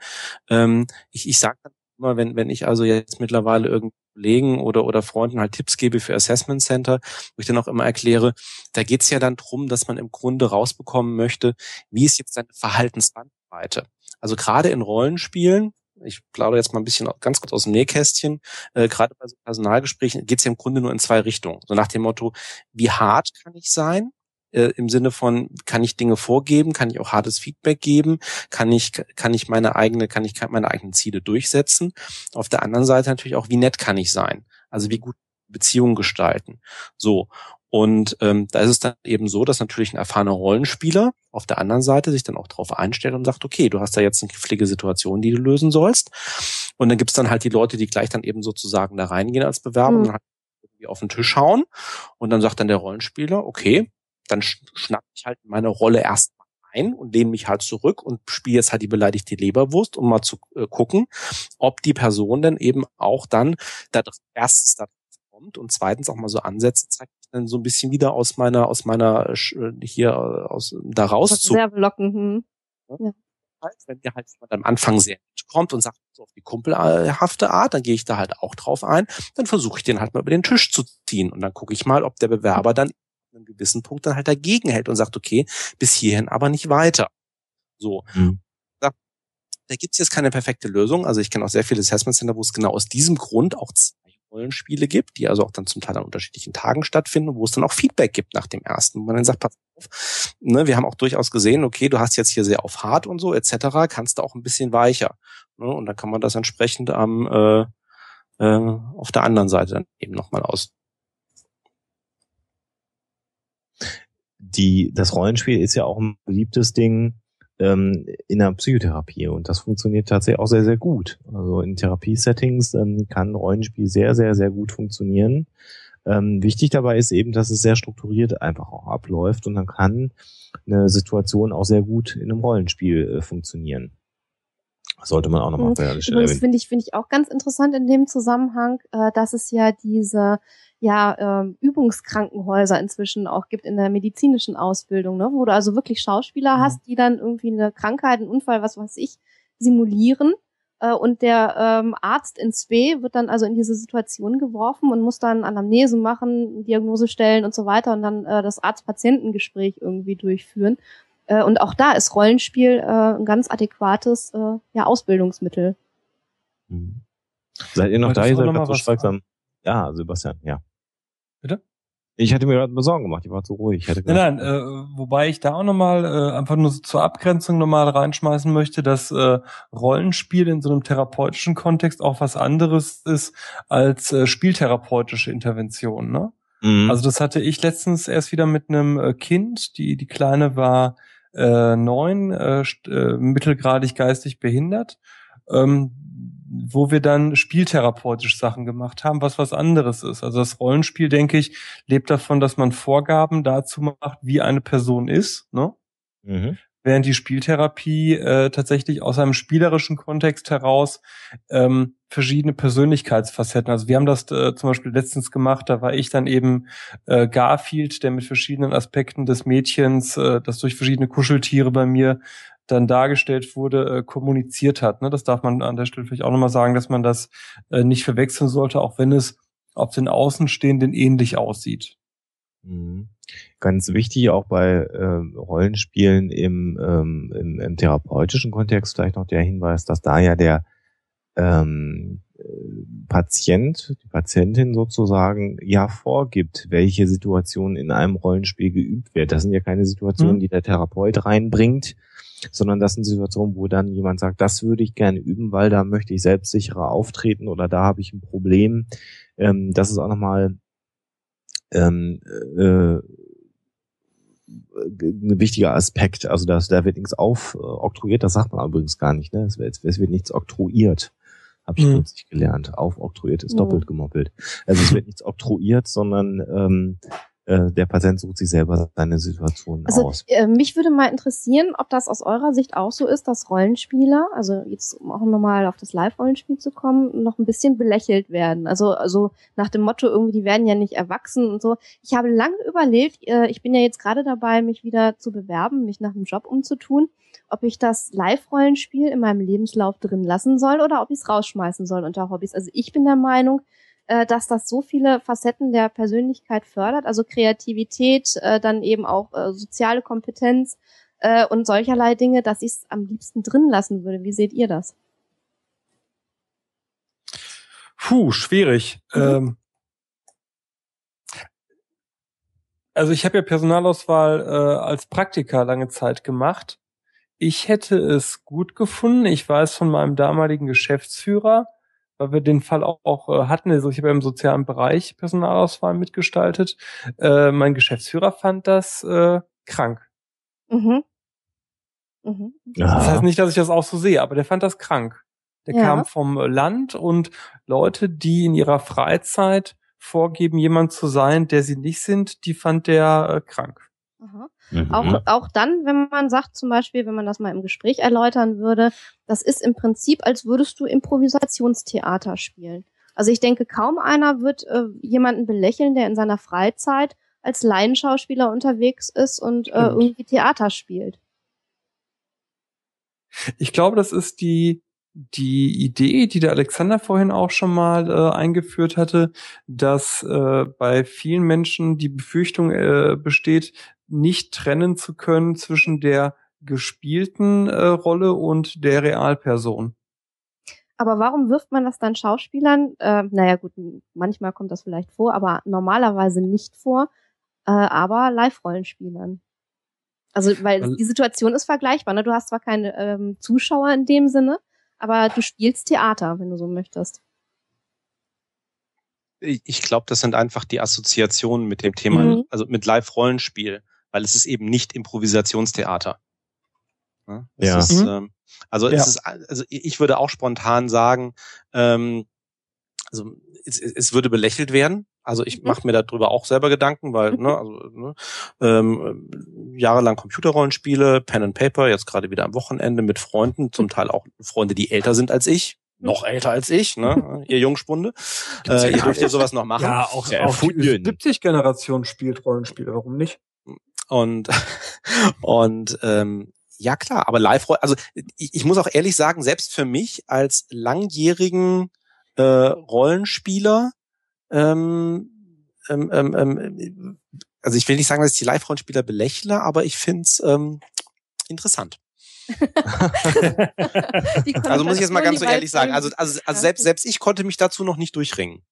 Ähm, ich ich sage dann immer, wenn, wenn ich also jetzt mittlerweile irgendwie Kollegen oder, oder Freunden halt Tipps gebe für Assessment Center, wo ich dann auch immer erkläre, da geht's ja dann drum, dass man im Grunde rausbekommen möchte, wie ist jetzt deine Verhaltensbandbreite. Also gerade in Rollenspielen, ich plaudere jetzt mal ein bisschen ganz kurz aus dem Nähkästchen, äh, gerade bei so Personalgesprächen geht's ja im Grunde nur in zwei Richtungen. So nach dem Motto, wie hart kann ich sein? Äh, im Sinne von, kann ich Dinge vorgeben, kann ich auch hartes Feedback geben, kann ich, kann ich meine eigene, kann ich meine eigenen Ziele durchsetzen. Auf der anderen Seite natürlich auch, wie nett kann ich sein? Also wie gut Beziehungen gestalten. So. Und ähm, da ist es dann eben so, dass natürlich ein erfahrener Rollenspieler auf der anderen Seite sich dann auch darauf einstellt und sagt, okay, du hast da jetzt eine knifflige Situation, die du lösen sollst. Und dann gibt's dann halt die Leute, die gleich dann eben sozusagen da reingehen als Bewerber mhm. und halt irgendwie auf den Tisch hauen. Und dann sagt dann der Rollenspieler, okay, dann schnapp ich halt meine Rolle erstmal ein und lehne mich halt zurück und spiele jetzt halt die beleidigte Leberwurst, um mal zu äh, gucken, ob die Person denn eben auch dann da erstens da kommt und zweitens auch mal so Ansätze zeigt, dann so ein bisschen wieder aus meiner, aus meiner äh, hier äh, aus da raus zu. Sehr blocken. Hm. Ja. Wenn mir halt jemand am Anfang sehr kommt und sagt so auf die kumpelhafte Art, dann gehe ich da halt auch drauf ein, dann versuche ich den halt mal über den Tisch zu ziehen und dann gucke ich mal, ob der Bewerber dann einem gewissen Punkt dann halt dagegen hält und sagt, okay, bis hierhin aber nicht weiter. So. Mhm. Da, da gibt es jetzt keine perfekte Lösung. Also ich kenne auch sehr viele Assessment Center, wo es genau aus diesem Grund auch zwei Rollenspiele gibt, die also auch dann zum Teil an unterschiedlichen Tagen stattfinden, wo es dann auch Feedback gibt nach dem ersten, wo man dann sagt, pass auf, ne, wir haben auch durchaus gesehen, okay, du hast jetzt hier sehr auf hart und so etc., kannst du auch ein bisschen weicher. Ne, und dann kann man das entsprechend am äh, äh, auf der anderen Seite dann eben nochmal aus, die, das Rollenspiel ist ja auch ein beliebtes Ding ähm, in der Psychotherapie und das funktioniert tatsächlich auch sehr, sehr gut. Also in Therapiesettings ähm, kann Rollenspiel sehr, sehr, sehr gut funktionieren. Ähm, wichtig dabei ist eben, dass es sehr strukturiert einfach auch abläuft und dann kann eine Situation auch sehr gut in einem Rollenspiel äh, funktionieren. sollte man auch nochmal mhm. Das finde ich, finde ich auch ganz interessant in dem Zusammenhang, äh, dass es ja diese ja ähm, Übungskrankenhäuser inzwischen auch gibt in der medizinischen Ausbildung, ne? wo du also wirklich Schauspieler mhm. hast, die dann irgendwie eine Krankheit, einen Unfall, was weiß ich, simulieren. Äh, und der ähm, Arzt ins B wird dann also in diese Situation geworfen und muss dann Anamnese machen, Diagnose stellen und so weiter und dann äh, das Arzt-Patientengespräch irgendwie durchführen. Äh, und auch da ist Rollenspiel äh, ein ganz adäquates äh, ja, Ausbildungsmittel. Mhm. Seid ihr noch da? Ihr seid gerade so schweigsam. Ja, Sebastian, ja. Bitte? Ich hatte mir gerade Sorgen gemacht, ich war zu ruhig. Nein, nein, äh, wobei ich da auch nochmal äh, einfach nur so zur Abgrenzung nochmal reinschmeißen möchte, dass äh, Rollenspiel in so einem therapeutischen Kontext auch was anderes ist als äh, spieltherapeutische Intervention. Ne? Mhm. Also das hatte ich letztens erst wieder mit einem äh, Kind, die die Kleine war äh, neun, äh, äh, mittelgradig geistig behindert. Ähm, wo wir dann spieltherapeutisch Sachen gemacht haben, was was anderes ist. Also das Rollenspiel, denke ich, lebt davon, dass man Vorgaben dazu macht, wie eine Person ist, ne? Mhm. Während die Spieltherapie äh, tatsächlich aus einem spielerischen Kontext heraus ähm, verschiedene Persönlichkeitsfacetten. Also wir haben das äh, zum Beispiel letztens gemacht, da war ich dann eben äh, Garfield, der mit verschiedenen Aspekten des Mädchens, äh, das durch verschiedene Kuscheltiere bei mir dann dargestellt wurde, äh, kommuniziert hat. Ne? Das darf man an der Stelle vielleicht auch nochmal sagen, dass man das äh, nicht verwechseln sollte, auch wenn es auf den Außenstehenden ähnlich aussieht. Mhm. Ganz wichtig auch bei äh, Rollenspielen im, ähm, im, im therapeutischen Kontext vielleicht noch der Hinweis, dass da ja der ähm, Patient, die Patientin sozusagen ja vorgibt, welche Situation in einem Rollenspiel geübt wird. Das sind ja keine Situationen, mhm. die der Therapeut reinbringt, sondern das sind Situationen, wo dann jemand sagt, das würde ich gerne üben, weil da möchte ich selbstsicherer auftreten oder da habe ich ein Problem. Ähm, das ist auch nochmal ähm, äh, ein wichtiger Aspekt. Also dass da wird nichts aufoktroyiert, das sagt man übrigens gar nicht. Ne? Es, wird, es wird nichts oktroyiert. Habe ich mhm. kürzlich gelernt. Aufoktroyiert ist mhm. doppelt gemoppelt. Also es wird nichts oktroyiert, sondern ähm, äh, der Patient sucht sich selber seine Situation also, aus. Äh, mich würde mal interessieren, ob das aus eurer Sicht auch so ist, dass Rollenspieler, also jetzt um auch nochmal auf das Live-Rollenspiel zu kommen, noch ein bisschen belächelt werden. Also, also nach dem Motto, irgendwie, die werden ja nicht erwachsen und so. Ich habe lange überlegt, äh, ich bin ja jetzt gerade dabei, mich wieder zu bewerben, mich nach einem Job umzutun, ob ich das Live-Rollenspiel in meinem Lebenslauf drin lassen soll oder ob ich es rausschmeißen soll unter Hobbys. Also ich bin der Meinung, äh, dass das so viele Facetten der Persönlichkeit fördert, also Kreativität, äh, dann eben auch äh, soziale Kompetenz äh, und solcherlei Dinge, dass ich es am liebsten drin lassen würde. Wie seht ihr das? Puh, schwierig. Mhm. Ähm, also ich habe ja Personalauswahl äh, als Praktiker lange Zeit gemacht. Ich hätte es gut gefunden. Ich weiß von meinem damaligen Geschäftsführer, weil wir den Fall auch, auch äh, hatten. Also ich habe ja im sozialen Bereich Personalauswahl mitgestaltet. Äh, mein Geschäftsführer fand das äh, krank. Mhm. Mhm. Ja. Das heißt nicht, dass ich das auch so sehe, aber der fand das krank. Der ja. kam vom Land und Leute, die in ihrer Freizeit vorgeben, jemand zu sein, der sie nicht sind, die fand der äh, krank. Aha. Mhm. Auch, auch dann, wenn man sagt, zum Beispiel, wenn man das mal im Gespräch erläutern würde, das ist im Prinzip, als würdest du Improvisationstheater spielen. Also ich denke, kaum einer wird äh, jemanden belächeln, der in seiner Freizeit als Laienschauspieler unterwegs ist und äh, irgendwie Theater spielt. Ich glaube, das ist die die Idee, die der Alexander vorhin auch schon mal äh, eingeführt hatte, dass äh, bei vielen Menschen die Befürchtung äh, besteht, nicht trennen zu können zwischen der gespielten äh, Rolle und der Realperson. Aber warum wirft man das dann Schauspielern? Äh, naja gut, manchmal kommt das vielleicht vor, aber normalerweise nicht vor, äh, aber Live-Rollenspielern. Also, weil die Situation ist vergleichbar. Ne? Du hast zwar keine ähm, Zuschauer in dem Sinne, aber du spielst Theater, wenn du so möchtest. Ich glaube, das sind einfach die Assoziationen mit dem Thema, mhm. also mit Live-Rollenspiel, weil es ist eben nicht Improvisationstheater. Ja. Ist, mhm. ähm, also, ja. es ist, also ich würde auch spontan sagen, ähm, also es, es würde belächelt werden, also ich mhm. mache mir darüber auch selber Gedanken, weil mhm. ne, also, ne, ähm, jahrelang Computerrollenspiele, Pen and Paper, jetzt gerade wieder am Wochenende mit Freunden, zum Teil auch Freunde, die älter sind als ich, noch älter als ich, ne? ihr Jungspunde. Äh, ihr dürft ja sowas noch machen. Ja, auch, ja, auch die 70-Generation spielt Rollenspiele, warum nicht? Und und ähm, ja klar, aber live, also ich, ich muss auch ehrlich sagen, selbst für mich als langjährigen äh, Rollenspieler ähm, ähm, ähm, ähm, also ich will nicht sagen, dass ich die Live-Rollenspieler belächle, aber ich finde es ähm, interessant. also muss ich jetzt mal ganz so ehrlich sagen. Also, also, also selbst, selbst ich konnte mich dazu noch nicht durchringen.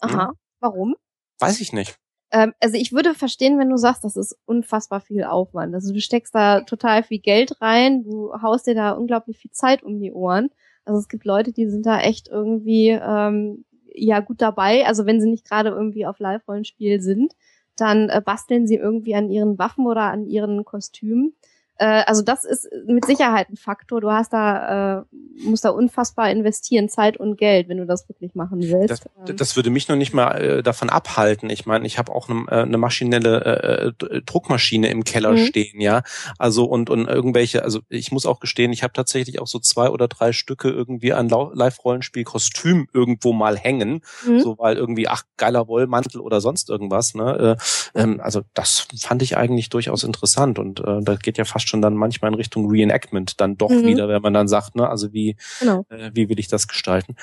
Aha. Hm? Warum? Weiß ich nicht. Ähm, also ich würde verstehen, wenn du sagst, das ist unfassbar viel Aufwand. Also du steckst da total viel Geld rein, du haust dir da unglaublich viel Zeit um die Ohren. Also es gibt Leute, die sind da echt irgendwie ähm, ja gut dabei. Also wenn sie nicht gerade irgendwie auf Live-Rollenspiel sind, dann äh, basteln sie irgendwie an ihren Waffen oder an ihren Kostümen. Äh, also das ist mit Sicherheit ein Faktor. Du hast da, äh, musst da unfassbar investieren, Zeit und Geld, wenn du das wirklich machen willst. Das, ähm. das würde mich noch nicht mal äh, davon abhalten. Ich meine, ich habe auch eine, äh, eine maschinelle äh, Druckmaschine im Keller mhm. stehen, ja. Also und und irgendwelche, also ich muss auch gestehen, ich habe tatsächlich auch so zwei oder drei Stücke irgendwie an Live-Rollenspiel-Kostüm irgendwo mal hängen, mhm. so weil irgendwie ach geiler Wollmantel oder sonst irgendwas. Ne? Äh, ähm, also das fand ich eigentlich durchaus interessant und äh, da geht ja fast fast schon dann manchmal in Richtung Reenactment dann doch mhm. wieder, wenn man dann sagt, ne, also wie, genau. äh, wie will ich das gestalten?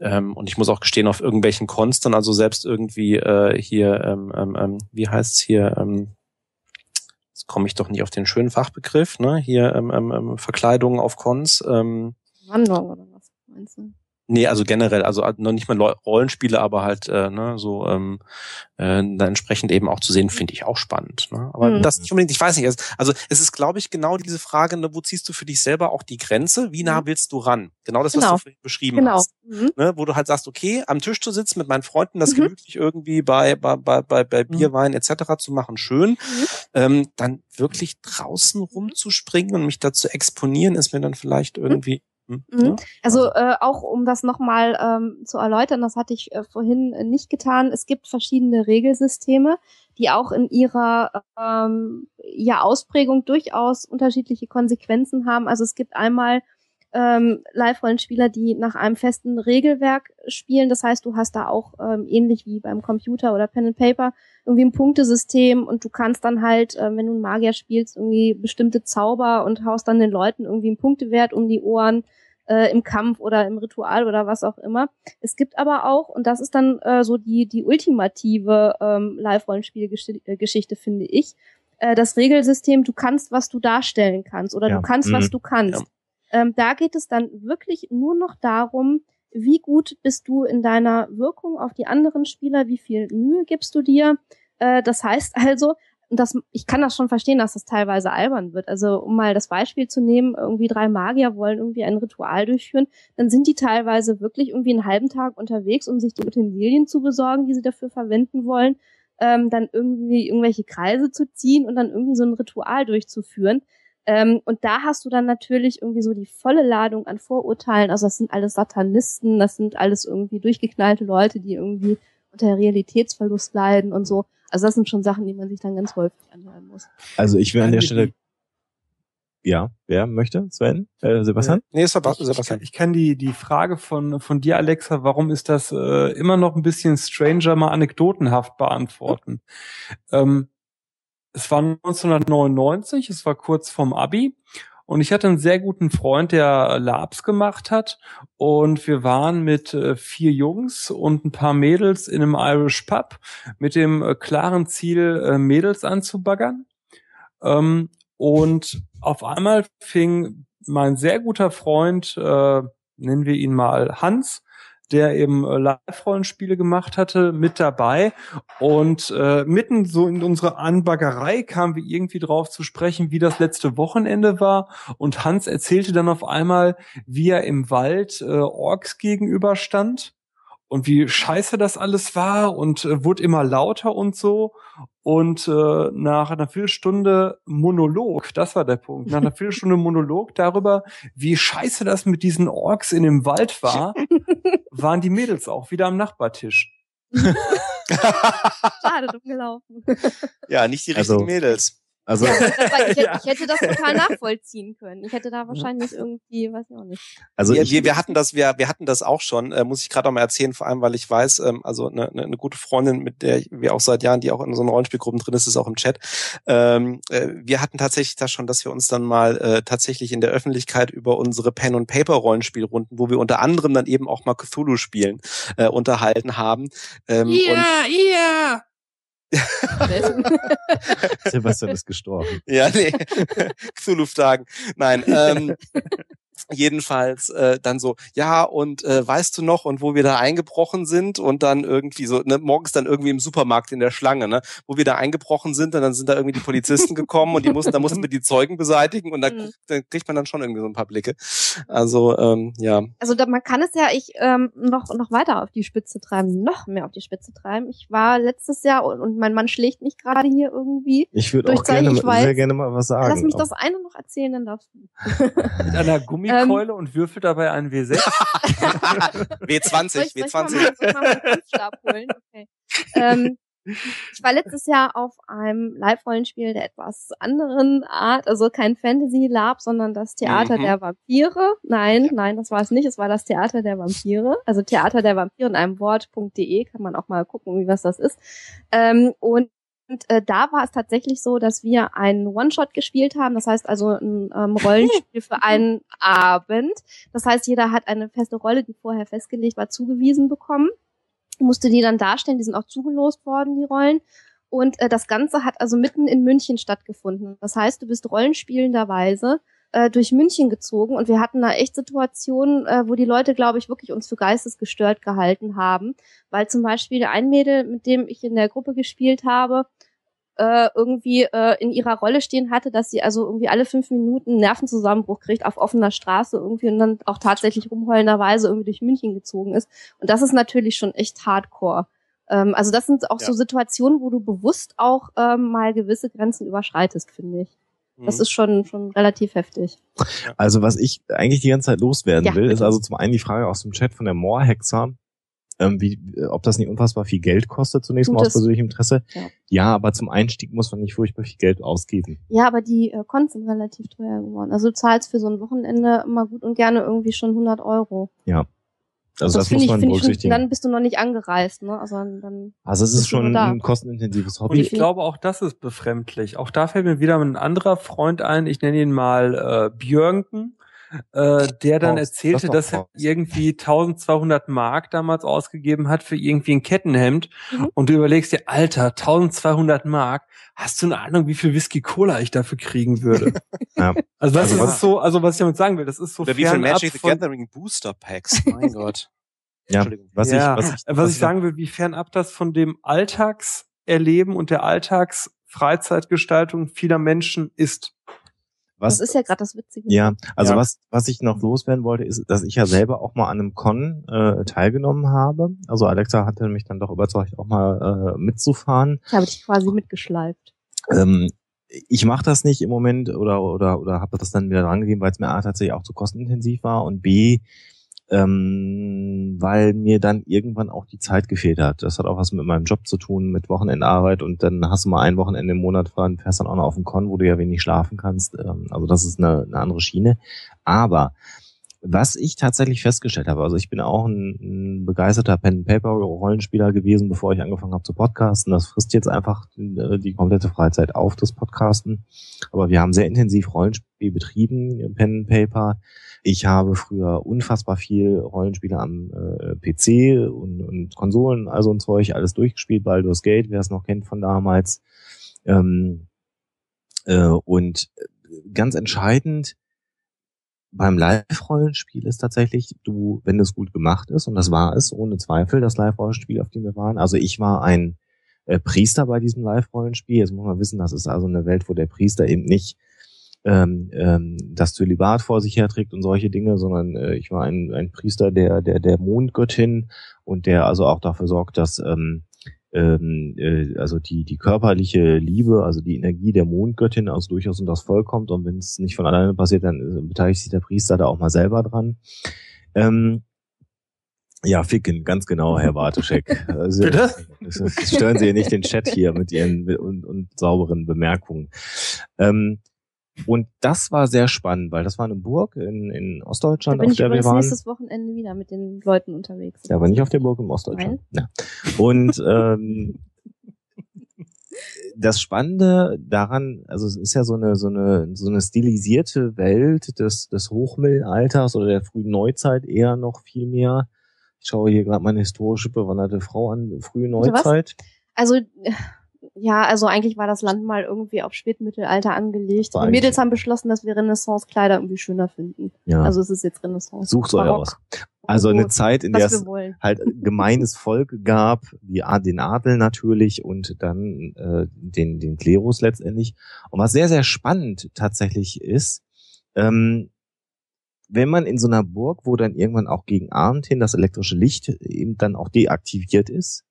Ähm, und ich muss auch gestehen, auf irgendwelchen Cons dann, also selbst irgendwie äh, hier, ähm, ähm, ähm wie heißt's hier, ähm, jetzt komme ich doch nicht auf den schönen Fachbegriff, ne? Hier ähm, ähm, ähm Verkleidungen auf Cons. Ähm, Wandlung oder was meinst du? Nee, also generell, also noch nicht mal Rollenspiele, aber halt äh, ne, so ähm, äh, dann entsprechend eben auch zu sehen, finde ich auch spannend. Ne? Aber mhm. das nicht unbedingt, ich weiß nicht, also es ist, glaube ich, genau diese Frage, ne, wo ziehst du für dich selber auch die Grenze? Wie nah mhm. willst du ran? Genau das, genau. was du beschrieben genau. hast. Mhm. Ne, wo du halt sagst, okay, am Tisch zu sitzen mit meinen Freunden, das mhm. gemütlich irgendwie bei, bei, bei, bei, bei mhm. Bier, Wein etc. zu machen, schön. Mhm. Ähm, dann wirklich draußen rumzuspringen und mich dazu exponieren, ist mir dann vielleicht irgendwie Mhm. mhm. Also äh, auch um das nochmal ähm, zu erläutern, das hatte ich äh, vorhin äh, nicht getan. Es gibt verschiedene Regelsysteme, die auch in ihrer ähm, ja, Ausprägung durchaus unterschiedliche Konsequenzen haben. Also es gibt einmal ähm, Live-Rollenspieler, die nach einem festen Regelwerk spielen. Das heißt, du hast da auch ähm, ähnlich wie beim Computer oder Pen and Paper irgendwie ein Punktesystem und du kannst dann halt, äh, wenn du einen Magier spielst, irgendwie bestimmte Zauber und haust dann den Leuten irgendwie einen Punktewert um die Ohren äh, im Kampf oder im Ritual oder was auch immer. Es gibt aber auch, und das ist dann äh, so die, die ultimative ähm, Live-Rollenspielgeschichte, finde ich, äh, das Regelsystem, du kannst, was du darstellen kannst oder ja. du kannst, was mhm. du kannst. Ja. Ähm, da geht es dann wirklich nur noch darum, wie gut bist du in deiner Wirkung auf die anderen Spieler, wie viel Mühe gibst du dir. Äh, das heißt also, das, ich kann das schon verstehen, dass das teilweise albern wird. Also um mal das Beispiel zu nehmen, irgendwie drei Magier wollen irgendwie ein Ritual durchführen, dann sind die teilweise wirklich irgendwie einen halben Tag unterwegs, um sich die Utensilien zu besorgen, die sie dafür verwenden wollen, ähm, dann irgendwie irgendwelche Kreise zu ziehen und dann irgendwie so ein Ritual durchzuführen. Ähm, und da hast du dann natürlich irgendwie so die volle Ladung an Vorurteilen. Also das sind alles Satanisten, das sind alles irgendwie durchgeknallte Leute, die irgendwie unter Realitätsverlust leiden und so. Also das sind schon Sachen, die man sich dann ganz häufig anhören muss. Also ich will an der Stelle ja, wer möchte? Sven? Äh, Sebastian? Nee, Sebastian. Ich kann die, die Frage von, von dir, Alexa, warum ist das äh, immer noch ein bisschen stranger, mal anekdotenhaft beantworten. Ähm, es war 1999, es war kurz vorm Abi und ich hatte einen sehr guten Freund, der Labs gemacht hat. Und wir waren mit äh, vier Jungs und ein paar Mädels in einem Irish Pub mit dem äh, klaren Ziel, äh, Mädels anzubaggern. Ähm, und auf einmal fing mein sehr guter Freund, nennen wir ihn mal Hans, der eben äh, Live-Rollenspiele gemacht hatte, mit dabei. Und äh, mitten so in unsere Anbaggerei kamen wir irgendwie drauf zu sprechen, wie das letzte Wochenende war. Und Hans erzählte dann auf einmal, wie er im Wald äh, Orks gegenüberstand und wie scheiße das alles war und äh, wurde immer lauter und so. Und äh, nach einer Viertelstunde Monolog, das war der Punkt, nach einer Viertelstunde Monolog darüber, wie scheiße das mit diesen Orks in dem Wald war, waren die Mädels auch wieder am Nachbartisch. Schade, dumm gelaufen. Ja, nicht die richtigen also, Mädels. Also ja, ich, hätte, ich hätte das total nachvollziehen können. Ich hätte da wahrscheinlich irgendwie, weiß ich auch nicht. Also wir, wir, wir hatten das, wir, wir hatten das auch schon, äh, muss ich gerade auch mal erzählen, vor allem, weil ich weiß, ähm, also eine, eine, eine gute Freundin, mit der wir auch seit Jahren, die auch in so einer Rollenspielgruppen drin ist, ist auch im Chat. Ähm, äh, wir hatten tatsächlich das schon, dass wir uns dann mal äh, tatsächlich in der Öffentlichkeit über unsere Pen und Paper Rollenspielrunden, wo wir unter anderem dann eben auch mal Cthulhu spielen, äh, unterhalten haben. Ähm, ja, ja. Sebastian ist gestorben. Ja, nee. Cthulhu-Tagen. Nein. Ähm, jedenfalls äh, dann so, ja, und äh, weißt du noch, und wo wir da eingebrochen sind und dann irgendwie so, ne, morgens dann irgendwie im Supermarkt in der Schlange, ne, wo wir da eingebrochen sind und dann sind da irgendwie die Polizisten gekommen und die mussten, da mussten wir die Zeugen beseitigen und dann, mhm. dann kriegt man dann schon irgendwie so ein paar Blicke. Also, ähm, ja. Also da, man kann es ja ich ähm, noch, noch weiter auf die Spitze treiben, noch mehr auf die Spitze treiben. Ich war letztes Jahr und, und mein Mann schlägt mich gerade hier irgendwie. Ich würde auch gerne, ich weiß, sehr gerne mal was sagen. Lass mich das eine noch erzählen, dann darfst du. Mit einer Gummi Keule ähm, und würfelt dabei einen W6. W20, W20. Okay. Ähm, ich war letztes Jahr auf einem Live-Rollenspiel der etwas anderen Art, also kein Fantasy-Lab, sondern das Theater mhm. der Vampire. Nein, ja. nein, das war es nicht. Es war das Theater der Vampire. Also Theater der Vampire in einem Wort.de kann man auch mal gucken, wie was das ist. Ähm, und und äh, da war es tatsächlich so, dass wir einen One-Shot gespielt haben. Das heißt also ein ähm, Rollenspiel für einen Abend. Das heißt, jeder hat eine feste Rolle, die vorher festgelegt war, zugewiesen bekommen. Musste die dann darstellen. Die sind auch zugelost worden, die Rollen. Und äh, das Ganze hat also mitten in München stattgefunden. Das heißt, du bist rollenspielenderweise äh, durch München gezogen und wir hatten da echt Situationen, äh, wo die Leute, glaube ich, wirklich uns für geistesgestört gehalten haben, weil zum Beispiel ein Mädel, mit dem ich in der Gruppe gespielt habe, äh, irgendwie äh, in ihrer Rolle stehen hatte, dass sie also irgendwie alle fünf Minuten einen Nervenzusammenbruch kriegt auf offener Straße irgendwie und dann auch tatsächlich rumheulenderweise irgendwie durch München gezogen ist. Und das ist natürlich schon echt hardcore. Ähm, also das sind auch ja. so Situationen, wo du bewusst auch ähm, mal gewisse Grenzen überschreitest, finde ich. Das mhm. ist schon, schon relativ heftig. Also was ich eigentlich die ganze Zeit loswerden ja, will, bitte. ist also zum einen die Frage aus dem Chat von der Moorhexer, ähm, wie, ob das nicht unfassbar viel Geld kostet, zunächst mal aus persönlichem Interesse. Ja. ja. aber zum Einstieg muss man nicht furchtbar viel Geld ausgeben. Ja, aber die äh, Cons sind relativ teuer geworden. Also du zahlst für so ein Wochenende immer gut und gerne irgendwie schon 100 Euro. Ja. Also das, das muss man ich, berücksichtigen. Schon, dann bist du noch nicht angereist, ne? Also, dann also es ist schon ein kostenintensives Hobby. Und ich glaube, auch das ist befremdlich. Auch da fällt mir wieder ein anderer Freund ein, ich nenne ihn mal äh, Björnken äh, der dann Faust, erzählte, das dass er irgendwie 1200 Mark damals ausgegeben hat für irgendwie ein Kettenhemd. Mhm. Und du überlegst dir, Alter, 1200 Mark, hast du eine Ahnung, wie viel Whisky Cola ich dafür kriegen würde? ja. Also das also ist so, also was ich damit sagen will, das ist so Oder wie viel Magic the Gathering Booster Packs, mein Gott. Ja, was, ja, ich, was, ich, was, was ich sagen will, wie fernab das von dem Alltagserleben und der Alltagsfreizeitgestaltung vieler Menschen ist. Was, das ist ja gerade das Witzige. Ja, also ja. was was ich noch loswerden wollte, ist, dass ich ja selber auch mal an einem Con äh, teilgenommen habe. Also Alexa hatte mich dann doch überzeugt, auch mal äh, mitzufahren. Ich habe dich quasi mitgeschleift. Ähm, ich mache das nicht im Moment oder oder oder habe das dann wieder dran gegeben, weil es mir A tatsächlich auch zu kostenintensiv war und B ähm, weil mir dann irgendwann auch die Zeit gefehlt hat. Das hat auch was mit meinem Job zu tun, mit Wochenendarbeit und dann hast du mal ein Wochenende im Monat fahren, fährst dann auch noch auf den Con, wo du ja wenig schlafen kannst. Ähm, also das ist eine, eine andere Schiene. Aber was ich tatsächlich festgestellt habe, also ich bin auch ein, ein begeisterter Pen-Paper-Rollenspieler gewesen, bevor ich angefangen habe zu podcasten. Das frisst jetzt einfach die, äh, die komplette Freizeit auf, das Podcasten. Aber wir haben sehr intensiv Rollenspiel betrieben, Pen-Paper. Ich habe früher unfassbar viel Rollenspiele am äh, PC und, und Konsolen, also ein Zeug, alles durchgespielt, Baldur's Gate, wer es noch kennt von damals. Ähm, äh, und ganz entscheidend beim Live-Rollenspiel ist tatsächlich, du, wenn es gut gemacht ist, und das war es, ohne Zweifel, das Live-Rollenspiel, auf dem wir waren. Also ich war ein äh, Priester bei diesem Live-Rollenspiel. Jetzt muss man wissen, das ist also eine Welt, wo der Priester eben nicht ähm, ähm, das Zölibat vor sich herträgt und solche Dinge, sondern äh, ich war ein, ein Priester der, der, der Mondgöttin und der also auch dafür sorgt, dass ähm, ähm, äh, also die, die körperliche Liebe, also die Energie der Mondgöttin also durchaus um das Volk kommt und wenn es nicht von alleine passiert, dann äh, beteiligt sich der Priester da auch mal selber dran. Ähm, ja, ficken, ganz genau, Herr Warteschek. Also, Bitte? Stören Sie nicht den Chat hier mit Ihren und, und sauberen Bemerkungen. Ähm, und das war sehr spannend, weil das war eine Burg in, in Ostdeutschland, da bin auf der wir waren. nächstes Wochenende wieder mit den Leuten unterwegs. Ja, aber nicht auf der Burg im Ostdeutschland. Nein. Ja. Und ähm, das Spannende daran, also es ist ja so eine so eine so eine stilisierte Welt des des Hochmittelalters oder der frühen Neuzeit eher noch viel mehr. Ich schaue hier gerade meine historische bewanderte Frau an, frühe Neuzeit. Also, also ja, also eigentlich war das Land mal irgendwie auf Spätmittelalter angelegt. Die Mädels haben beschlossen, dass wir Renaissance-Kleider irgendwie schöner finden. Ja. Also es ist jetzt Renaissance. Sucht euch aus. Also eine Zeit, in der es halt gemeines Volk gab, die, den Adel natürlich und dann äh, den, den Klerus letztendlich. Und was sehr, sehr spannend tatsächlich ist, ähm, wenn man in so einer Burg, wo dann irgendwann auch gegen Abend hin das elektrische Licht eben dann auch deaktiviert ist,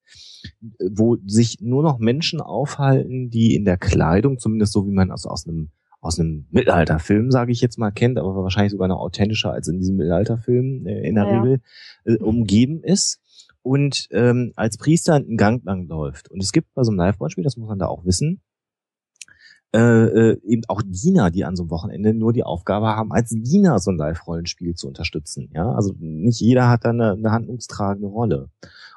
wo sich nur noch Menschen aufhalten, die in der Kleidung, zumindest so wie man aus, aus einem aus einem Mittelalterfilm, sage ich jetzt mal, kennt, aber wahrscheinlich sogar noch authentischer als in diesem Mittelalterfilm äh, in der ja, Regel, äh, umgeben ist und ähm, als Priester einen Gang lang läuft. Und es gibt bei so einem Live-Rollenspiel, das muss man da auch wissen, äh, äh, eben auch Diener, die an so einem Wochenende nur die Aufgabe haben, als Diener so ein Live-Rollenspiel zu unterstützen. Ja, also nicht jeder hat da eine, eine handlungstragende Rolle.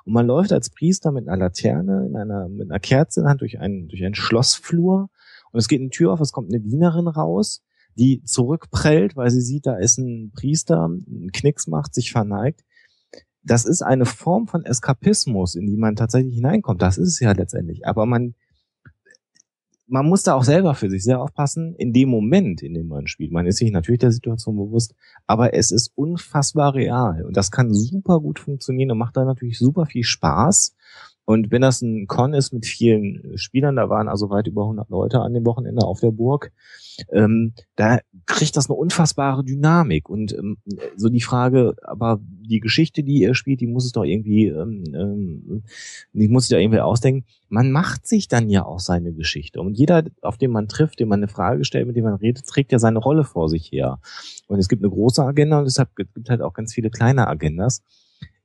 Und man läuft als Priester mit einer Laterne, in einer, mit einer Kerze in der Hand durch einen, durch einen Schlossflur. Und es geht eine Tür auf, es kommt eine Dienerin raus, die zurückprellt, weil sie sieht, da ist ein Priester, einen Knicks macht, sich verneigt. Das ist eine Form von Eskapismus, in die man tatsächlich hineinkommt. Das ist es ja letztendlich. Aber man man muss da auch selber für sich sehr aufpassen, in dem Moment, in dem man spielt. Man ist sich natürlich der Situation bewusst, aber es ist unfassbar real und das kann super gut funktionieren und macht da natürlich super viel Spaß. Und wenn das ein Con ist mit vielen Spielern, da waren also weit über 100 Leute an dem Wochenende auf der Burg, ähm, da kriegt das eine unfassbare Dynamik. Und ähm, so die Frage, aber die Geschichte, die ihr spielt, die muss es doch irgendwie, ähm, ähm, die muss sich doch irgendwie ausdenken. Man macht sich dann ja auch seine Geschichte. Und jeder, auf den man trifft, dem man eine Frage stellt, mit dem man redet, trägt ja seine Rolle vor sich her. Und es gibt eine große Agenda und deshalb gibt es halt auch ganz viele kleine Agendas.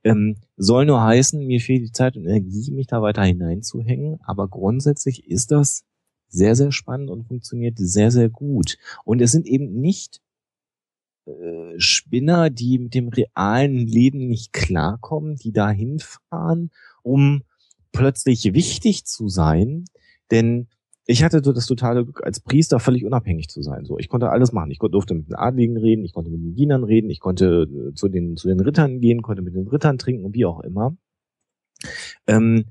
Ähm, soll nur heißen, mir fehlt die Zeit und Energie, mich da weiter hineinzuhängen. Aber grundsätzlich ist das sehr, sehr spannend und funktioniert sehr, sehr gut. Und es sind eben nicht äh, Spinner, die mit dem realen Leben nicht klarkommen, die da hinfahren, um plötzlich wichtig zu sein. Denn ich hatte so das totale Glück, als Priester völlig unabhängig zu sein. So, ich konnte alles machen. Ich durfte mit den Adligen reden, ich konnte mit den Dienern reden, ich konnte äh, zu den zu den Rittern gehen, konnte mit den Rittern trinken und wie auch immer. Ähm,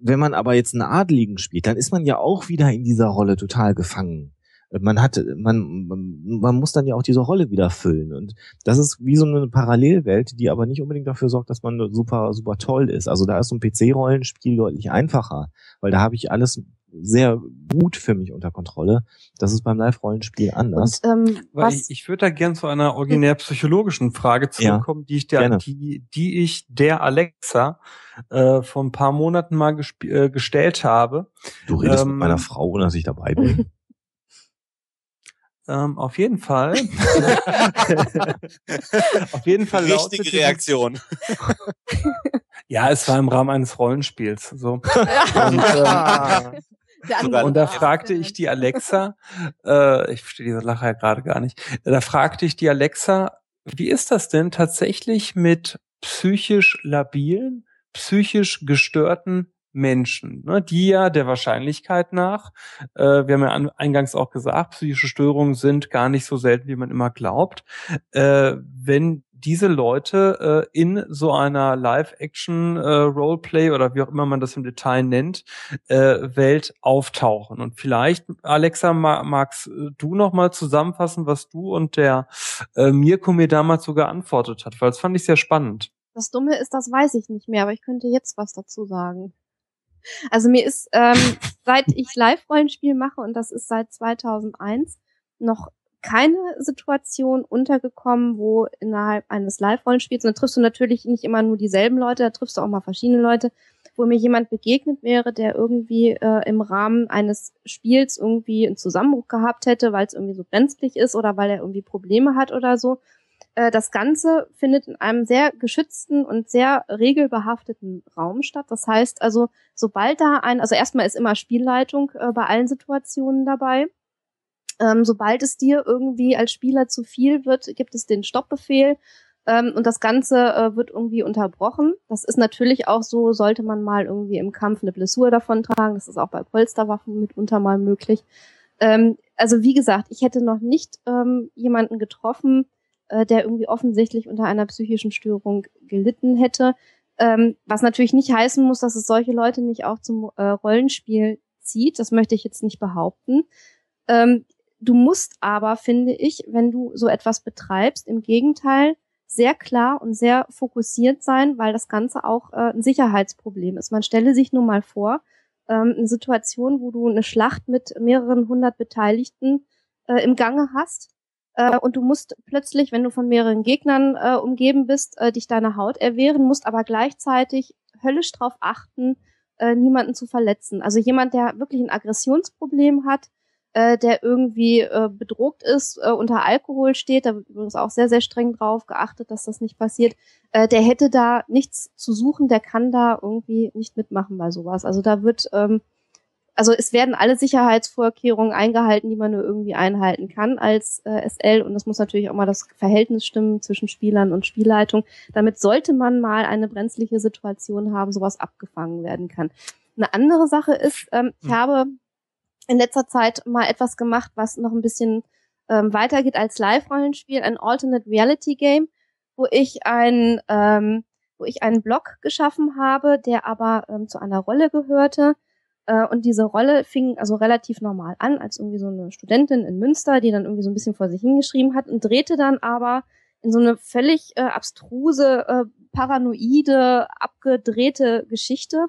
wenn man aber jetzt einen Adligen spielt, dann ist man ja auch wieder in dieser Rolle total gefangen. Man hat, man, man muss dann ja auch diese Rolle wieder füllen. Und das ist wie so eine Parallelwelt, die aber nicht unbedingt dafür sorgt, dass man super, super toll ist. Also da ist so ein PC-Rollenspiel deutlich einfacher, weil da habe ich alles sehr gut für mich unter Kontrolle. Das ist beim Live-Rollenspiel anders. Und, ähm, was ich, ich würde da gern zu einer originär psychologischen Frage zurückkommen, ja, die ich der, die, die ich der Alexa äh, vor ein paar Monaten mal äh, gestellt habe. Du redest ähm, mit meiner Frau, ohne dass ich dabei bin. Ähm, auf jeden Fall. auf jeden Fall Richtige Reaktion. ja, es war im Rahmen eines Rollenspiels. So. Und, ähm, und da fragte ich die Alexa, äh, ich verstehe diese Lache ja gerade gar nicht, da fragte ich die Alexa, wie ist das denn tatsächlich mit psychisch labilen, psychisch gestörten Menschen, ne, die ja der Wahrscheinlichkeit nach, äh, wir haben ja eingangs auch gesagt, psychische Störungen sind gar nicht so selten, wie man immer glaubt, äh, wenn diese Leute äh, in so einer Live-Action äh, oder wie auch immer man das im Detail nennt, äh, Welt auftauchen. Und vielleicht, Alexa, ma magst du noch mal zusammenfassen, was du und der äh, Mirko mir damals so geantwortet hat, weil das fand ich sehr spannend. Das Dumme ist, das weiß ich nicht mehr, aber ich könnte jetzt was dazu sagen. Also mir ist, ähm, seit ich Live-Rollenspiel mache, und das ist seit 2001, noch keine Situation untergekommen, wo innerhalb eines Live-Rollenspiels, und da triffst du natürlich nicht immer nur dieselben Leute, da triffst du auch mal verschiedene Leute, wo mir jemand begegnet wäre, der irgendwie äh, im Rahmen eines Spiels irgendwie einen Zusammenbruch gehabt hätte, weil es irgendwie so brenzlig ist oder weil er irgendwie Probleme hat oder so. Äh, das Ganze findet in einem sehr geschützten und sehr regelbehafteten Raum statt. Das heißt also, sobald da ein, also erstmal ist immer Spielleitung äh, bei allen Situationen dabei. Ähm, sobald es dir irgendwie als Spieler zu viel wird, gibt es den Stoppbefehl ähm, und das Ganze äh, wird irgendwie unterbrochen. Das ist natürlich auch so, sollte man mal irgendwie im Kampf eine Blessur davon tragen. Das ist auch bei Polsterwaffen mitunter mal möglich. Ähm, also wie gesagt, ich hätte noch nicht ähm, jemanden getroffen, äh, der irgendwie offensichtlich unter einer psychischen Störung gelitten hätte. Ähm, was natürlich nicht heißen muss, dass es solche Leute nicht auch zum äh, Rollenspiel zieht. Das möchte ich jetzt nicht behaupten. Ähm, du musst aber, finde ich, wenn du so etwas betreibst, im Gegenteil sehr klar und sehr fokussiert sein, weil das Ganze auch äh, ein Sicherheitsproblem ist. Man stelle sich nur mal vor, ähm, eine Situation, wo du eine Schlacht mit mehreren hundert Beteiligten äh, im Gange hast äh, und du musst plötzlich, wenn du von mehreren Gegnern äh, umgeben bist, äh, dich deine Haut erwehren, musst aber gleichzeitig höllisch darauf achten, äh, niemanden zu verletzen. Also jemand, der wirklich ein Aggressionsproblem hat, äh, der irgendwie äh, bedroht ist, äh, unter Alkohol steht, da wird übrigens auch sehr, sehr streng drauf geachtet, dass das nicht passiert, äh, der hätte da nichts zu suchen, der kann da irgendwie nicht mitmachen bei sowas. Also da wird ähm, also es werden alle Sicherheitsvorkehrungen eingehalten, die man nur irgendwie einhalten kann als äh, SL und es muss natürlich auch mal das Verhältnis stimmen zwischen Spielern und Spielleitung. Damit sollte man mal eine brenzliche Situation haben, sowas abgefangen werden kann. Eine andere Sache ist, ähm, ich hm. habe in letzter Zeit mal etwas gemacht, was noch ein bisschen ähm, weitergeht als Live-Rollenspiel, ein Alternate Reality Game, wo ich ein ähm, wo ich einen Blog geschaffen habe, der aber ähm, zu einer Rolle gehörte, und diese Rolle fing also relativ normal an, als irgendwie so eine Studentin in Münster, die dann irgendwie so ein bisschen vor sich hingeschrieben hat und drehte dann aber in so eine völlig äh, abstruse, äh, paranoide, abgedrehte Geschichte.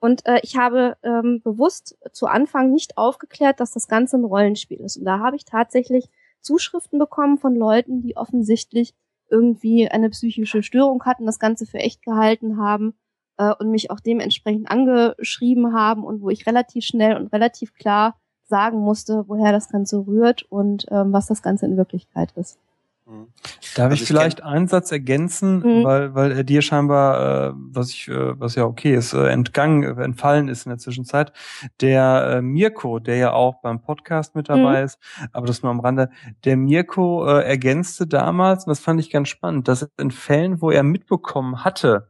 Und äh, ich habe ähm, bewusst zu Anfang nicht aufgeklärt, dass das Ganze ein Rollenspiel ist. Und da habe ich tatsächlich Zuschriften bekommen von Leuten, die offensichtlich irgendwie eine psychische Störung hatten, das Ganze für echt gehalten haben äh, und mich auch dementsprechend angeschrieben haben und wo ich relativ schnell und relativ klar sagen musste, woher das Ganze rührt und ähm, was das Ganze in Wirklichkeit ist. Mhm. Darf also ich, ich vielleicht einen Satz ergänzen, mhm. weil weil er dir scheinbar, äh, was ich, äh, was ja okay ist, äh, entgangen, äh, entfallen ist in der Zwischenzeit. Der äh, Mirko, der ja auch beim Podcast mit dabei mhm. ist, aber das nur am Rande. Der Mirko äh, ergänzte damals, und das fand ich ganz spannend, dass in Fällen, wo er mitbekommen hatte,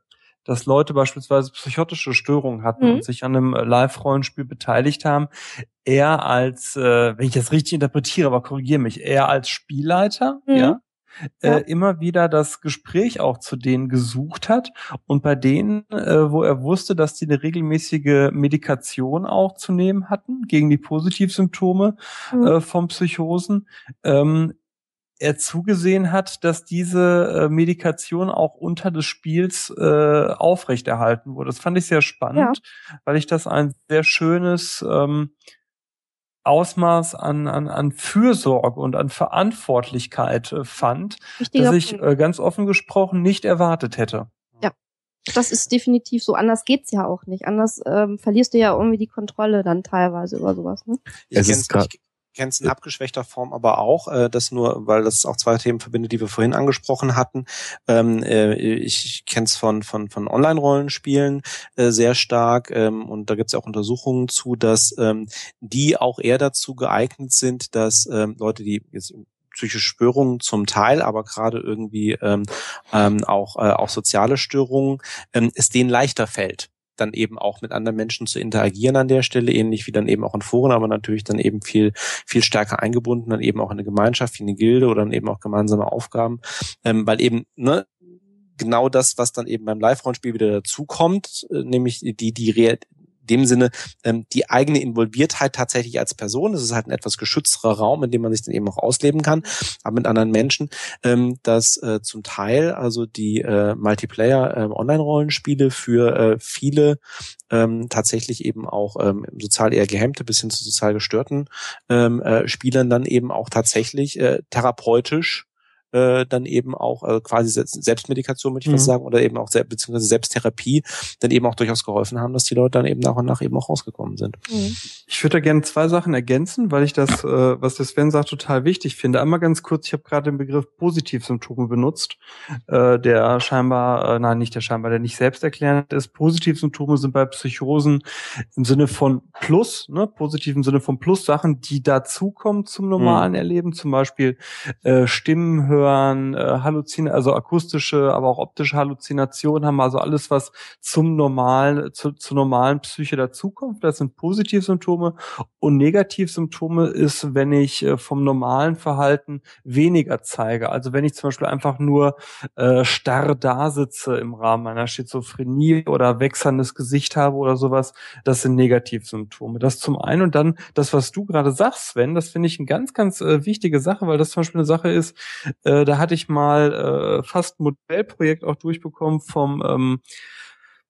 dass Leute beispielsweise psychotische Störungen hatten mhm. und sich an einem äh, Live-Rollenspiel beteiligt haben, er als, äh, wenn ich das richtig interpretiere, aber korrigiere mich, er als Spielleiter, mhm. ja, ja. Äh, immer wieder das Gespräch auch zu denen gesucht hat und bei denen, äh, wo er wusste, dass die eine regelmäßige Medikation auch zu nehmen hatten gegen die Positivsymptome mhm. äh, von Psychosen, ähm, er zugesehen hat, dass diese äh, Medikation auch unter des Spiels äh, aufrechterhalten wurde. Das fand ich sehr spannend, ja. weil ich das ein sehr schönes ähm, Ausmaß an, an, an Fürsorge und an Verantwortlichkeit äh, fand, Wichtiger dass ich äh, ganz offen gesprochen nicht erwartet hätte. Ja, das ist definitiv so. Anders geht's ja auch nicht. Anders ähm, verlierst du ja irgendwie die Kontrolle dann teilweise über sowas. Ne? Ich, es ist ich, kenne es in abgeschwächter Form aber auch, äh, das nur, weil das auch zwei Themen verbindet, die wir vorhin angesprochen hatten. Ähm, äh, ich kenne es von, von, von Online-Rollenspielen äh, sehr stark ähm, und da gibt es auch Untersuchungen zu, dass ähm, die auch eher dazu geeignet sind, dass ähm, Leute, die jetzt psychische Störungen zum Teil, aber gerade irgendwie ähm, ähm, auch, äh, auch soziale Störungen, ähm, es denen leichter fällt dann eben auch mit anderen Menschen zu interagieren an der Stelle, ähnlich wie dann eben auch in Foren, aber natürlich dann eben viel, viel stärker eingebunden, dann eben auch in eine Gemeinschaft, wie eine Gilde oder dann eben auch gemeinsame Aufgaben, ähm, weil eben, ne, genau das, was dann eben beim Live-Rollenspiel wieder dazukommt, äh, nämlich die, die, dem Sinne ähm, die eigene Involviertheit tatsächlich als Person. Das ist halt ein etwas geschützterer Raum, in dem man sich dann eben auch ausleben kann, aber mit anderen Menschen, ähm, dass äh, zum Teil also die äh, Multiplayer äh, Online-Rollenspiele für äh, viele ähm, tatsächlich eben auch ähm, sozial eher gehemmte bis hin zu sozial gestörten ähm, äh, Spielern dann eben auch tatsächlich äh, therapeutisch äh, dann eben auch äh, quasi Selbstmedikation, würde ich mhm. fast sagen, oder eben auch selbst, beziehungsweise Selbsttherapie dann eben auch durchaus geholfen haben, dass die Leute dann eben nach und nach eben auch rausgekommen sind. Mhm. Ich würde da gerne zwei Sachen ergänzen, weil ich das, äh, was der Sven sagt, total wichtig finde. Einmal ganz kurz, ich habe gerade den Begriff Positivsymptome benutzt, äh, der scheinbar, äh, nein, nicht der scheinbar, der nicht selbsterklärend ist. Positivsymptome sind bei Psychosen im Sinne von Plus, ne, positiv im Sinne von Plus Sachen, die dazukommen zum normalen mhm. Erleben, zum Beispiel äh, Stimmen hören, hören, äh, Halluzin also akustische, aber auch optische Halluzinationen haben also alles, was zum normalen, zu, zur normalen Psyche dazukommt. Das sind Positivsymptome und Negativsymptome ist, wenn ich äh, vom normalen Verhalten weniger zeige. Also wenn ich zum Beispiel einfach nur äh, starr da sitze im Rahmen einer Schizophrenie oder wechselndes Gesicht habe oder sowas, das sind Negativsymptome. Das zum einen und dann das, was du gerade sagst, Sven, das finde ich eine ganz, ganz äh, wichtige Sache, weil das zum Beispiel eine Sache ist, äh, da hatte ich mal äh, fast ein Modellprojekt auch durchbekommen vom ähm,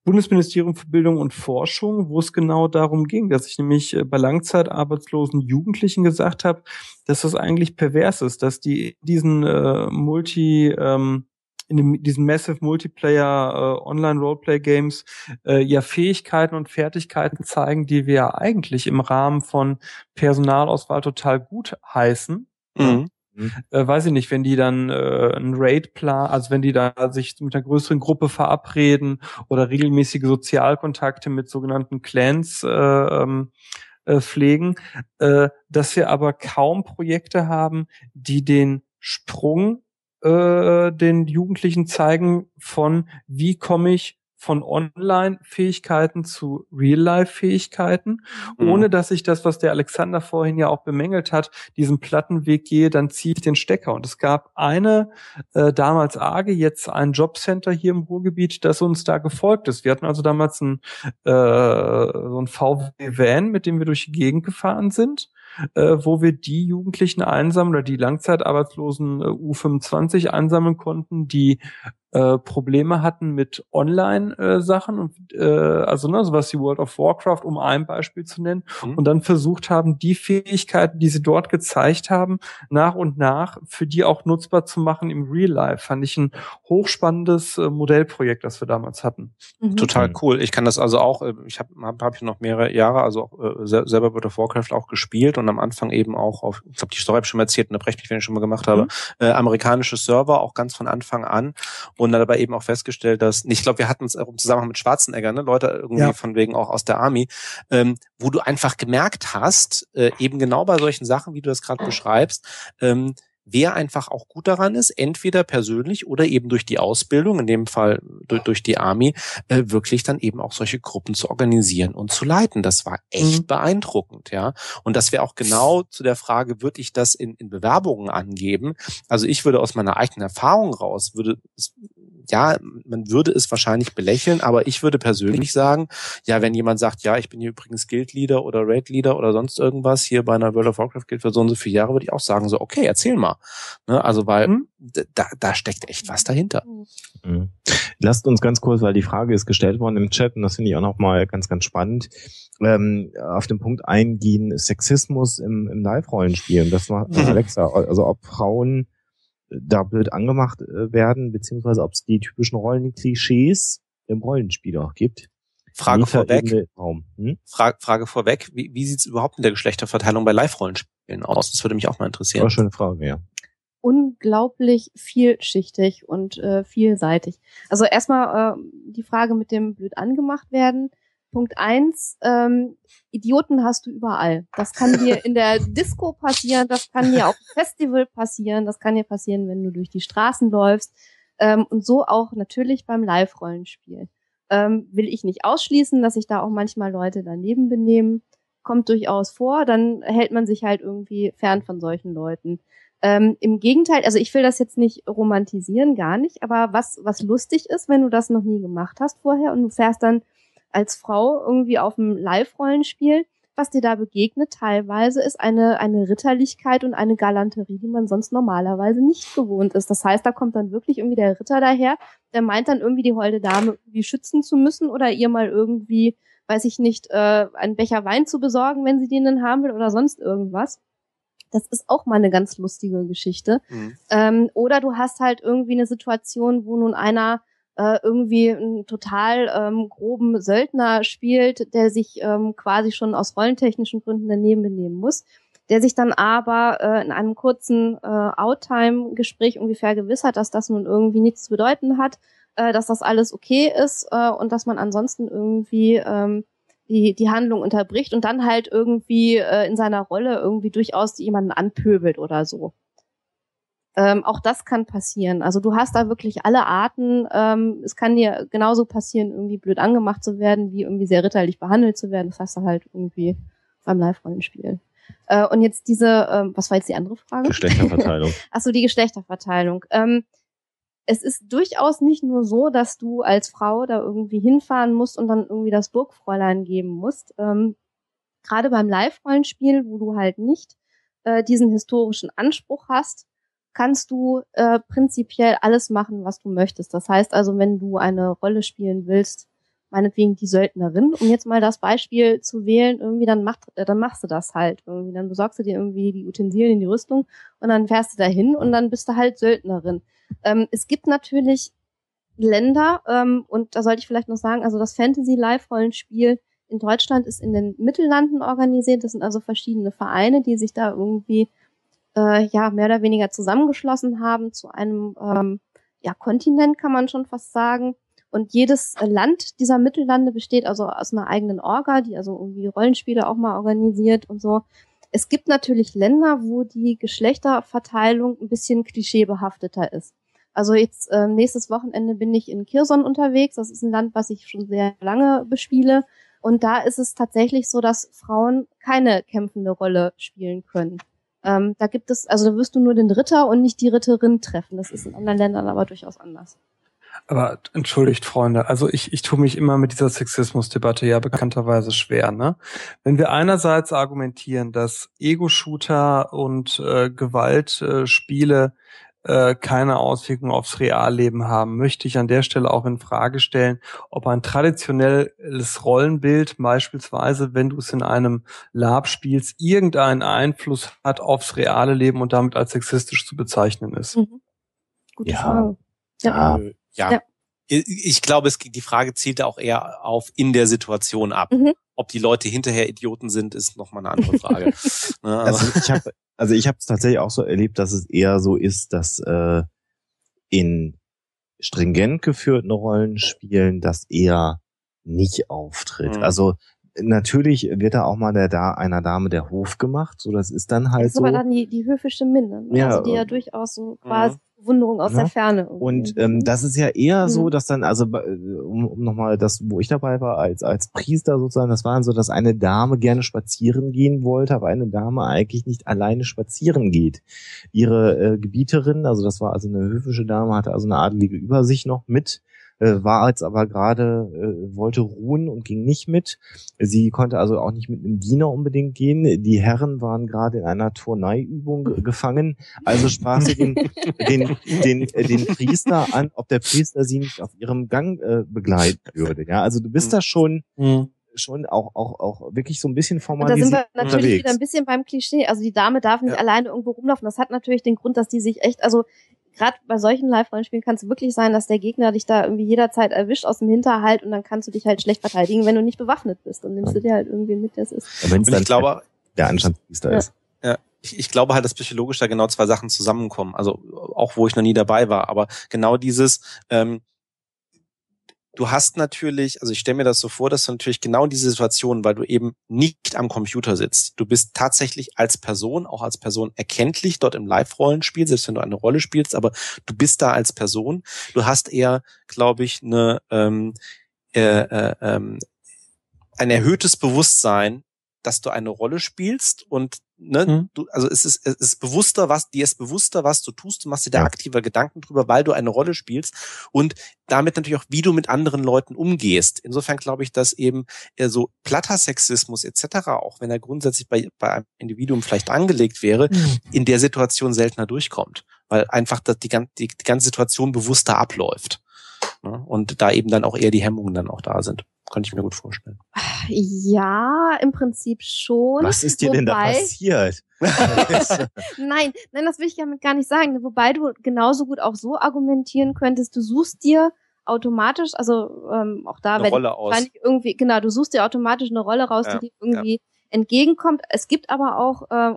Bundesministerium für Bildung und Forschung, wo es genau darum ging, dass ich nämlich äh, bei langzeitarbeitslosen Jugendlichen gesagt habe, dass das eigentlich pervers ist, dass die diesen äh, Multi ähm, in dem, diesen Massive Multiplayer äh, Online Roleplay Games äh, ja Fähigkeiten und Fertigkeiten zeigen, die wir ja eigentlich im Rahmen von Personalauswahl total gut heißen. Mhm. Mhm. Äh, weiß ich nicht, wenn die dann äh, ein Raid plan, also wenn die da sich mit einer größeren Gruppe verabreden oder regelmäßige Sozialkontakte mit sogenannten Clans äh, ähm, äh, pflegen, äh, dass wir aber kaum Projekte haben, die den Sprung äh, den Jugendlichen zeigen von wie komme ich von Online-Fähigkeiten zu Real-Life-Fähigkeiten, mhm. ohne dass ich das, was der Alexander vorhin ja auch bemängelt hat, diesen Plattenweg gehe, dann ziehe ich den Stecker. Und es gab eine, äh, damals AGE, jetzt ein Jobcenter hier im Ruhrgebiet, das uns da gefolgt ist. Wir hatten also damals ein, äh, so ein VW-Van, mit dem wir durch die Gegend gefahren sind äh, wo wir die Jugendlichen einsammeln oder die Langzeitarbeitslosen äh, U25 einsammeln konnten, die äh, Probleme hatten mit Online-Sachen äh, und äh, also ne, sowas wie World of Warcraft, um ein Beispiel zu nennen, mhm. und dann versucht haben, die Fähigkeiten, die sie dort gezeigt haben, nach und nach für die auch nutzbar zu machen im Real Life. Fand ich ein hochspannendes äh, Modellprojekt, das wir damals hatten. Mhm. Total cool. Ich kann das also auch, äh, ich habe hab, hab ich noch mehrere Jahre, also auch, äh, selber World of Warcraft auch gespielt und am Anfang eben auch auf, ich glaube, die Story habe ich schon mal erzählt, unterbreche mich, wenn ich schon mal gemacht habe, mhm. äh, amerikanische Server, auch ganz von Anfang an und dann dabei eben auch festgestellt, dass, ich glaube, wir hatten es auch im Zusammenhang mit Schwarzenegger, ne, Leute irgendwie ja. von wegen auch aus der Army, ähm, wo du einfach gemerkt hast, äh, eben genau bei solchen Sachen, wie du das gerade beschreibst, ähm, wer einfach auch gut daran ist, entweder persönlich oder eben durch die Ausbildung, in dem Fall durch, durch die Army, äh, wirklich dann eben auch solche Gruppen zu organisieren und zu leiten. Das war echt mhm. beeindruckend, ja. Und das wäre auch genau zu der Frage, würde ich das in, in Bewerbungen angeben? Also ich würde aus meiner eigenen Erfahrung raus, würde ja, man würde es wahrscheinlich belächeln, aber ich würde persönlich sagen, ja, wenn jemand sagt, ja, ich bin hier übrigens Guild Leader oder Raid Leader oder sonst irgendwas hier bei einer World of Warcraft Guild für so und so viele Jahre, würde ich auch sagen, so, okay, erzähl mal. Ne, also, weil mhm. da, da steckt echt was dahinter. Mhm. Lasst uns ganz kurz, weil die Frage ist gestellt worden im Chat und das finde ich auch nochmal ganz, ganz spannend, ähm, auf den Punkt eingehen, Sexismus im, im Live-Rollenspiel. Das war. Alexa, also ob Frauen da blöd angemacht äh, werden, beziehungsweise ob es die typischen Rollenklischees im Rollenspiel auch gibt. Frage vorweg. Hm? Frage, Frage vorweg, wie, wie sieht es überhaupt in der Geschlechterverteilung bei Live-Rollenspielen aus? Das würde mich auch mal interessieren. War schöne Frage, ja. Unglaublich vielschichtig und äh, vielseitig. Also erstmal äh, die Frage mit dem blöd angemacht werden. Punkt eins, ähm, Idioten hast du überall. Das kann dir in der Disco passieren, das kann dir auf dem Festival passieren, das kann dir passieren, wenn du durch die Straßen läufst. Ähm, und so auch natürlich beim Live-Rollenspiel. Ähm, will ich nicht ausschließen, dass sich da auch manchmal Leute daneben benehmen. Kommt durchaus vor, dann hält man sich halt irgendwie fern von solchen Leuten. Ähm, Im Gegenteil, also ich will das jetzt nicht romantisieren, gar nicht, aber was, was lustig ist, wenn du das noch nie gemacht hast vorher und du fährst dann als Frau irgendwie auf dem Live-Rollenspiel, was dir da begegnet teilweise, ist eine, eine Ritterlichkeit und eine Galanterie, die man sonst normalerweise nicht gewohnt ist. Das heißt, da kommt dann wirklich irgendwie der Ritter daher, der meint dann irgendwie die holde Dame irgendwie schützen zu müssen oder ihr mal irgendwie, weiß ich nicht, äh, einen Becher Wein zu besorgen, wenn sie den dann haben will oder sonst irgendwas. Das ist auch mal eine ganz lustige Geschichte. Mhm. Ähm, oder du hast halt irgendwie eine Situation, wo nun einer äh, irgendwie einen total ähm, groben Söldner spielt, der sich ähm, quasi schon aus rollentechnischen Gründen daneben benehmen muss, der sich dann aber äh, in einem kurzen äh, Outtime-Gespräch ungefähr gewissert, dass das nun irgendwie nichts zu bedeuten hat, äh, dass das alles okay ist äh, und dass man ansonsten irgendwie ähm, die, die Handlung unterbricht und dann halt irgendwie äh, in seiner Rolle irgendwie durchaus jemanden anpöbelt oder so. Ähm, auch das kann passieren. Also du hast da wirklich alle Arten. Ähm, es kann dir genauso passieren, irgendwie blöd angemacht zu werden, wie irgendwie sehr ritterlich behandelt zu werden. Das hast du halt irgendwie beim Live-Rollenspiel. Äh, und jetzt diese, ähm, was war jetzt die andere Frage? Geschlechterverteilung. Achso, die Geschlechterverteilung. Ähm, es ist durchaus nicht nur so, dass du als Frau da irgendwie hinfahren musst und dann irgendwie das Burgfräulein geben musst. Ähm, Gerade beim Live-Rollenspiel, wo du halt nicht äh, diesen historischen Anspruch hast, kannst du äh, prinzipiell alles machen, was du möchtest. Das heißt also, wenn du eine Rolle spielen willst, meinetwegen die Söldnerin, um jetzt mal das Beispiel zu wählen, irgendwie dann macht, äh, dann machst du das halt irgendwie, dann besorgst du dir irgendwie die Utensilien in die Rüstung und dann fährst du dahin und dann bist du halt Söldnerin. Ähm, es gibt natürlich Länder ähm, und da sollte ich vielleicht noch sagen, also das Fantasy Live Rollenspiel in Deutschland ist in den Mittellanden organisiert. Das sind also verschiedene Vereine, die sich da irgendwie äh, ja mehr oder weniger zusammengeschlossen haben zu einem ähm, ja, Kontinent, kann man schon fast sagen. Und jedes Land dieser Mittellande besteht also aus einer eigenen Orga, die also irgendwie Rollenspiele auch mal organisiert und so. Es gibt natürlich Länder, wo die Geschlechterverteilung ein bisschen klischeebehafteter ist. Also jetzt äh, nächstes Wochenende bin ich in Kirson unterwegs. Das ist ein Land, was ich schon sehr lange bespiele. Und da ist es tatsächlich so, dass Frauen keine kämpfende Rolle spielen können. Ähm, da gibt es, also da wirst du nur den Ritter und nicht die Ritterin treffen. Das ist in anderen Ländern aber durchaus anders. Aber entschuldigt, Freunde, also ich, ich tue mich immer mit dieser Sexismusdebatte ja bekannterweise schwer. Ne? Wenn wir einerseits argumentieren, dass Ego-Shooter und äh, Gewaltspiele äh, keine Auswirkungen aufs Realleben haben, möchte ich an der Stelle auch in Frage stellen, ob ein traditionelles Rollenbild, beispielsweise wenn du es in einem Lab spielst, irgendeinen Einfluss hat aufs reale Leben und damit als sexistisch zu bezeichnen ist. Mhm. Gute ja. Frage. Ja. Äh, ja. ja. Ich glaube, es, die Frage zielt auch eher auf in der Situation ab. Mhm. Ob die Leute hinterher Idioten sind, ist nochmal eine andere Frage. Ne, also ich habe also ich habe es tatsächlich auch so erlebt, dass es eher so ist, dass äh, in stringent geführten Rollenspielen das eher nicht auftritt. Mhm. Also natürlich wird da auch mal der da einer Dame der Hof gemacht, so das ist dann halt das ist so. aber dann die, die höfische Minde, ne? ja, also die ja durchaus so quasi mhm. Bewunderung aus ja. der Ferne. Irgendwie. Und ähm, das ist ja eher mhm. so, dass dann, also um, um nochmal das, wo ich dabei war, als, als Priester sozusagen, das war so, dass eine Dame gerne spazieren gehen wollte, aber eine Dame eigentlich nicht alleine spazieren geht. Ihre äh, Gebieterin, also das war also eine höfische Dame, hatte also eine adelige Übersicht noch mit äh, war jetzt aber gerade, äh, wollte ruhen und ging nicht mit. Sie konnte also auch nicht mit einem Diener unbedingt gehen. Die Herren waren gerade in einer Turneiübung gefangen. Also sprach sie den, den, den, äh, den Priester an, ob der Priester sie nicht auf ihrem Gang äh, begleiten würde. Ja, also du bist mhm. da schon, mhm schon auch, auch, auch wirklich so ein bisschen formalisiert. Und da sind wir natürlich unterwegs. wieder ein bisschen beim Klischee. Also die Dame darf nicht ja. alleine irgendwo rumlaufen. Das hat natürlich den Grund, dass die sich echt, also gerade bei solchen Live-Rollenspielen kann es wirklich sein, dass der Gegner dich da irgendwie jederzeit erwischt aus dem Hinterhalt und dann kannst du dich halt schlecht verteidigen, wenn du nicht bewaffnet bist. Und nimmst du dir halt irgendwie mit, es ist. Und ich glaube, der Anstandspriester ja. ist. Ja, ich, ich glaube halt, dass psychologisch da genau zwei Sachen zusammenkommen. Also auch wo ich noch nie dabei war, aber genau dieses, ähm, du hast natürlich, also ich stelle mir das so vor, dass du natürlich genau in diese Situation, weil du eben nicht am Computer sitzt. Du bist tatsächlich als Person, auch als Person erkenntlich dort im Live-Rollenspiel, selbst wenn du eine Rolle spielst, aber du bist da als Person. Du hast eher, glaube ich, eine, ähm, äh, äh, ähm, ein erhöhtes Bewusstsein, dass du eine Rolle spielst und ne, mhm. du, also es ist, es ist bewusster, was, dir ist bewusster, was du tust, du machst dir da aktiver Gedanken drüber, weil du eine Rolle spielst und damit natürlich auch, wie du mit anderen Leuten umgehst. Insofern glaube ich, dass eben äh, so platter Sexismus etc., auch wenn er grundsätzlich bei, bei einem Individuum vielleicht angelegt wäre, mhm. in der Situation seltener durchkommt, weil einfach das, die, die, die ganze Situation bewusster abläuft. Ne? Und da eben dann auch eher die Hemmungen dann auch da sind. Kann ich mir gut vorstellen. Ja, im Prinzip schon. Was ist dir wobei, denn da passiert? nein, nein, das will ich damit gar nicht sagen. Wobei du genauso gut auch so argumentieren könntest, du suchst dir automatisch, also ähm, auch da, eine wenn Rolle aus. irgendwie, genau, du suchst dir automatisch eine Rolle raus, ja, die dir irgendwie ja. entgegenkommt. Es gibt aber auch, äh,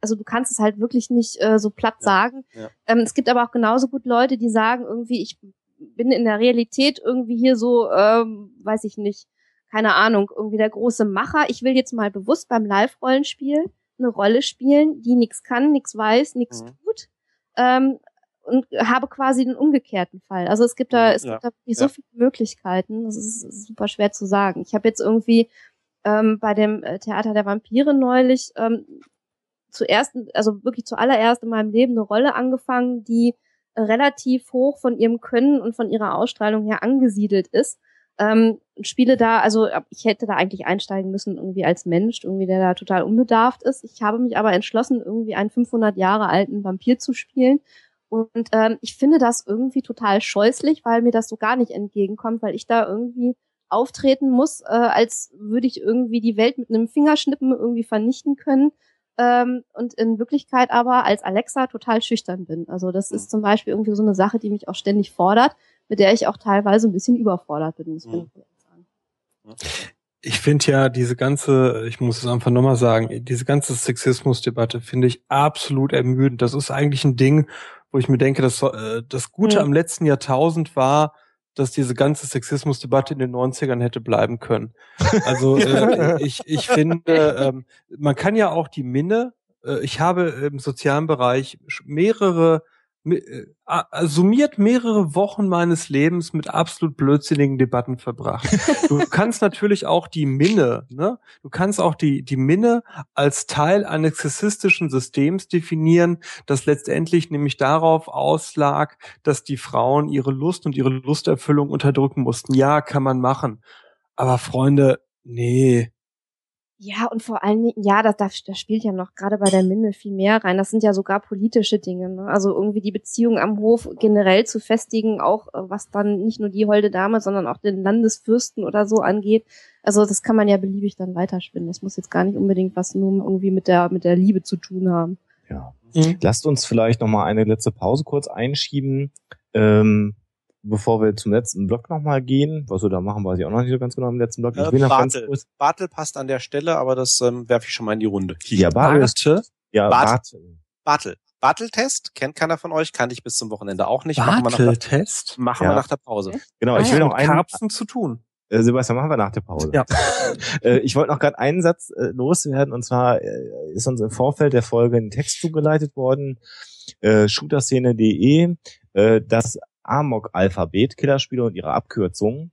also du kannst es halt wirklich nicht äh, so platt ja, sagen. Ähm, es gibt aber auch genauso gut Leute, die sagen irgendwie, ich bin in der Realität irgendwie hier so, ähm, weiß ich nicht, keine Ahnung, irgendwie der große Macher. Ich will jetzt mal bewusst beim Live-Rollenspiel eine Rolle spielen, die nichts kann, nichts weiß, nichts mhm. tut. Ähm, und habe quasi den umgekehrten Fall. Also es gibt da, es ja. gibt da so viele Möglichkeiten. Das ist, ist super schwer zu sagen. Ich habe jetzt irgendwie ähm, bei dem äh, Theater der Vampire neulich ähm, zuerst, also wirklich zuallererst in meinem Leben eine Rolle angefangen, die relativ hoch von ihrem Können und von ihrer Ausstrahlung her angesiedelt ist. Ähm, spiele da, also ich hätte da eigentlich einsteigen müssen irgendwie als Mensch, irgendwie der da total unbedarft ist. Ich habe mich aber entschlossen, irgendwie einen 500 Jahre alten Vampir zu spielen. Und ähm, ich finde das irgendwie total scheußlich, weil mir das so gar nicht entgegenkommt, weil ich da irgendwie auftreten muss, äh, als würde ich irgendwie die Welt mit einem Fingerschnippen irgendwie vernichten können ähm, und in Wirklichkeit aber als Alexa total schüchtern bin. Also das ist zum Beispiel irgendwie so eine Sache, die mich auch ständig fordert, mit der ich auch teilweise ein bisschen überfordert bin, muss mhm. ich sagen. Ich finde ja diese ganze, ich muss es einfach nochmal sagen, diese ganze Sexismusdebatte finde ich absolut ermüdend. Das ist eigentlich ein Ding, wo ich mir denke, dass äh, das Gute mhm. am letzten Jahrtausend war, dass diese ganze Sexismusdebatte in den 90ern hätte bleiben können. Also äh, ich, ich finde, ähm, man kann ja auch die Minne, äh, ich habe im sozialen Bereich mehrere summiert mehrere Wochen meines Lebens mit absolut blödsinnigen Debatten verbracht. Du kannst natürlich auch die Minne, ne? Du kannst auch die, die Minne als Teil eines sexistischen Systems definieren, das letztendlich nämlich darauf auslag, dass die Frauen ihre Lust und ihre Lusterfüllung unterdrücken mussten. Ja, kann man machen. Aber Freunde, nee, ja, und vor allen Dingen, ja, das, das, das spielt ja noch gerade bei der Minde viel mehr rein. Das sind ja sogar politische Dinge. Ne? Also irgendwie die Beziehung am Hof generell zu festigen, auch äh, was dann nicht nur die holde Dame, sondern auch den Landesfürsten oder so angeht. Also das kann man ja beliebig dann weiterspinnen. Das muss jetzt gar nicht unbedingt was nur irgendwie mit der mit der Liebe zu tun haben. Ja. Mhm. Lasst uns vielleicht noch mal eine letzte Pause kurz einschieben. Ähm, bevor wir zum letzten Block nochmal gehen, was wir da machen, weiß ich auch noch nicht so ganz genau im letzten Block. Ich äh, Bartel. Bartel passt an der Stelle, aber das ähm, werfe ich schon mal in die Runde. Ja, Bartel. Ja, Bartel. Bartel. Bartel-Test kennt keiner von euch, kannte ich bis zum Wochenende auch nicht. Bartel-Test? Machen wir nach der Pause. Genau, ich will noch einen. Karpfen zu tun. Äh, Sebastian, machen wir nach der Pause. Ja. äh, ich wollte noch gerade einen Satz äh, loswerden, und zwar äh, ist uns im Vorfeld der Folge ein Text zugeleitet worden, äh, shooterszene.de, äh, das Amok-Alphabet, Killerspiele und ihre Abkürzungen.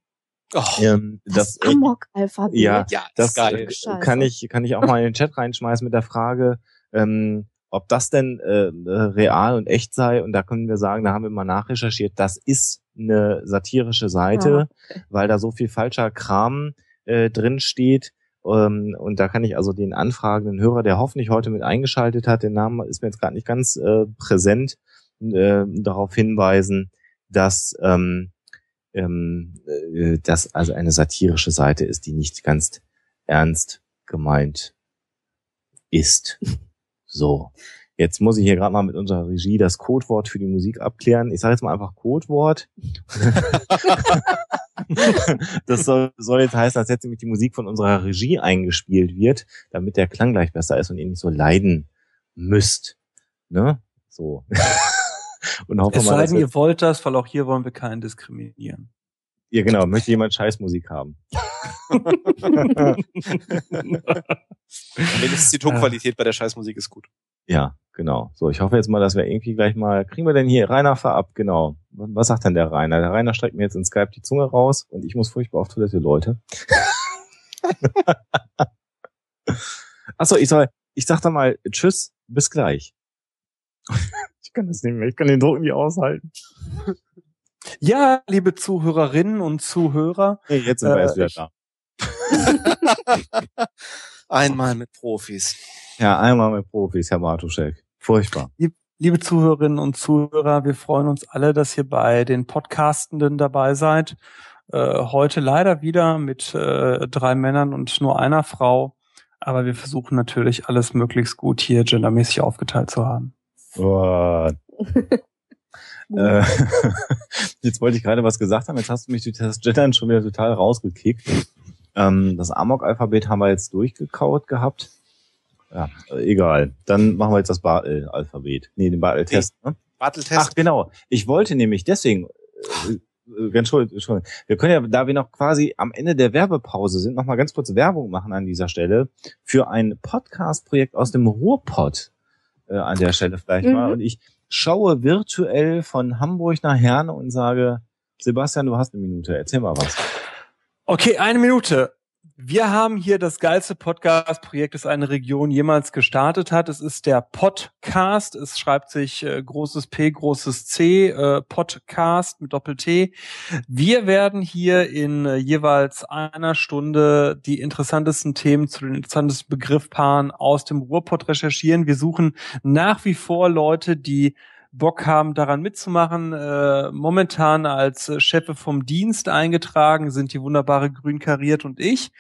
Oh, ähm, das, das Amok-Alphabet. Ja, ja das geil. kann ich kann ich auch mal in den Chat reinschmeißen mit der Frage, ähm, ob das denn äh, real und echt sei. Und da können wir sagen, da haben wir mal nachrecherchiert, das ist eine satirische Seite, ah, okay. weil da so viel falscher Kram äh, drin steht. Ähm, und da kann ich also den anfragenden Hörer, der hoffentlich heute mit eingeschaltet hat, den Namen ist mir jetzt gerade nicht ganz äh, präsent, äh, darauf hinweisen, dass ähm, ähm, äh, das also eine satirische Seite ist, die nicht ganz ernst gemeint ist. So. Jetzt muss ich hier gerade mal mit unserer Regie das Codewort für die Musik abklären. Ich sage jetzt mal einfach Codewort. das soll, soll jetzt heißen, dass jetzt nämlich die Musik von unserer Regie eingespielt wird, damit der Klang gleich besser ist und ihr nicht so leiden müsst. Ne? So. Und hoffe es sei denn, ihr wollt das, weil auch hier wollen wir keinen diskriminieren. Ja, genau. Möchte jemand Scheißmusik haben? Wenigstens die Tonqualität bei der Scheißmusik ist gut. Ja, genau. So, ich hoffe jetzt mal, dass wir irgendwie gleich mal, kriegen wir denn hier Rainer verab? Genau. Was sagt denn der Rainer? Der Rainer streckt mir jetzt in Skype die Zunge raus und ich muss furchtbar auf Toilette, Leute. Achso, ich soll, ich sag da mal Tschüss, bis gleich kann das nicht mehr. Ich kann den Druck nicht aushalten. Ja, liebe Zuhörerinnen und Zuhörer. Hey, jetzt sind wir äh, erst wieder da. einmal mit Profis. Ja, einmal mit Profis, Herr Bartuschek. Furchtbar. Liebe Zuhörerinnen und Zuhörer, wir freuen uns alle, dass ihr bei den Podcastenden dabei seid. Äh, heute leider wieder mit äh, drei Männern und nur einer Frau. Aber wir versuchen natürlich alles möglichst gut hier gendermäßig aufgeteilt zu haben. Oh. äh, jetzt wollte ich gerade was gesagt haben, jetzt hast du mich durch das Gendern schon wieder total rausgekickt. Ähm, das Amok-Alphabet haben wir jetzt durchgekaut gehabt. Ja, äh, egal. Dann machen wir jetzt das Bartel-Alphabet. Nee, den Bartel-Test. Ne? Bartel-Test. Ach, genau. Ich wollte nämlich deswegen, äh, ganz schuld, Entschuldigung. Wir können ja, da wir noch quasi am Ende der Werbepause sind, noch mal ganz kurz Werbung machen an dieser Stelle für ein Podcast-Projekt aus dem Ruhrpott äh, an der Stelle vielleicht mhm. mal. Und ich schaue virtuell von Hamburg nach Herne und sage, Sebastian, du hast eine Minute, erzähl mal was. Okay, eine Minute. Wir haben hier das geilste Podcast-Projekt, das eine Region jemals gestartet hat. Es ist der Podcast. Es schreibt sich äh, großes P, großes C, äh, Podcast mit Doppel-T. Wir werden hier in äh, jeweils einer Stunde die interessantesten Themen zu den interessantesten Begriffpaaren aus dem Ruhrpott recherchieren. Wir suchen nach wie vor Leute, die Bock haben, daran mitzumachen. Äh, momentan als Chefe vom Dienst eingetragen sind die wunderbare Grün Kariert und ich.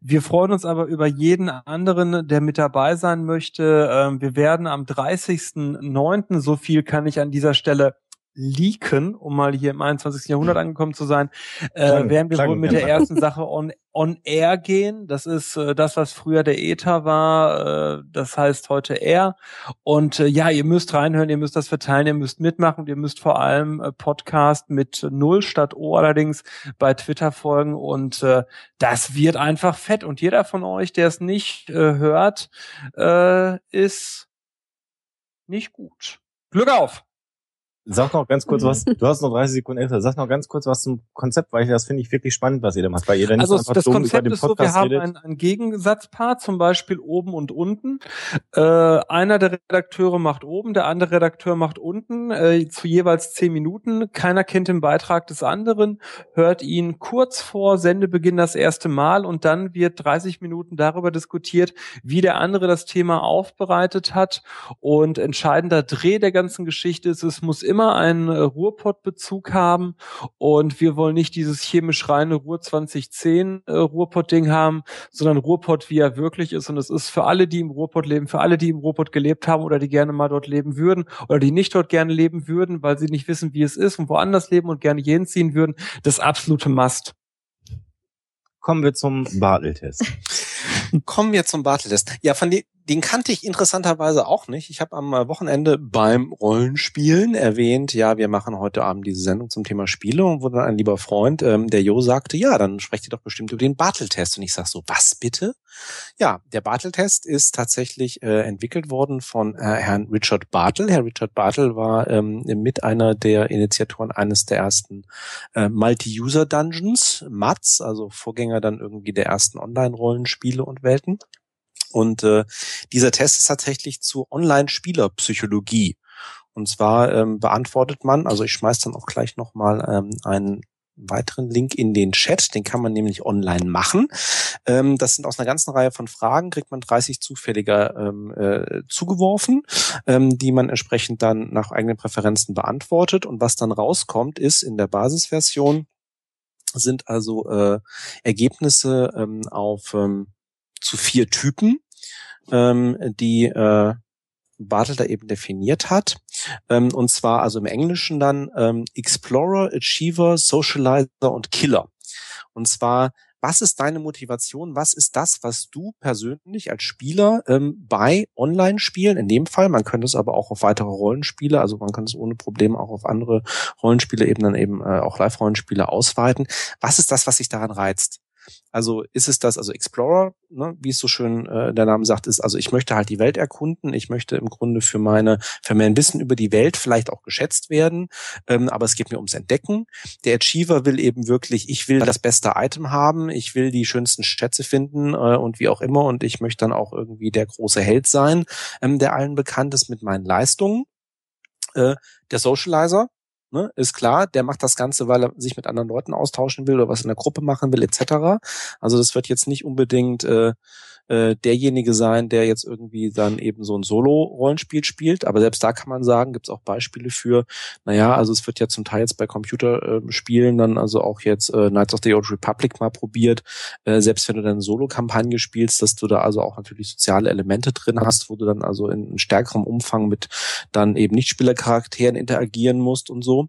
Wir freuen uns aber über jeden anderen, der mit dabei sein möchte. Ähm, wir werden am 30.09., so viel kann ich an dieser Stelle leaken, um mal hier im 21. Jahrhundert angekommen zu sein, äh, werden wir wohl mit der ersten Sache on, on air gehen. Das ist äh, das, was früher der Ether war. Äh, das heißt heute Air. Und äh, ja, ihr müsst reinhören, ihr müsst das verteilen, ihr müsst mitmachen und ihr müsst vor allem äh, Podcast mit Null statt O allerdings bei Twitter folgen. Und äh, das wird einfach fett. Und jeder von euch, der es nicht äh, hört, äh, ist nicht gut. Glück auf! Sag noch ganz kurz was, du hast noch 30 Sekunden älter, sag noch ganz kurz was zum Konzept, weil ich das finde ich wirklich spannend, was ihr da macht, weil ihr dann also das Konzept ist so, wir haben ein, ein Gegensatzpaar, zum Beispiel oben und unten. Äh, einer der Redakteure macht oben, der andere Redakteur macht unten, äh, zu jeweils zehn Minuten. Keiner kennt den Beitrag des anderen, hört ihn kurz vor Sendebeginn das erste Mal und dann wird 30 Minuten darüber diskutiert, wie der andere das Thema aufbereitet hat. Und entscheidender Dreh der ganzen Geschichte ist, es muss immer einen äh, Ruhrpott-Bezug haben und wir wollen nicht dieses chemisch reine Ruhr 2010 äh, Ruhrpott-Ding haben, sondern Ruhrpott, wie er wirklich ist. Und es ist für alle, die im Ruhrpott leben, für alle, die im Ruhrpott gelebt haben oder die gerne mal dort leben würden oder die nicht dort gerne leben würden, weil sie nicht wissen, wie es ist und woanders leben und gerne jeden ziehen würden, das absolute Must. Kommen wir zum Bartel-Test. Kommen wir zum Bartel-Test. Ja, von, die, den kannte ich interessanterweise auch nicht. Ich habe am Wochenende beim Rollenspielen erwähnt, ja, wir machen heute Abend diese Sendung zum Thema Spiele und wo dann ein lieber Freund, ähm, der Jo, sagte, ja, dann sprecht ihr doch bestimmt über den Bartel-Test. Und ich sag so, was bitte? Ja, der Bartel-Test ist tatsächlich äh, entwickelt worden von äh, Herrn Richard Bartel. Herr Richard Bartel war ähm, mit einer der Initiatoren eines der ersten äh, Multi-User-Dungeons, MATS, also Vorgänger dann irgendwie der ersten Online-Rollenspiele und Welten. Und äh, dieser Test ist tatsächlich zu Online-Spielerpsychologie. Und zwar ähm, beantwortet man, also ich schmeiß dann auch gleich nochmal ähm, einen weiteren Link in den Chat, den kann man nämlich online machen. Ähm, das sind aus einer ganzen Reihe von Fragen, kriegt man 30 zufälliger ähm, äh, zugeworfen, ähm, die man entsprechend dann nach eigenen Präferenzen beantwortet. Und was dann rauskommt, ist in der Basisversion sind also äh, Ergebnisse ähm, auf ähm, zu vier Typen, ähm, die äh, Bartel da eben definiert hat. Ähm, und zwar also im Englischen dann ähm, Explorer, Achiever, Socializer und Killer. Und zwar, was ist deine Motivation? Was ist das, was du persönlich als Spieler ähm, bei Online-Spielen, in dem Fall, man könnte es aber auch auf weitere Rollenspiele, also man kann es ohne Probleme auch auf andere Rollenspiele eben dann eben äh, auch Live-Rollenspiele ausweiten. Was ist das, was sich daran reizt? Also ist es das, also Explorer, ne, wie es so schön äh, der Name sagt, ist, also ich möchte halt die Welt erkunden, ich möchte im Grunde für meine, für mein Wissen über die Welt vielleicht auch geschätzt werden, ähm, aber es geht mir ums Entdecken. Der Achiever will eben wirklich, ich will das beste Item haben, ich will die schönsten Schätze finden äh, und wie auch immer und ich möchte dann auch irgendwie der große Held sein, ähm, der allen bekannt ist mit meinen Leistungen. Äh, der Socializer, Ne, ist klar, der macht das Ganze, weil er sich mit anderen Leuten austauschen will oder was in der Gruppe machen will, etc. Also das wird jetzt nicht unbedingt äh, äh, derjenige sein, der jetzt irgendwie dann eben so ein Solo-Rollenspiel spielt. Aber selbst da kann man sagen, gibt es auch Beispiele für, naja, also es wird ja zum Teil jetzt bei Computerspielen dann also auch jetzt äh, Knights of the Old Republic mal probiert, äh, selbst wenn du dann Solo-Kampagne spielst, dass du da also auch natürlich soziale Elemente drin hast, wo du dann also in, in stärkerem Umfang mit dann eben Nichtspielercharakteren interagieren musst und so.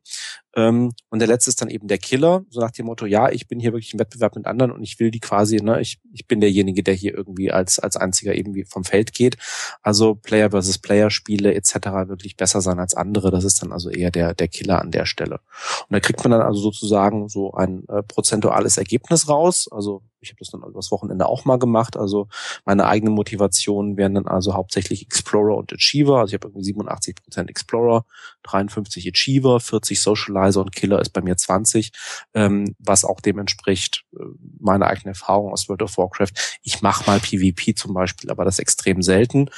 Ähm, und der letzte ist dann eben der Killer, so nach dem Motto, ja, ich bin hier wirklich im Wettbewerb mit anderen und ich will die quasi, ne, ich, ich bin derjenige, der hier irgendwie als, als einziger irgendwie vom Feld geht. Also Player versus Player Spiele etc. wirklich besser sein als andere. Das ist dann also eher der, der Killer an der Stelle. Und da kriegt man dann also sozusagen so ein äh, prozentuales Ergebnis raus. Also ich habe das dann übers Wochenende auch mal gemacht. Also meine eigenen Motivationen wären dann also hauptsächlich Explorer und Achiever. Also ich habe irgendwie 87 Prozent Explorer, 53 Achiever, 40 Socializer und Killer ist bei mir 20, ähm, was auch dem entspricht äh, meiner eigenen Erfahrung aus World of Warcraft. Ich mache mal PvP zum Beispiel, aber das extrem selten.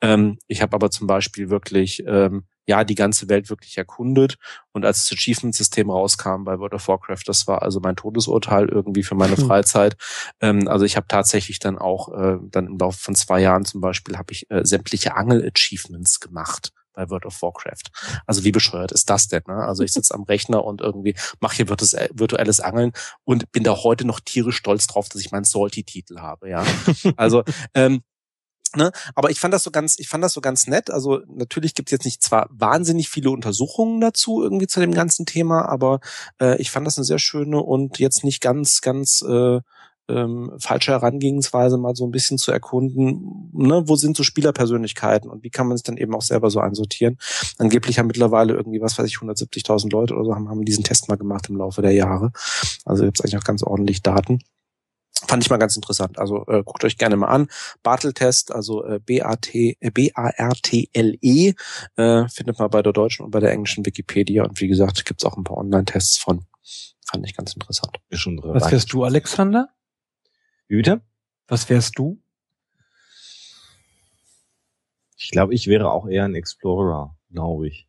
Ähm, ich habe aber zum Beispiel wirklich ähm, ja die ganze Welt wirklich erkundet. Und als das Achievement-System rauskam bei World of Warcraft, das war also mein Todesurteil irgendwie für meine hm. Freizeit. Ähm, also ich habe tatsächlich dann auch äh, dann im Laufe von zwei Jahren zum Beispiel habe ich äh, sämtliche Angel-Achievements gemacht bei World of Warcraft. Also wie bescheuert ist das denn? Ne? Also ich sitze am Rechner und irgendwie mache hier virtuelles Angeln und bin da heute noch tierisch stolz drauf, dass ich meinen Salty-Titel habe. Ja, also ähm, Ne? Aber ich fand das so ganz, ich fand das so ganz nett. Also natürlich gibt es jetzt nicht zwar wahnsinnig viele Untersuchungen dazu irgendwie zu dem ganzen Thema, aber äh, ich fand das eine sehr schöne und jetzt nicht ganz, ganz äh, ähm, falsche Herangehensweise mal so ein bisschen zu erkunden, ne, wo sind so Spielerpersönlichkeiten und wie kann man es dann eben auch selber so einsortieren. Angeblich haben mittlerweile irgendwie, was weiß ich, 170.000 Leute oder so haben, haben diesen Test mal gemacht im Laufe der Jahre. Also gibt es eigentlich auch ganz ordentlich Daten. Fand ich mal ganz interessant. Also äh, guckt euch gerne mal an. Bartel-Test, also äh, B-A-T, äh, B-A-R-T-L-E, äh, findet man bei der deutschen und bei der englischen Wikipedia. Und wie gesagt, gibt's auch ein paar Online-Tests von. Fand ich ganz interessant. Ist schon drin. Was wärst du, Alexander? Wie bitte? Was wärst du? Ich glaube, ich wäre auch eher ein Explorer, glaube ich.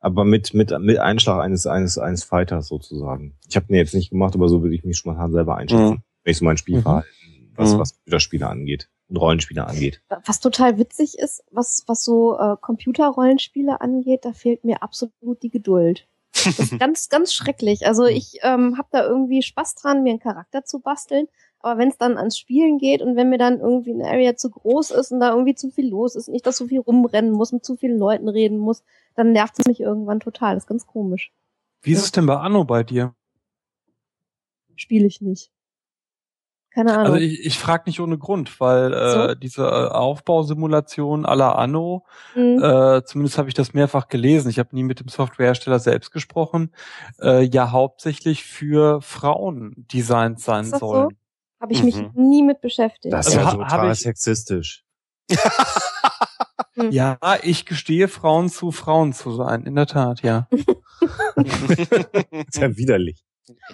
Aber mit, mit, mit Einschlag eines, eines, eines Fighters sozusagen. Ich habe den jetzt nicht gemacht, aber so würde ich mich schon mal selber einschätzen, mhm. Wenn ich so mein Spielverhalten, mhm. was, mhm. was Computerspiele angeht und Rollenspiele angeht. Was total witzig ist, was, was so äh, Computerrollenspiele angeht, da fehlt mir absolut die Geduld. Das ist ganz, ganz schrecklich. Also ich ähm, habe da irgendwie Spaß dran, mir einen Charakter zu basteln. Aber wenn es dann ans Spielen geht und wenn mir dann irgendwie eine Area zu groß ist und da irgendwie zu viel los ist und ich da so viel rumrennen muss, mit zu vielen Leuten reden muss, dann nervt es mich irgendwann total. Das ist ganz komisch. Wie ist es denn bei Anno bei dir? Spiele ich nicht. Keine Ahnung. Also ich, ich frage nicht ohne Grund, weil äh, so? diese äh, Aufbausimulation aller Anno, mhm. äh, zumindest habe ich das mehrfach gelesen, ich habe nie mit dem Softwarehersteller selbst gesprochen, äh, ja hauptsächlich für Frauen designt sein sollen. So? Habe ich mich mhm. nie mit beschäftigt. Das ist also, ja total ich, sexistisch. ja, ich gestehe Frauen zu, Frauen zu sein, in der Tat, ja. ist ja widerlich.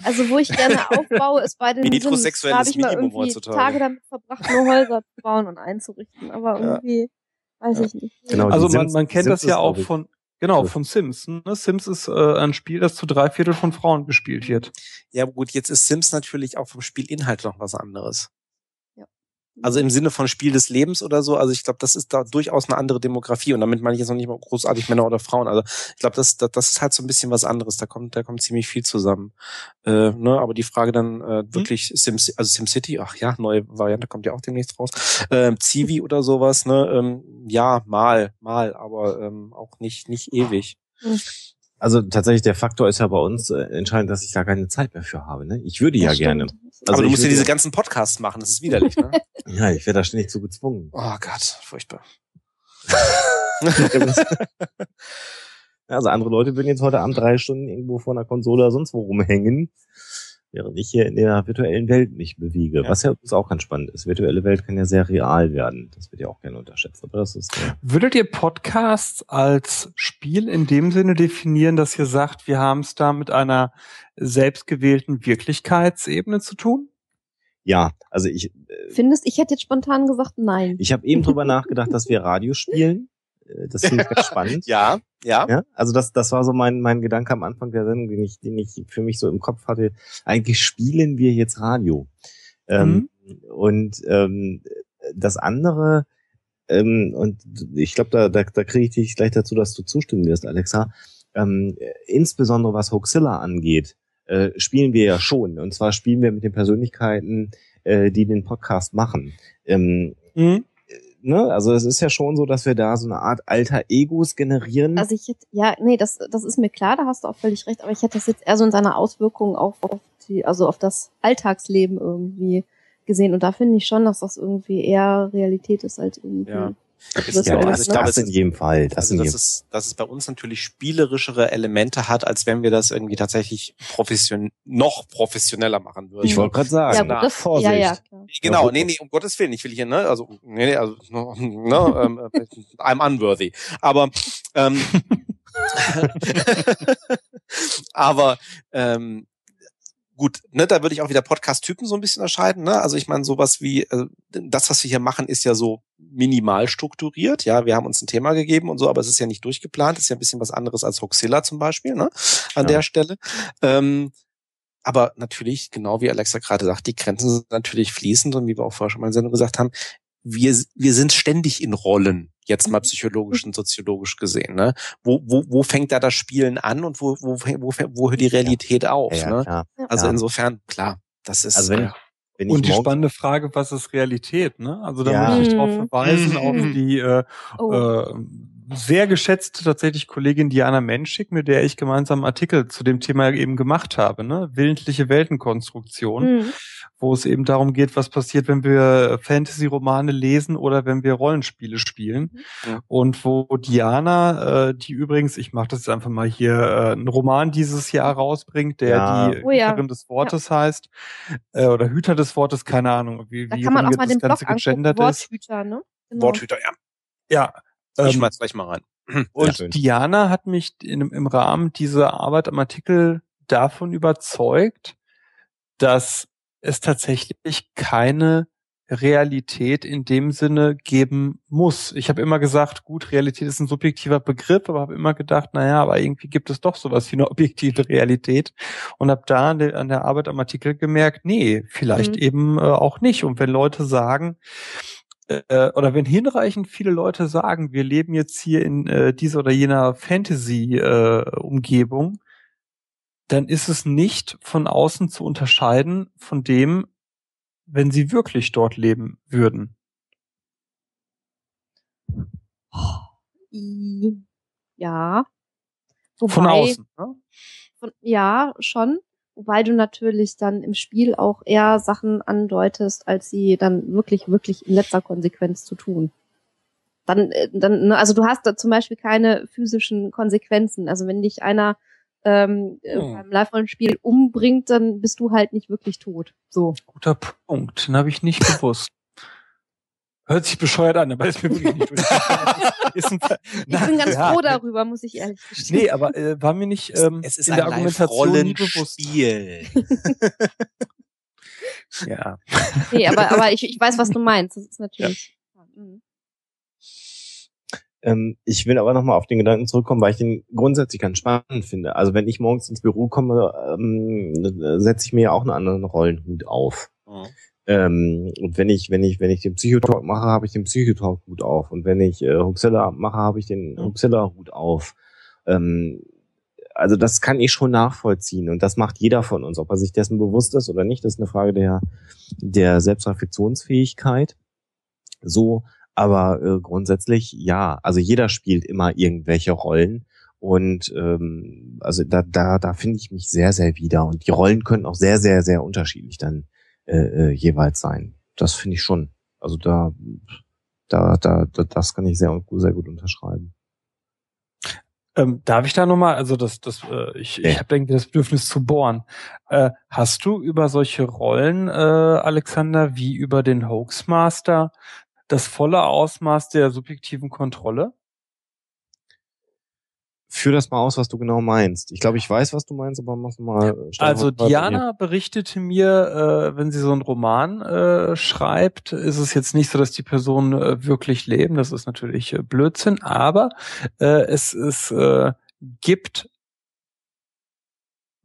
Also wo ich gerne aufbaue, ist bei den Sims. Da habe ich mal irgendwie heutzutage. Tage damit verbracht, nur Häuser zu bauen und einzurichten. Aber irgendwie, ja. weiß ich nicht. Genau, also man, man kennt Sims das ja auch von, Genau, von Sims. Ne? Sims ist äh, ein Spiel, das zu drei Viertel von Frauen gespielt wird. Ja, gut, jetzt ist Sims natürlich auch vom Spielinhalt noch was anderes. Also im Sinne von Spiel des Lebens oder so. Also ich glaube, das ist da durchaus eine andere Demografie. Und damit meine ich jetzt noch nicht mal großartig Männer oder Frauen. Also ich glaube, das, das, das ist halt so ein bisschen was anderes. Da kommt, da kommt ziemlich viel zusammen. Äh, ne? Aber die Frage dann äh, mhm. wirklich hm. Sim, also SimCity, ach ja, neue Variante kommt ja auch demnächst raus. Ähm, Civi oder sowas, ne? Ähm, ja, mal, mal, aber ähm, auch nicht, nicht ewig. Hm. Also tatsächlich der Faktor ist ja bei uns äh, entscheidend, dass ich da keine Zeit mehr für habe. Ne? Ich würde ja, ja gerne. Also Aber du musst ja diese ganzen Podcasts machen, das ist widerlich, ne? ja, ich werde da ständig zu gezwungen. Oh Gott, furchtbar. also andere Leute würden jetzt heute Abend drei Stunden irgendwo vor einer Konsole oder sonst wo rumhängen während ich hier in der virtuellen Welt mich bewege. Ja. Was ja uns auch ganz spannend ist. Virtuelle Welt kann ja sehr real werden. Das wird ja auch gerne unterschätzt. Aber das ist, ja. Würdet ihr Podcasts als Spiel in dem Sinne definieren, dass ihr sagt, wir haben es da mit einer selbstgewählten Wirklichkeitsebene zu tun? Ja, also ich. Äh, Findest, ich hätte jetzt spontan gesagt, nein. Ich habe eben drüber nachgedacht, dass wir Radio spielen. Äh, das finde ich ganz spannend. ja, ja, ja. Also das, das war so mein, mein Gedanke am Anfang der Sendung, den ich, den ich für mich so im Kopf hatte. Eigentlich spielen wir jetzt Radio. Ähm, mhm. Und ähm, das andere, ähm, und ich glaube, da, da, da kriege ich dich gleich dazu, dass du zustimmen wirst, Alexa. Ähm, insbesondere was Hoaxilla angeht, äh, spielen wir ja schon. Und zwar spielen wir mit den Persönlichkeiten, äh, die den Podcast machen. Ähm, mhm ne, also es ist ja schon so, dass wir da so eine Art alter Egos generieren. Also ich hätte, ja, nee, das, das ist mir klar, da hast du auch völlig recht, aber ich hätte das jetzt eher so in seiner Auswirkung auf, auf die, also auf das Alltagsleben irgendwie gesehen. Und da finde ich schon, dass das irgendwie eher Realität ist als irgendwie. Ja. Das, ja, also ich glaube, das in jedem Fall. Das, also, dass, es, dass es bei uns natürlich spielerischere Elemente hat, als wenn wir das irgendwie tatsächlich profession noch professioneller machen würden. Ich wollte gerade sagen, ja, das, Vorsicht. Ja, ja. Genau, nee, nee, um Gottes Willen, ich will hier, ne, also, nee, nee, also, ne, ähm, äh, I'm unworthy. Aber, ähm, aber, ähm, gut, ne, da würde ich auch wieder Podcast-Typen so ein bisschen erscheiden. Ne? Also ich meine, sowas wie äh, das, was wir hier machen, ist ja so minimal strukturiert. Ja, wir haben uns ein Thema gegeben und so, aber es ist ja nicht durchgeplant. ist ja ein bisschen was anderes als Hoxilla zum Beispiel, ne? An ja. der Stelle. Ähm, aber natürlich, genau wie Alexa gerade sagt, die Grenzen sind natürlich fließend und wie wir auch vorher schon mal in der Sendung gesagt haben, wir, wir sind ständig in Rollen, jetzt mal mhm. psychologisch und soziologisch gesehen. Ne? Wo, wo, wo fängt da das Spielen an und wo, wo, wo, wo hört die Realität auf? Ja, ne? Klar. Also ja. insofern, klar, das ist. Also wenn, äh, wenn und die spannende Frage, was ist Realität? Ne? Also da ja. muss ich darauf verweisen, auf mhm. die äh, oh. äh, sehr geschätzte tatsächlich Kollegin Diana Menschik, mit der ich gemeinsam einen Artikel zu dem Thema eben gemacht habe, ne? Willentliche Weltenkonstruktion, mhm. Wo es eben darum geht, was passiert, wenn wir Fantasy-Romane lesen oder wenn wir Rollenspiele spielen. Mhm. Und wo Diana, äh, die übrigens, ich mache das jetzt einfach mal hier, äh, einen Roman dieses Jahr rausbringt, der ja. die oh, ja. Hüterin des Wortes ja. heißt, äh, oder Hüter des Wortes, keine Ahnung, wie, da wie kann man auch mal das den Ganze Blog gegendert ist. Worthüter, ne? Genau. Worthüter, ja. Ja, ich ähm, schmeiß gleich mal rein. Und ja, Diana hat mich in, im Rahmen dieser Arbeit am Artikel davon überzeugt, dass es tatsächlich keine Realität in dem Sinne geben muss. Ich habe immer gesagt, gut, Realität ist ein subjektiver Begriff, aber habe immer gedacht, naja, aber irgendwie gibt es doch sowas wie eine objektive Realität und habe da an der, an der, Arbeit am Artikel gemerkt, nee, vielleicht mhm. eben äh, auch nicht. Und wenn Leute sagen, äh, oder wenn hinreichend viele Leute sagen, wir leben jetzt hier in äh, dieser oder jener Fantasy-Umgebung, äh, dann ist es nicht von außen zu unterscheiden von dem, wenn sie wirklich dort leben würden. Ja. Wobei, von außen, ne? Von, ja, schon. Wobei du natürlich dann im Spiel auch eher Sachen andeutest, als sie dann wirklich, wirklich in letzter Konsequenz zu tun. Dann, äh, dann, ne, also du hast da zum Beispiel keine physischen Konsequenzen. Also wenn dich einer ähm, hm. beim Live-Rollenspiel umbringt, dann bist du halt nicht wirklich tot. So. Guter Punkt. Den habe ich nicht gewusst. Hört sich bescheuert an, aber ist mir wirklich nicht ist ein, Ich bin ganz ja, froh darüber, muss ich ehrlich gestehen. Nee, aber äh, war mir nicht ähm, es ist in der Argumentation nie bewusst. ja. Nee, aber, aber ich, ich weiß, was du meinst. Das ist natürlich. Ja. Mhm. Ähm, ich will aber nochmal auf den Gedanken zurückkommen, weil ich den grundsätzlich ganz spannend finde. Also wenn ich morgens ins Büro komme, ähm, setze ich mir ja auch einen anderen Rollenhut auf. Mhm. Ähm, und wenn ich, wenn ich, wenn ich den Psychotalk mache, habe ich den Psychotalk-Hut auf. Und wenn ich äh, Huxilla mache, habe ich den mhm. Huxilla-Hut auf. Ähm, also das kann ich schon nachvollziehen und das macht jeder von uns. Ob er sich dessen bewusst ist oder nicht, das ist eine Frage der, der Selbstreflexionsfähigkeit. So, aber äh, grundsätzlich ja. Also jeder spielt immer irgendwelche Rollen und ähm, also da, da, da finde ich mich sehr, sehr wieder. Und die Rollen können auch sehr, sehr, sehr unterschiedlich dann äh, äh, jeweils sein. Das finde ich schon. Also da, da, da, da, das kann ich sehr, sehr gut unterschreiben. Ähm, darf ich da nochmal, also das, das, äh, ich, ja. ich habe irgendwie das Bedürfnis zu bohren. Äh, hast du über solche Rollen, äh, Alexander, wie über den Hoaxmaster, das volle Ausmaß der subjektiven Kontrolle? Führ das mal aus, was du genau meinst. Ich glaube, ich weiß, was du meinst, aber mach mal. Also Diana berichtete mir, äh, wenn sie so einen Roman äh, schreibt, ist es jetzt nicht so, dass die Personen äh, wirklich leben. Das ist natürlich äh, Blödsinn, aber äh, es, es äh, gibt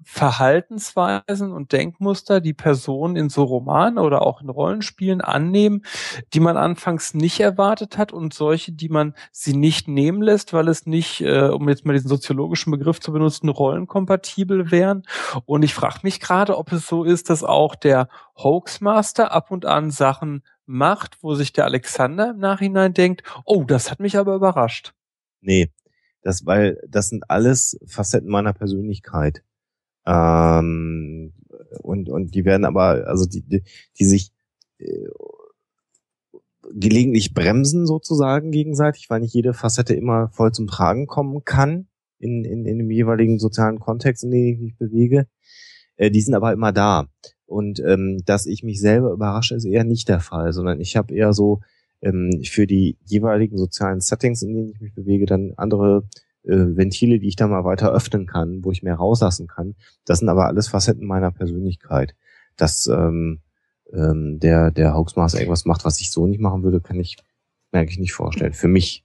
Verhaltensweisen und Denkmuster, die Personen in so Romanen oder auch in Rollenspielen annehmen, die man anfangs nicht erwartet hat und solche, die man sie nicht nehmen lässt, weil es nicht, äh, um jetzt mal diesen soziologischen Begriff zu benutzen, rollenkompatibel wären. Und ich frage mich gerade, ob es so ist, dass auch der Hoaxmaster ab und an Sachen macht, wo sich der Alexander im Nachhinein denkt, oh, das hat mich aber überrascht. Nee, das, weil das sind alles Facetten meiner Persönlichkeit. Ähm, und, und die werden aber, also die, die, die sich äh, gelegentlich bremsen sozusagen gegenseitig, weil nicht jede Facette immer voll zum Tragen kommen kann in, in, in dem jeweiligen sozialen Kontext, in dem ich mich bewege. Äh, die sind aber immer da. Und ähm, dass ich mich selber überrasche, ist eher nicht der Fall, sondern ich habe eher so ähm, für die jeweiligen sozialen Settings, in denen ich mich bewege, dann andere Ventile, die ich da mal weiter öffnen kann, wo ich mehr rauslassen kann. Das sind aber alles Facetten meiner Persönlichkeit. Dass ähm, ähm, der, der Hoaxmaster irgendwas macht, was ich so nicht machen würde, kann ich, merke ich nicht vorstellen. Für mich.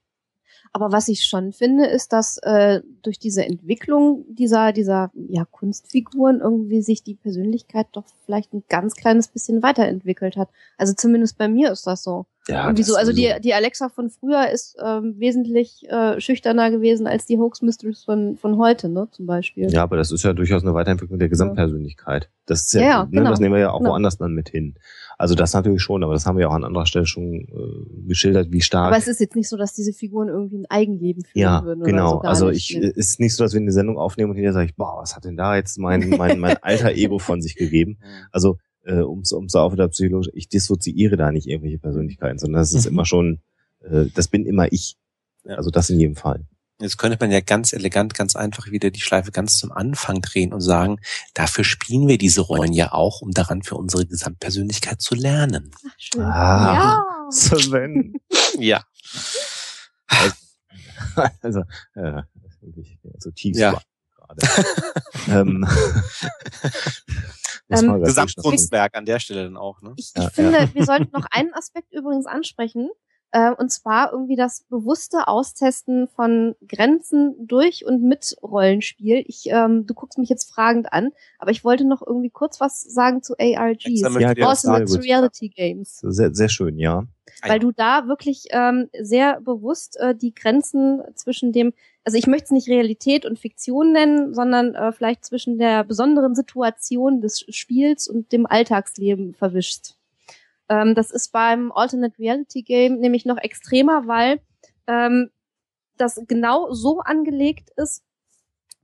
Aber was ich schon finde, ist, dass äh, durch diese Entwicklung dieser, dieser ja, Kunstfiguren irgendwie sich die Persönlichkeit doch vielleicht ein ganz kleines bisschen weiterentwickelt hat. Also zumindest bei mir ist das so. Ja, und wieso? Also die, die Alexa von früher ist ähm, wesentlich äh, schüchterner gewesen als die Hoax Mistress von, von heute, ne, zum Beispiel. Ja, aber das ist ja durchaus eine Weiterentwicklung der Gesamtpersönlichkeit. Das ist ja, ja, ja ne, genau. das nehmen wir ja auch genau. woanders dann mit hin. Also das natürlich schon, aber das haben wir auch an anderer Stelle schon äh, geschildert, wie stark. Aber es ist jetzt nicht so, dass diese Figuren irgendwie ein Eigenleben führen ja, würden. Genau, so, also ich ne? ist nicht so, dass wir eine Sendung aufnehmen und hinterher sage ich, boah, was hat denn da jetzt mein, mein, mein alter Ego von sich gegeben? Also äh, um um so auf der psychologisch, ich dissoziiere da nicht irgendwelche Persönlichkeiten, sondern das ist mhm. immer schon, äh, das bin immer ich. Also das in jedem Fall. Jetzt könnte man ja ganz elegant, ganz einfach wieder die Schleife ganz zum Anfang drehen und sagen, dafür spielen wir diese Rollen ja auch, um daran für unsere Gesamtpersönlichkeit zu lernen. Ach, schön. Ah, ja. Sven. ja. Also, äh, wirklich so tief ja. Gerade. ähm, ähm, Gesamtkunstwerk an der Stelle dann auch. Ne? Ich, ich ja, finde, ja. wir sollten noch einen Aspekt übrigens ansprechen. Äh, und zwar irgendwie das bewusste Austesten von Grenzen durch und mit Rollenspiel. Ich, ähm, du guckst mich jetzt fragend an, aber ich wollte noch irgendwie kurz was sagen zu ARGs, ja, Ultimate Reality Games. Sehr, sehr schön, ja. Weil du da wirklich ähm, sehr bewusst äh, die Grenzen zwischen dem, also ich möchte es nicht Realität und Fiktion nennen, sondern äh, vielleicht zwischen der besonderen Situation des Spiels und dem Alltagsleben verwischt. Ähm, das ist beim Alternate Reality Game nämlich noch extremer, weil ähm, das genau so angelegt ist,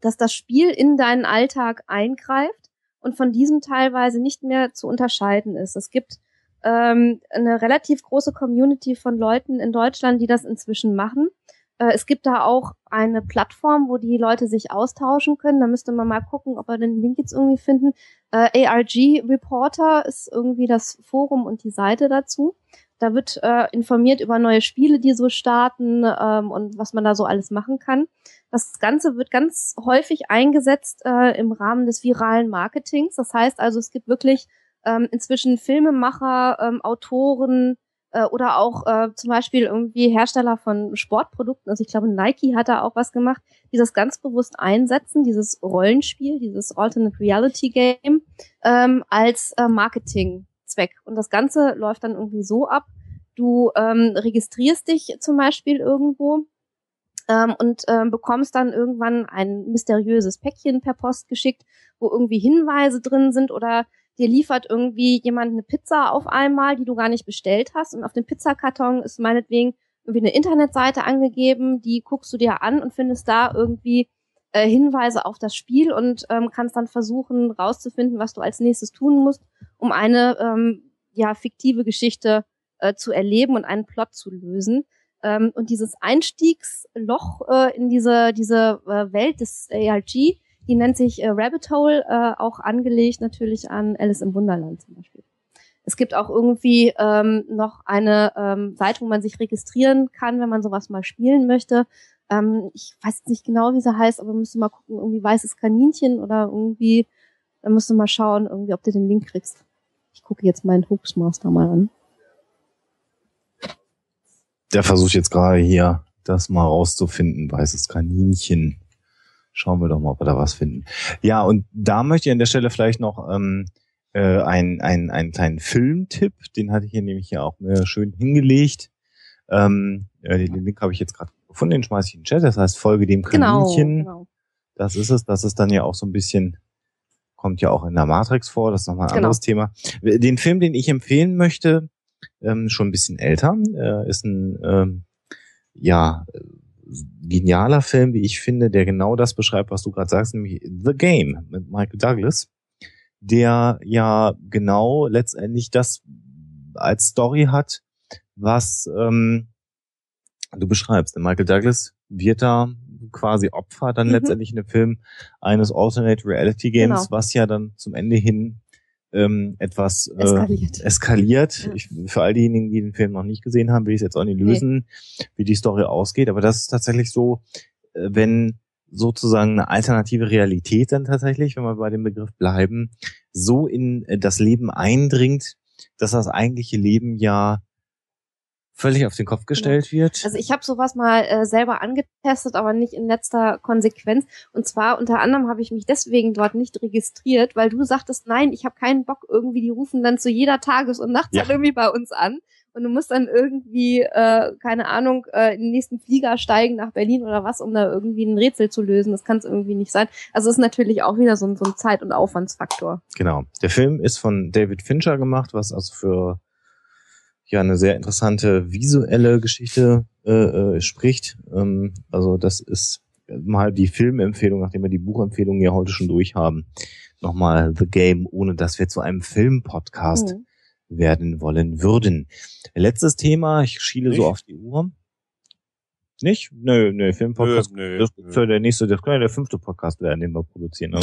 dass das Spiel in deinen Alltag eingreift und von diesem teilweise nicht mehr zu unterscheiden ist. Es gibt ähm, eine relativ große Community von Leuten in Deutschland, die das inzwischen machen. Äh, es gibt da auch eine Plattform, wo die Leute sich austauschen können. Da müsste man mal gucken, ob wir den Link jetzt irgendwie finden. Äh, ARG Reporter ist irgendwie das Forum und die Seite dazu. Da wird äh, informiert über neue Spiele, die so starten ähm, und was man da so alles machen kann. Das Ganze wird ganz häufig eingesetzt äh, im Rahmen des viralen Marketings. Das heißt also, es gibt wirklich ähm, inzwischen Filmemacher, ähm, Autoren, äh, oder auch äh, zum Beispiel irgendwie Hersteller von Sportprodukten, also ich glaube Nike hat da auch was gemacht, die das ganz bewusst einsetzen, dieses Rollenspiel, dieses Alternate Reality Game ähm, als äh, Marketingzweck. Und das Ganze läuft dann irgendwie so ab, du ähm, registrierst dich zum Beispiel irgendwo ähm, und ähm, bekommst dann irgendwann ein mysteriöses Päckchen per Post geschickt, wo irgendwie Hinweise drin sind oder dir liefert irgendwie jemand eine Pizza auf einmal, die du gar nicht bestellt hast und auf dem Pizzakarton ist meinetwegen irgendwie eine Internetseite angegeben, die guckst du dir an und findest da irgendwie äh, Hinweise auf das Spiel und ähm, kannst dann versuchen rauszufinden, was du als nächstes tun musst, um eine ähm, ja fiktive Geschichte äh, zu erleben und einen Plot zu lösen. Ähm, und dieses Einstiegsloch äh, in diese diese äh, Welt des ARG die nennt sich äh, Rabbit Hole, äh, auch angelegt natürlich an Alice im Wunderland zum Beispiel. Es gibt auch irgendwie ähm, noch eine ähm, Seite, wo man sich registrieren kann, wenn man sowas mal spielen möchte. Ähm, ich weiß nicht genau, wie sie heißt, aber müsste mal gucken, irgendwie weißes Kaninchen oder irgendwie, da musst du mal schauen, irgendwie, ob du den Link kriegst. Ich gucke jetzt meinen Hoaxmaster mal an. Der versucht jetzt gerade hier, das mal rauszufinden, weißes Kaninchen. Schauen wir doch mal, ob wir da was finden. Ja, und da möchte ich an der Stelle vielleicht noch ähm, äh, einen, einen, einen kleinen Filmtipp, den hatte ich hier nämlich hier auch mir schön hingelegt. Ähm, äh, den Link habe ich jetzt gerade gefunden, den schmeiße ich in den Chat. Das heißt, folge dem genau, Kaninchen. Genau, genau. Das ist es. Das ist dann ja auch so ein bisschen, kommt ja auch in der Matrix vor. Das ist nochmal ein genau. anderes Thema. Den Film, den ich empfehlen möchte, ähm, schon ein bisschen älter, äh, ist ein ähm, ja genialer Film, wie ich finde, der genau das beschreibt, was du gerade sagst, nämlich The Game mit Michael Douglas, der ja genau letztendlich das als Story hat, was ähm, du beschreibst. Michael Douglas wird da quasi Opfer dann mhm. letztendlich in dem Film eines Alternate Reality Games, genau. was ja dann zum Ende hin ähm, etwas äh, eskaliert. eskaliert. Ja. Ich, für all diejenigen, die den Film noch nicht gesehen haben, will ich es jetzt auch nicht lösen, nee. wie die Story ausgeht. Aber das ist tatsächlich so, äh, wenn sozusagen eine alternative Realität dann tatsächlich, wenn wir bei dem Begriff bleiben, so in äh, das Leben eindringt, dass das eigentliche Leben ja völlig auf den Kopf genau. gestellt genau. wird. Also ich habe sowas mal äh, selber angetestet, aber nicht in letzter Konsequenz. Und zwar unter anderem habe ich mich deswegen dort nicht registriert, weil du sagtest, nein, ich habe keinen Bock irgendwie, die rufen dann zu jeder Tages- und Nachtzeit ja. irgendwie bei uns an und du musst dann irgendwie, äh, keine Ahnung, äh, in den nächsten Flieger steigen nach Berlin oder was, um da irgendwie ein Rätsel zu lösen. Das kann es irgendwie nicht sein. Also ist natürlich auch wieder so ein, so ein Zeit- und Aufwandsfaktor. Genau. Der Film ist von David Fincher gemacht, was also für ja eine sehr interessante visuelle Geschichte äh, äh, spricht. Ähm, also das ist mal die Filmempfehlung, nachdem wir die Buchempfehlung ja heute schon durchhaben. Nochmal The Game, ohne dass wir zu einem Film-Podcast mhm. werden wollen würden. Letztes Thema, ich schiele Nicht? so auf die Uhr. Nicht? Nö, nö, Filmpodcast. Nö, nö, das soll der nächste, das kann der fünfte Podcast werden, den wir produzieren.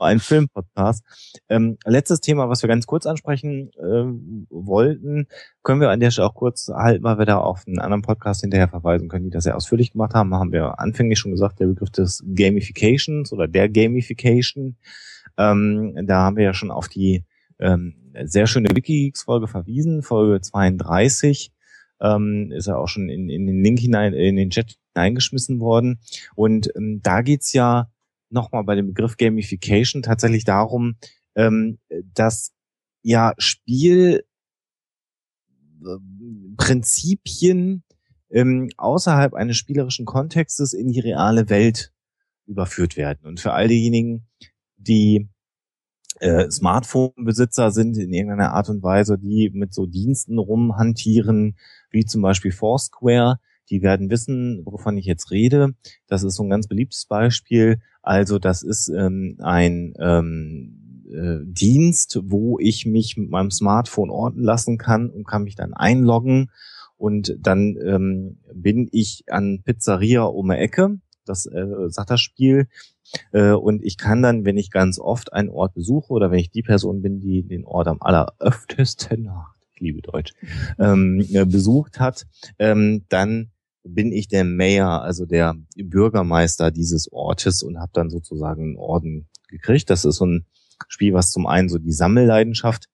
ein Filmpodcast. Ähm, letztes Thema, was wir ganz kurz ansprechen ähm, wollten, können wir an der Stelle auch kurz halten, weil wir da auf einen anderen Podcast hinterher verweisen können, die das sehr ausführlich gemacht haben. Haben wir anfänglich schon gesagt, der Begriff des Gamifications oder der Gamification. Ähm, da haben wir ja schon auf die ähm, sehr schöne Wikigeeks-Folge verwiesen, Folge 32. Ähm, ist ja auch schon in, in den Link hinein, in den Chat hineingeschmissen worden. Und ähm, da geht's ja nochmal bei dem Begriff Gamification tatsächlich darum, ähm, dass ja Spielprinzipien ähm, außerhalb eines spielerischen Kontextes in die reale Welt überführt werden. Und für all diejenigen, die äh, Smartphone-Besitzer sind in irgendeiner Art und Weise, die mit so Diensten rumhantieren, wie zum Beispiel Foursquare, die werden wissen, wovon ich jetzt rede. Das ist so ein ganz beliebtes Beispiel. Also das ist ähm, ein ähm, äh, Dienst, wo ich mich mit meinem Smartphone orten lassen kann und kann mich dann einloggen. Und dann ähm, bin ich an Pizzeria um die Ecke. Das äh, sagt das Spiel. Äh, und ich kann dann, wenn ich ganz oft einen Ort besuche oder wenn ich die Person bin, die den Ort am alleröftesten, ich liebe Deutsch, ähm, äh, besucht hat, ähm, dann bin ich der Mayor, also der Bürgermeister dieses Ortes und habe dann sozusagen einen Orden gekriegt. Das ist so ein Spiel, was zum einen so die Sammelleidenschaft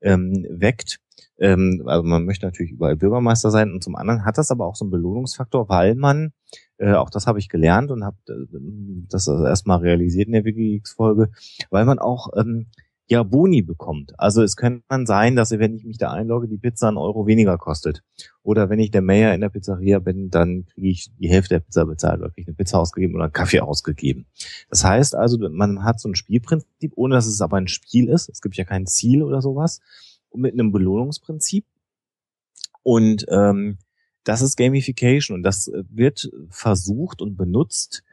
ähm, weckt. Ähm, also man möchte natürlich überall Bürgermeister sein und zum anderen hat das aber auch so einen Belohnungsfaktor, weil man, äh, auch das habe ich gelernt und habe äh, das erstmal realisiert in der Wikileaks-Folge, weil man auch ähm, ja Boni bekommt. Also es könnte dann sein, dass wenn ich mich da einlogge, die Pizza einen Euro weniger kostet. Oder wenn ich der Mayor in der Pizzeria bin, dann kriege ich die Hälfte der Pizza bezahlt oder kriege eine Pizza ausgegeben oder einen Kaffee ausgegeben. Das heißt also, man hat so ein Spielprinzip, ohne dass es aber ein Spiel ist. Es gibt ja kein Ziel oder sowas. Und mit einem Belohnungsprinzip. Und ähm, das ist Gamification und das wird versucht und benutzt,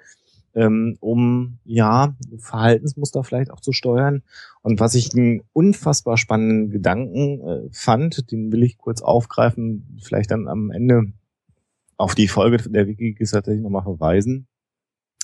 ähm, um ja Verhaltensmuster vielleicht auch zu steuern. Und was ich einen unfassbar spannenden Gedanken äh, fand, den will ich kurz aufgreifen, vielleicht dann am Ende auf die Folge der Wiki tatsächlich nochmal verweisen,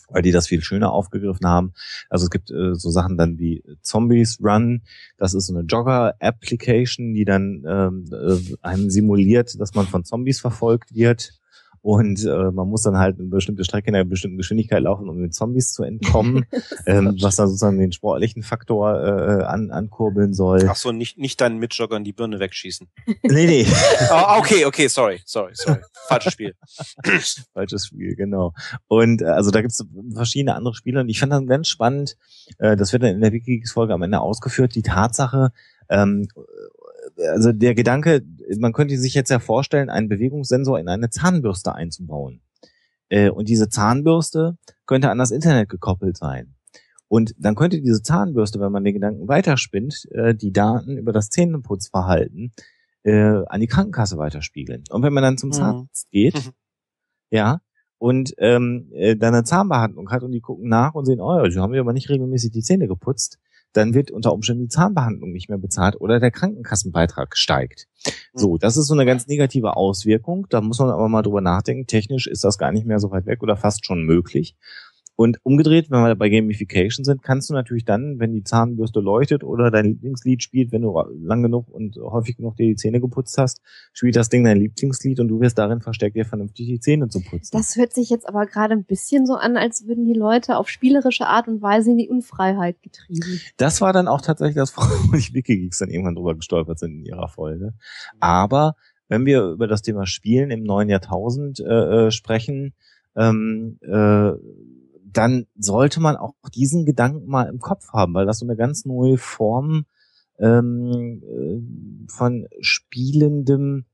weil die das viel schöner aufgegriffen haben. Also es gibt äh, so Sachen dann wie Zombies Run, das ist so eine Jogger-Application, die dann ähm, äh, einem simuliert, dass man von Zombies verfolgt wird und äh, man muss dann halt eine bestimmte Strecke in einer bestimmten Geschwindigkeit laufen, um den Zombies zu entkommen, ähm, was dann sozusagen den sportlichen Faktor äh, an, ankurbeln soll. Ach so, nicht, nicht deinen Mitjoggern die Birne wegschießen. nee, nee. oh, okay, okay, sorry, sorry, sorry. Falsches Spiel. Falsches Spiel, genau. Und äh, also da gibt's verschiedene andere Spiele und ich fand dann ganz spannend, äh, das wird dann in der Wikigeeks-Folge am Ende ausgeführt, die Tatsache, ähm, also der Gedanke, man könnte sich jetzt ja vorstellen, einen Bewegungssensor in eine Zahnbürste einzubauen. Äh, und diese Zahnbürste könnte an das Internet gekoppelt sein. Und dann könnte diese Zahnbürste, wenn man den Gedanken weiterspinnt, äh, die Daten über das Zähneputzverhalten äh, an die Krankenkasse weiterspiegeln. Und wenn man dann zum mhm. Zahnarzt geht, mhm. ja, und ähm, dann eine Zahnbehandlung hat und die gucken nach und sehen, oh, sie haben ja aber nicht regelmäßig die Zähne geputzt, dann wird unter Umständen die Zahnbehandlung nicht mehr bezahlt oder der Krankenkassenbeitrag steigt. So, hm. das ist so eine ganz negative Auswirkung. Da muss man aber mal drüber nachdenken. Technisch ist das gar nicht mehr so weit weg oder fast schon möglich. Und umgedreht, wenn wir bei Gamification sind, kannst du natürlich dann, wenn die Zahnbürste leuchtet oder dein Lieblingslied spielt, wenn du lang genug und häufig genug dir die Zähne geputzt hast, spielt das Ding dein Lieblingslied und du wirst darin versteckt, dir vernünftig die Zähne zu putzen. Das hört sich jetzt aber gerade ein bisschen so an, als würden die Leute auf spielerische Art und Weise in die Unfreiheit getrieben. Das war dann auch tatsächlich das, wo die Wikigeeks dann irgendwann drüber gestolpert sind in ihrer Folge. Aber wenn wir über das Thema Spielen im neuen Jahrtausend äh, äh sprechen, ähm, äh, dann sollte man auch diesen Gedanken mal im Kopf haben, weil das so eine ganz neue Form ähm, äh, von spielendem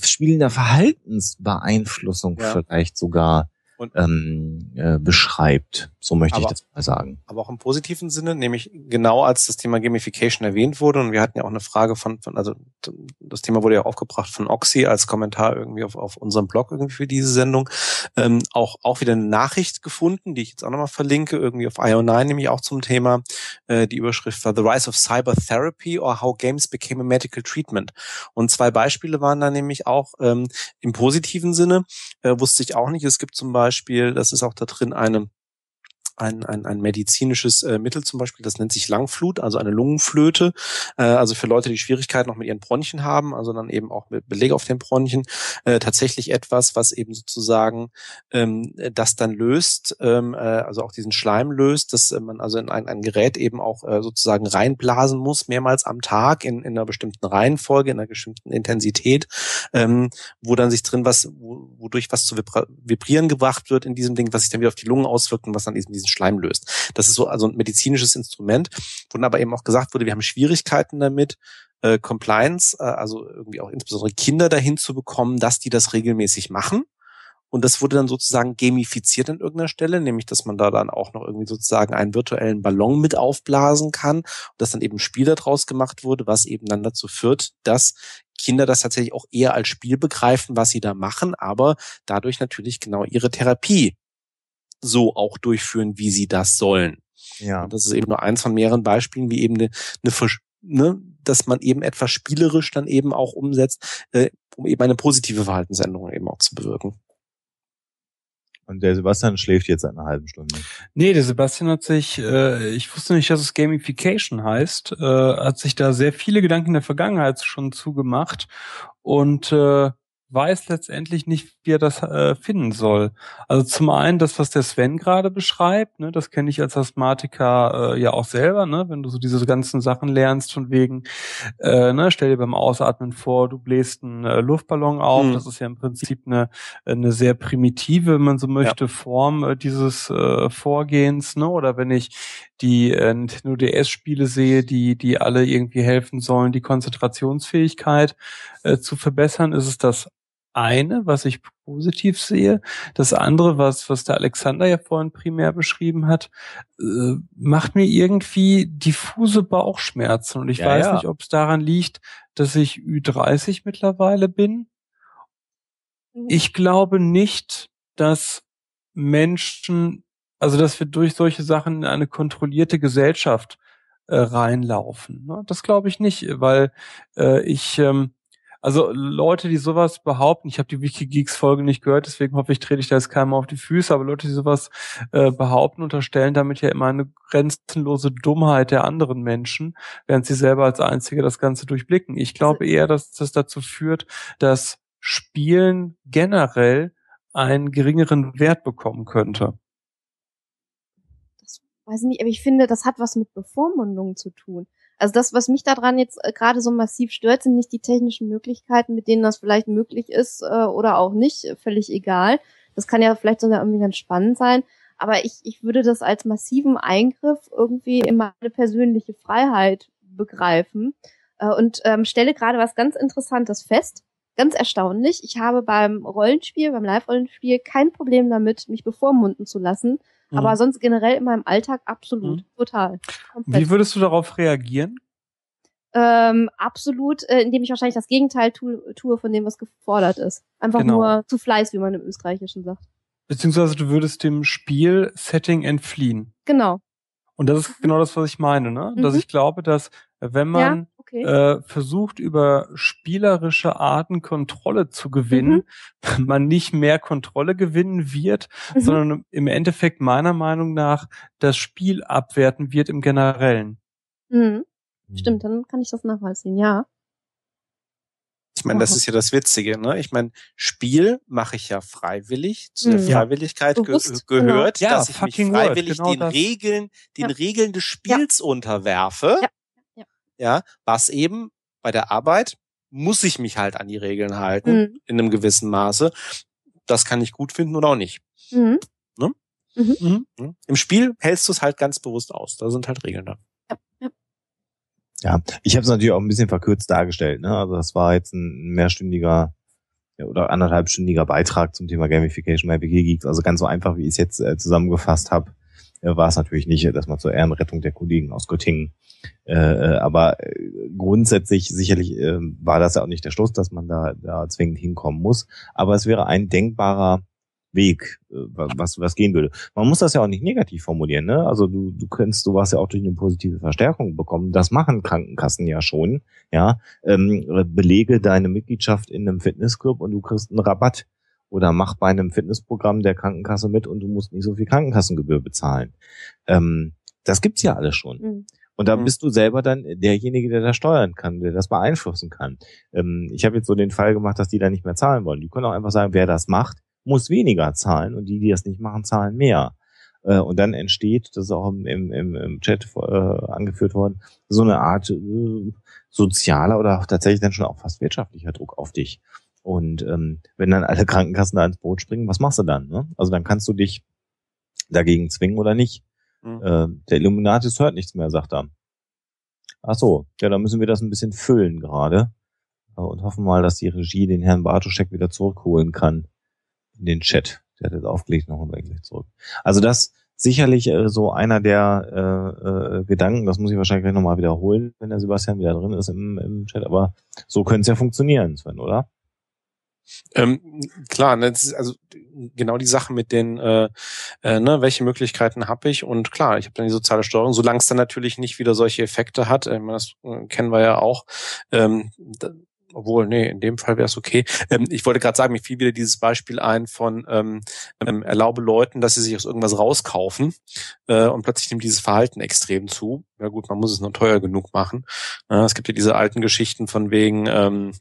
spielender Verhaltensbeeinflussung ja. vielleicht sogar und, ähm, äh, beschreibt. So möchte aber, ich das mal sagen. Aber auch im positiven Sinne, nämlich genau als das Thema Gamification erwähnt wurde und wir hatten ja auch eine Frage von, von also das Thema wurde ja aufgebracht von Oxy als Kommentar irgendwie auf, auf unserem Blog irgendwie für diese Sendung, ähm, auch auch wieder eine Nachricht gefunden, die ich jetzt auch nochmal verlinke, irgendwie auf IO9 nämlich auch zum Thema. Äh, die Überschrift war The Rise of Cyber Therapy or How Games Became a Medical Treatment. Und zwei Beispiele waren da nämlich auch ähm, im positiven Sinne, äh, wusste ich auch nicht. Es gibt zum Beispiel Beispiel, das ist auch da drin eine ein, ein, ein medizinisches äh, Mittel zum Beispiel, das nennt sich Langflut, also eine Lungenflöte. Äh, also für Leute, die Schwierigkeiten noch mit ihren Bronchien haben, also dann eben auch mit Beleg auf den Bronchien, äh, tatsächlich etwas, was eben sozusagen ähm, das dann löst, ähm, äh, also auch diesen Schleim löst, dass äh, man also in ein, ein Gerät eben auch äh, sozusagen reinblasen muss, mehrmals am Tag in, in einer bestimmten Reihenfolge, in einer bestimmten Intensität, ähm, wo dann sich drin was, wo, wodurch was zu vibrieren gebracht wird in diesem Ding, was sich dann wieder auf die Lungen auswirkt und was dann diesen, diesen Schleim löst. Das ist so also ein medizinisches Instrument, wo dann aber eben auch gesagt wurde, wir haben Schwierigkeiten damit, äh, Compliance, äh, also irgendwie auch insbesondere Kinder dahin zu bekommen, dass die das regelmäßig machen. Und das wurde dann sozusagen gamifiziert an irgendeiner Stelle, nämlich dass man da dann auch noch irgendwie sozusagen einen virtuellen Ballon mit aufblasen kann und dass dann eben ein Spiel daraus gemacht wurde, was eben dann dazu führt, dass Kinder das tatsächlich auch eher als Spiel begreifen, was sie da machen, aber dadurch natürlich genau ihre Therapie so auch durchführen, wie sie das sollen. Ja. Und das ist eben nur eins von mehreren Beispielen, wie eben eine, eine ne, dass man eben etwas spielerisch dann eben auch umsetzt, äh, um eben eine positive Verhaltensänderung eben auch zu bewirken. Und der Sebastian schläft jetzt eine halbe Stunde. Nee, der Sebastian hat sich, äh, ich wusste nicht, dass es Gamification heißt, äh, hat sich da sehr viele Gedanken in der Vergangenheit schon zugemacht und äh, weiß letztendlich nicht, wie er das äh, finden soll. Also zum einen das, was der Sven gerade beschreibt, ne, das kenne ich als Asthmatiker äh, ja auch selber, ne, wenn du so diese ganzen Sachen lernst von wegen, äh, ne, stell dir beim Ausatmen vor, du bläst einen äh, Luftballon auf, mhm. das ist ja im Prinzip eine, eine sehr primitive, wenn man so möchte, ja. Form äh, dieses äh, Vorgehens, ne, oder wenn ich die äh, Nintendo DS-Spiele sehe, die, die alle irgendwie helfen sollen, die Konzentrationsfähigkeit äh, zu verbessern, ist es das eine, was ich positiv sehe. Das andere, was, was der Alexander ja vorhin primär beschrieben hat, äh, macht mir irgendwie diffuse Bauchschmerzen. Und ich ja, weiß ja. nicht, ob es daran liegt, dass ich Ü30 mittlerweile bin. Mhm. Ich glaube nicht, dass Menschen, also dass wir durch solche Sachen in eine kontrollierte Gesellschaft äh, reinlaufen. Ne? Das glaube ich nicht, weil äh, ich ähm, also Leute, die sowas behaupten, ich habe die Wikigeeks-Folge nicht gehört, deswegen hoffe ich, trete ich da jetzt keinem auf die Füße, aber Leute, die sowas äh, behaupten, unterstellen damit ja immer eine grenzenlose Dummheit der anderen Menschen, während sie selber als Einzige das Ganze durchblicken. Ich glaube eher, dass das dazu führt, dass Spielen generell einen geringeren Wert bekommen könnte. Das weiß ich nicht, aber ich finde, das hat was mit Bevormundung zu tun. Also das, was mich daran jetzt äh, gerade so massiv stört, sind nicht die technischen Möglichkeiten, mit denen das vielleicht möglich ist äh, oder auch nicht, völlig egal. Das kann ja vielleicht sogar irgendwie ganz spannend sein. Aber ich, ich würde das als massiven Eingriff irgendwie in meine persönliche Freiheit begreifen äh, und ähm, stelle gerade was ganz Interessantes fest. Ganz erstaunlich. Ich habe beim Rollenspiel, beim Live-Rollenspiel kein Problem damit, mich bevormunden zu lassen, Mhm. Aber sonst generell in meinem Alltag absolut, mhm. total. Komplett. Wie würdest du darauf reagieren? Ähm, absolut, äh, indem ich wahrscheinlich das Gegenteil tu tue von dem, was gefordert ist. Einfach genau. nur zu Fleiß, wie man im Österreichischen sagt. Beziehungsweise du würdest dem Spiel-Setting entfliehen. Genau. Und das ist genau das, was ich meine, ne? Mhm. Dass ich glaube, dass wenn man ja okay. äh, versucht, über spielerische Arten Kontrolle zu gewinnen, mhm. man nicht mehr Kontrolle gewinnen wird, mhm. sondern im Endeffekt meiner Meinung nach das Spiel abwerten wird im Generellen. Mhm. Stimmt, dann kann ich das nachvollziehen, ja. Ich meine, das ist ja das Witzige, ne? Ich meine, Spiel mache ich ja freiwillig. Zu der mhm. Freiwilligkeit ge gehört, genau. dass ich mich freiwillig genau den das. Regeln, den ja. Regeln des Spiels ja. unterwerfe. Ja was eben bei der Arbeit muss ich mich halt an die Regeln halten, mhm. in einem gewissen Maße. Das kann ich gut finden oder auch nicht. Mhm. Ne? Mhm. mhm. Im Spiel hältst du es halt ganz bewusst aus. Da sind halt Regeln da. Ja, ja. Ja, ich habe es natürlich auch ein bisschen verkürzt dargestellt. Ne? Also das war jetzt ein mehrstündiger oder anderthalbstündiger Beitrag zum Thema Gamification bei WG Geeks. Also ganz so einfach, wie ich es jetzt äh, zusammengefasst habe, war es natürlich nicht, dass man zur Ehrenrettung der Kollegen aus Göttingen. Äh, äh aber äh, grundsätzlich sicherlich äh, war das ja auch nicht der Schluss, dass man da, da zwingend hinkommen muss. Aber es wäre ein denkbarer Weg, äh, was, was gehen würde. Man muss das ja auch nicht negativ formulieren, ne? Also du, du könntest sowas ja auch durch eine positive Verstärkung bekommen. Das machen Krankenkassen ja schon, ja. Ähm, belege deine Mitgliedschaft in einem Fitnessclub und du kriegst einen Rabatt. Oder mach bei einem Fitnessprogramm der Krankenkasse mit und du musst nicht so viel Krankenkassengebühr bezahlen. Ähm, das gibt's ja alles schon. Mhm. Und da mhm. bist du selber dann derjenige, der das steuern kann, der das beeinflussen kann. Ähm, ich habe jetzt so den Fall gemacht, dass die da nicht mehr zahlen wollen. Die können auch einfach sagen, wer das macht, muss weniger zahlen und die, die das nicht machen, zahlen mehr. Äh, und dann entsteht, das ist auch im, im, im Chat äh, angeführt worden, so eine Art äh, sozialer oder tatsächlich dann schon auch fast wirtschaftlicher Druck auf dich. Und ähm, wenn dann alle Krankenkassen da ins Boot springen, was machst du dann? Ne? Also dann kannst du dich dagegen zwingen oder nicht. Mhm. Äh, der Illuminatis hört nichts mehr, sagt er. Ach so, ja, dann müssen wir das ein bisschen füllen gerade äh, und hoffen mal, dass die Regie den Herrn Bartoschek wieder zurückholen kann in den Chat. Der hat jetzt aufgelegt, noch mal gleich zurück. Also das sicherlich äh, so einer der äh, äh, Gedanken, das muss ich wahrscheinlich gleich nochmal wiederholen, wenn der Sebastian wieder drin ist im, im Chat, aber so könnte es ja funktionieren, Sven, oder? Ähm, klar, ne, also genau die Sache mit den, äh, äh, ne, welche Möglichkeiten habe ich und klar, ich habe dann die soziale Steuerung, solange es dann natürlich nicht wieder solche Effekte hat, äh, das äh, kennen wir ja auch, ähm, obwohl, nee, in dem Fall wäre es okay. Ähm, ich wollte gerade sagen, mir fiel wieder dieses Beispiel ein von ähm, ähm, erlaube Leuten, dass sie sich aus irgendwas rauskaufen äh, und plötzlich nimmt dieses Verhalten extrem zu. Ja gut, man muss es nur teuer genug machen. Äh, es gibt ja diese alten Geschichten von wegen, ähm,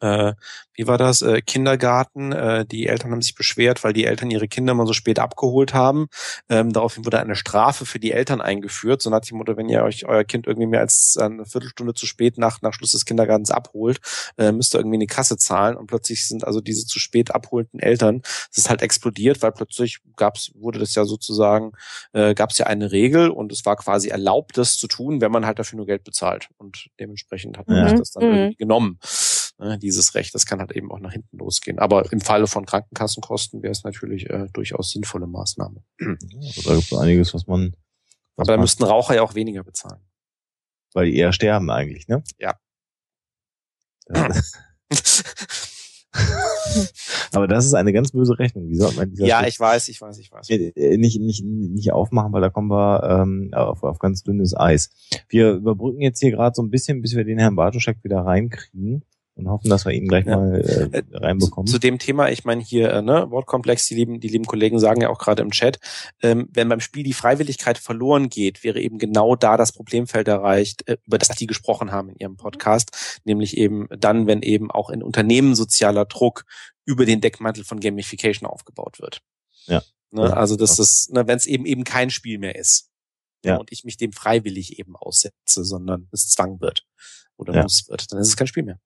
äh, wie war das, äh, Kindergarten. Äh, die Eltern haben sich beschwert, weil die Eltern ihre Kinder mal so spät abgeholt haben. Ähm, daraufhin wurde eine Strafe für die Eltern eingeführt, so nach dem Motto, wenn ihr euch euer Kind irgendwie mehr als eine Viertelstunde zu spät nach, nach Schluss des Kindergartens abholt, äh, müsst ihr irgendwie eine Kasse zahlen. Und plötzlich sind also diese zu spät abholenden Eltern, das ist halt explodiert, weil plötzlich gab's, wurde das ja sozusagen, äh, gab es ja eine Regel und es war quasi erlaubt, das zu tun, wenn man halt dafür nur Geld bezahlt. Und dementsprechend hat man ja. das dann mhm. irgendwie genommen dieses Recht. Das kann halt eben auch nach hinten losgehen. Aber im Falle von Krankenkassenkosten wäre es natürlich äh, durchaus sinnvolle Maßnahme. Also da gibt es einiges, was man. Was Aber da müssten Raucher ja auch weniger bezahlen. Weil die eher sterben eigentlich, ne? Ja. Aber das ist eine ganz böse Rechnung. Wie soll man dieser Ja, ich weiß, ich weiß, ich weiß. Äh, nicht, nicht, nicht aufmachen, weil da kommen wir ähm, auf, auf ganz dünnes Eis. Wir überbrücken jetzt hier gerade so ein bisschen, bis wir den Herrn Bartoschek wieder reinkriegen und hoffen, dass wir ihn gleich ja. mal äh, äh reinbekommen. Zu, zu, dem Thema, ich meine hier, äh, ne, Wortkomplex, die lieben, die lieben Kollegen sagen ja auch gerade im Chat, ähm, wenn beim Spiel die Freiwilligkeit verloren geht, wäre eben genau da das Problemfeld erreicht, äh, über das die gesprochen haben in ihrem Podcast, nämlich eben dann, wenn eben auch in Unternehmen sozialer Druck über den Deckmantel von Gamification aufgebaut wird. Ja. Ne, also das ist, ne, wenn es eben eben kein Spiel mehr ist. Ja. Und ich mich dem freiwillig eben aussetze, sondern es Zwang wird oder ja. muss wird, dann ist es kein Spiel mehr.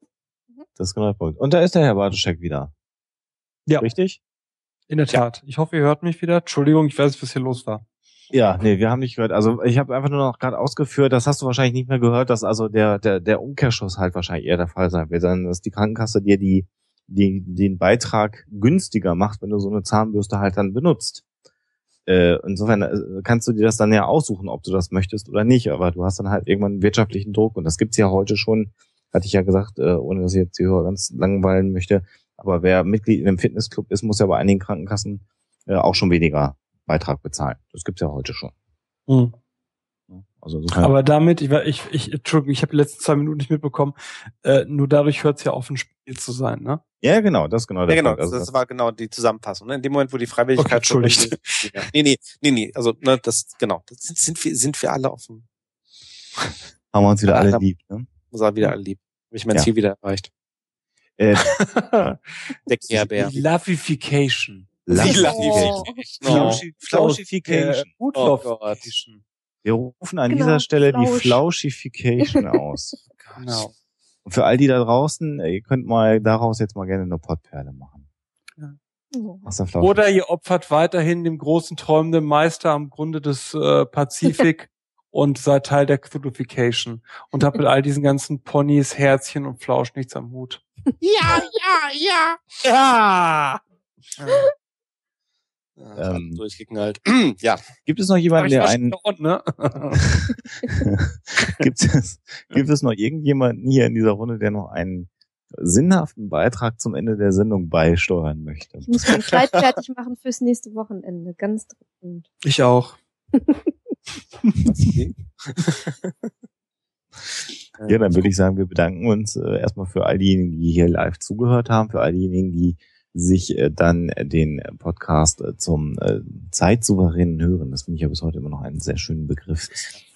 Das ist genau der Punkt. Und da ist der Herr Bartoschek wieder. Ja. Richtig? In der Tat. Ja. Ich hoffe, ihr hört mich wieder. Entschuldigung, ich weiß nicht, was hier los war. Ja, nee, wir haben nicht gehört. Also ich habe einfach nur noch gerade ausgeführt, das hast du wahrscheinlich nicht mehr gehört, dass also der, der, der Umkehrschluss halt wahrscheinlich eher der Fall sein wird, dass die Krankenkasse dir die, die, den Beitrag günstiger macht, wenn du so eine Zahnbürste halt dann benutzt. Äh, insofern äh, kannst du dir das dann ja aussuchen, ob du das möchtest oder nicht, aber du hast dann halt irgendwann einen wirtschaftlichen Druck und das gibt's ja heute schon hatte ich ja gesagt, äh, ohne dass ich jetzt die Hörer ganz langweilen möchte. Aber wer Mitglied in einem Fitnessclub ist, muss ja bei einigen Krankenkassen äh, auch schon weniger Beitrag bezahlen. Das gibt's ja heute schon. Mhm. Also Aber damit, ich, ich, ich Entschuldigung, ich habe die letzten zwei Minuten nicht mitbekommen, äh, nur dadurch hört es ja auf, ein Spiel zu sein, ne? Ja, genau, das genau. Ja, genau, also das, war genau die Zusammenfassung. Ne? In dem Moment, wo die Freiwilligkeit okay, Entschuldigt. nee, nee, nee, nee, also ne, das genau, das sind, sind wir sind wir alle offen. Haben wir uns wieder alle lieb, ne? Muss wieder alle lieb. Habe ich mein ja. Ziel wieder erreicht. Äh, Der Kehrbär. Lavification. Lavification. Flauschification. Oh, Gott. Wir rufen an genau, dieser Stelle Flausch. die Flauschification aus. genau. Und für all die da draußen, ihr könnt mal daraus jetzt mal gerne eine Pottperle machen. Ja. Oder ihr opfert weiterhin dem großen träumenden Meister am Grunde des äh, Pazifik und sei Teil der Cthulhufication und hab mit all diesen ganzen Ponys, Herzchen und Flausch nichts am Hut. Ja, ja, ja, ja. Ja, Ähm, durchgeknallt. ja. Gibt es noch jemanden, der einen, Und, ne? gibt es, gibt es noch irgendjemanden hier in dieser Runde, der noch einen sinnhaften Beitrag zum Ende der Sendung beisteuern möchte? Ich muss mein Kleid fertig machen fürs nächste Wochenende. Ganz dringend. Ich auch. Ja, dann würde ich sagen, wir bedanken uns äh, erstmal für all diejenigen, die hier live zugehört haben, für all diejenigen, die sich äh, dann den Podcast äh, zum äh, zeitsouveränen Hören, das finde ich ja bis heute immer noch einen sehr schönen Begriff,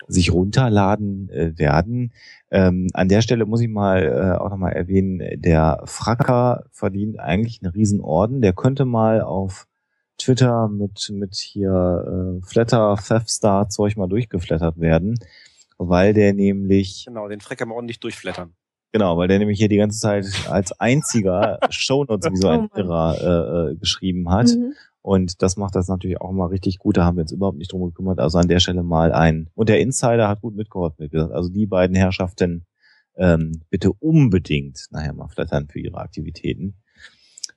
sich runterladen äh, werden. Ähm, an der Stelle muss ich mal äh, auch nochmal erwähnen, der Fracker verdient eigentlich einen Riesenorden. Der könnte mal auf Twitter mit, mit hier äh, Flatter, Fefstar Zeug mal durchgeflattert werden, weil der nämlich Genau, den Frecker mal ordentlich durchflattern. Genau, weil der nämlich hier die ganze Zeit als einziger Shownotes wie so ein Oh. Irrer äh, äh, geschrieben hat. Mhm. Und das macht das natürlich auch mal richtig gut. Da haben wir uns überhaupt nicht drum gekümmert. Also an der Stelle mal ein. Und der Insider hat gut mitgeholfen. wie gesagt. Also die beiden Herrschaften ähm, bitte unbedingt nachher mal flattern für ihre Aktivitäten.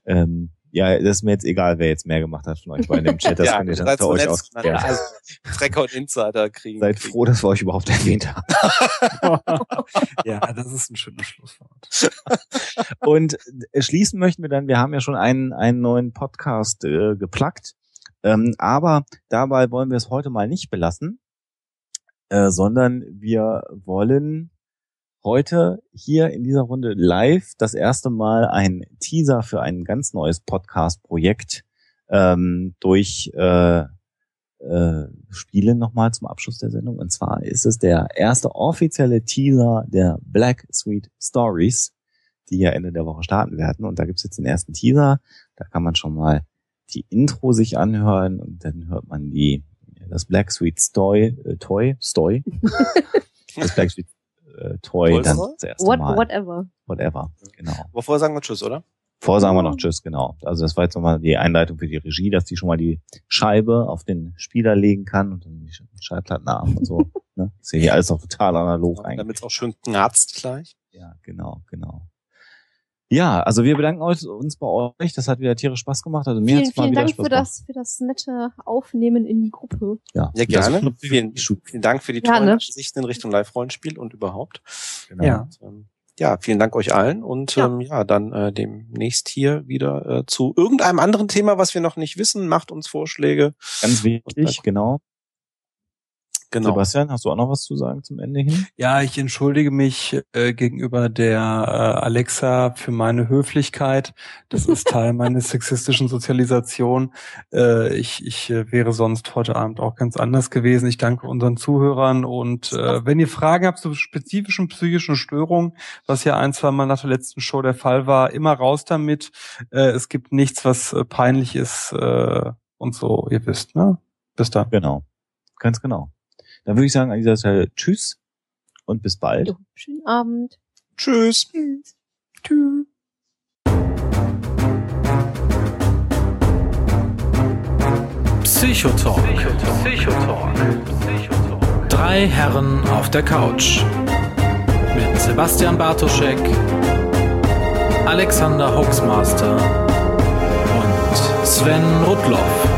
Ähm, ja, das ist mir jetzt egal, wer jetzt mehr gemacht hat von euch beiden im Chat. Das ja, könnt ihr dann für euch ausklären. also Frecker und Insider kriegen. Seid kriegen. froh, dass wir euch überhaupt erwähnt haben. ja, das ist ein schönes Schlusswort. Und äh, schließen möchten wir dann, wir haben ja schon einen, einen neuen Podcast äh, geplackt, ähm, aber dabei wollen wir es heute mal nicht belassen, äh, sondern wir wollen heute hier in dieser Runde live das erste Mal ein Teaser für ein ganz neues Podcast-Projekt ähm, durch äh, äh, spielen nochmal zum Abschluss der Sendung. Und zwar ist es der erste offizielle Teaser der Black Sweet Stories, die ja Ende der Woche starten werden. Und da gibt's jetzt den ersten Teaser. Da kann man schon mal die Intro sich anhören und dann hört man die das Black Sweet Stoy, äh, Toy, Stoy, das Black Sweet äh, Toy dann Polster? das erste What, Mal. whatever. Whatever, genau. Aber vorher sagen wir Tschüss, oder? Vorher sagen wir noch Tschüss, genau. Also das war jetzt nochmal die Einleitung für die Regie, dass die schon mal die Scheibe auf den Spieler legen kann und dann die Schallplattenarm und so. ne? Ist ja hier alles noch total analog eigentlich. Damit es auch schön knarzt gleich. Ja, genau, genau. Ja, also wir bedanken uns, uns bei euch. Das hat wieder tierisch Spaß gemacht. Also mir Vielen, hat's mal vielen wieder Dank Spaß für das, für das nette Aufnehmen in die Gruppe. Ja, Ja, gerne. Vielen, vielen Dank für die Gerne. tollen Ansichten in Richtung Live-Rollenspiel und überhaupt. Genau. Ja. Und, ähm, ja, vielen Dank euch allen und Ja. ähm, ja, dann äh, demnächst hier wieder äh, zu irgendeinem anderen Thema, was wir noch nicht wissen. Macht uns Vorschläge. Ganz wichtig, genau. Genau. Sebastian, hast du auch noch was zu sagen zum Ende hin? Ja, ich entschuldige mich äh, gegenüber der äh, Alexa für meine Höflichkeit. Das ist Teil meiner sexistischen Sozialisation. Äh, ich ich äh, wäre sonst heute Abend auch ganz anders gewesen. Ich danke unseren Zuhörern und äh, wenn ihr Fragen habt zu spezifischen psychischen Störungen, was ja ein, zwei Mal nach der letzten Show der Fall war, immer raus damit. Äh, es gibt nichts, was äh, peinlich ist äh, und so, ihr wisst, ne? Bis dann. Genau. Ganz genau. Dann würde ich sagen an dieser Stelle Tschüss und bis bald. Jo, schönen Abend. Tschüss. Tschüss. Tschüss. Psychotalk. Psychotalk. Drei Herren auf der Couch. Mit Sebastian Bartoschek, Alexander Hoaxmaster und Sven Rudloff.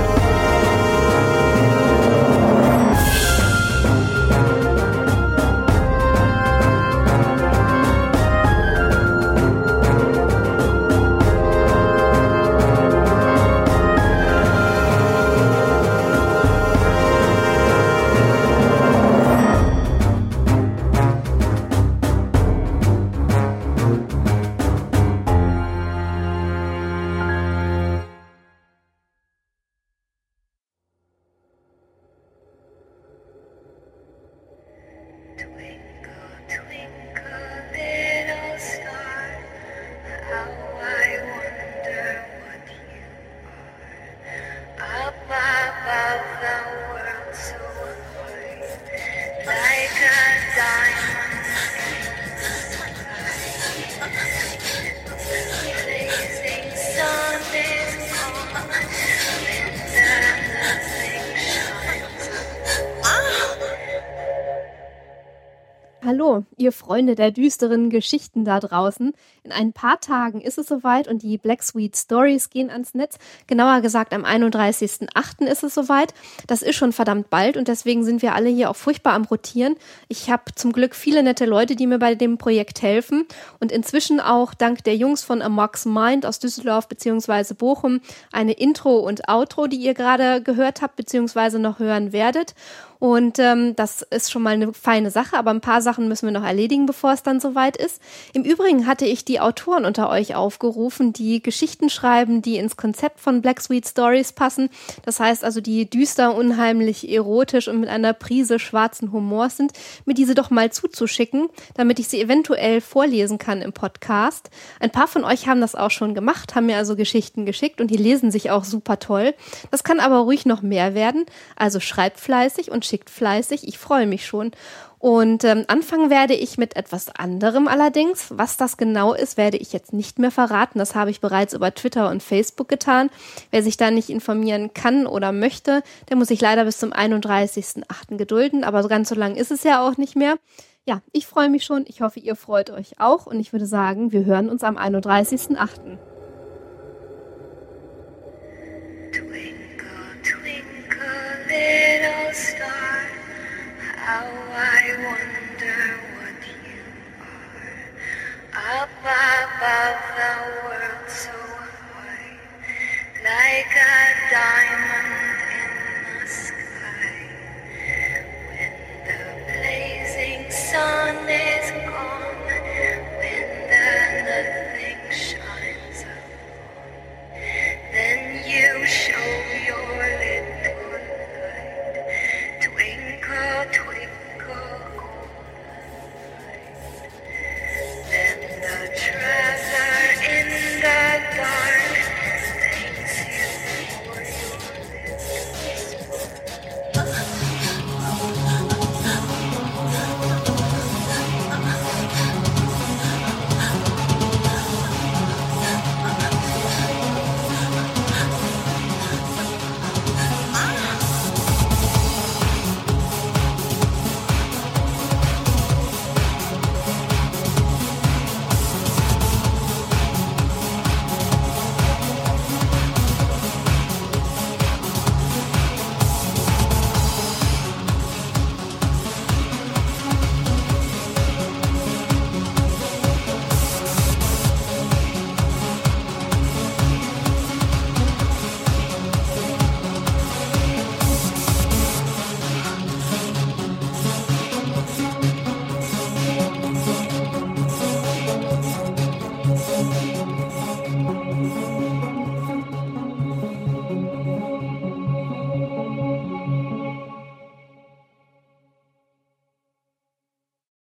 Freunde der düsteren Geschichten da draußen. In ein paar Tagen ist es soweit und die Black Sweet Stories gehen ans Netz. Genauer gesagt, am 31.08. ist es soweit. Das ist schon verdammt bald und deswegen sind wir alle hier auch furchtbar am Rotieren. Ich habe zum Glück viele nette Leute, die mir bei dem Projekt helfen und inzwischen auch dank der Jungs von Amok's Mind aus Düsseldorf bzw. Bochum eine Intro und Outro, die ihr gerade gehört habt bzw. noch hören werdet. Und ähm, das ist schon mal eine feine Sache, aber ein paar Sachen müssen wir noch erledigen, bevor es dann soweit ist. Im Übrigen hatte ich die Autoren unter euch aufgerufen, die Geschichten schreiben, die ins Konzept von Black Sweet Stories passen. Das heißt also, die düster, unheimlich, erotisch und mit einer Prise schwarzen Humors sind, mir diese doch mal zuzuschicken, damit ich sie eventuell vorlesen kann im Podcast. Ein paar von euch haben das auch schon gemacht, haben mir also Geschichten geschickt und die lesen sich auch super toll. Das kann aber ruhig noch mehr werden. Also schreibt fleißig schickt fleißig. Ich freue mich schon. Und ähm, anfangen werde ich mit etwas anderem allerdings. Was das genau ist, werde ich jetzt nicht mehr verraten. Das habe ich bereits über Twitter und Facebook getan. Wer sich da nicht informieren kann oder möchte, der muss sich leider bis zum 31.08. gedulden. Aber ganz so lang ist es ja auch nicht mehr. Ja, ich freue mich schon. Ich hoffe, ihr freut euch auch. Und ich würde sagen, wir hören uns am 31.08. little star, how I wonder what you are. Up above the world so high, like a diamond in the sky. When the blazing sun is gone, when the nothing shines upon, then you show your lit treasure in the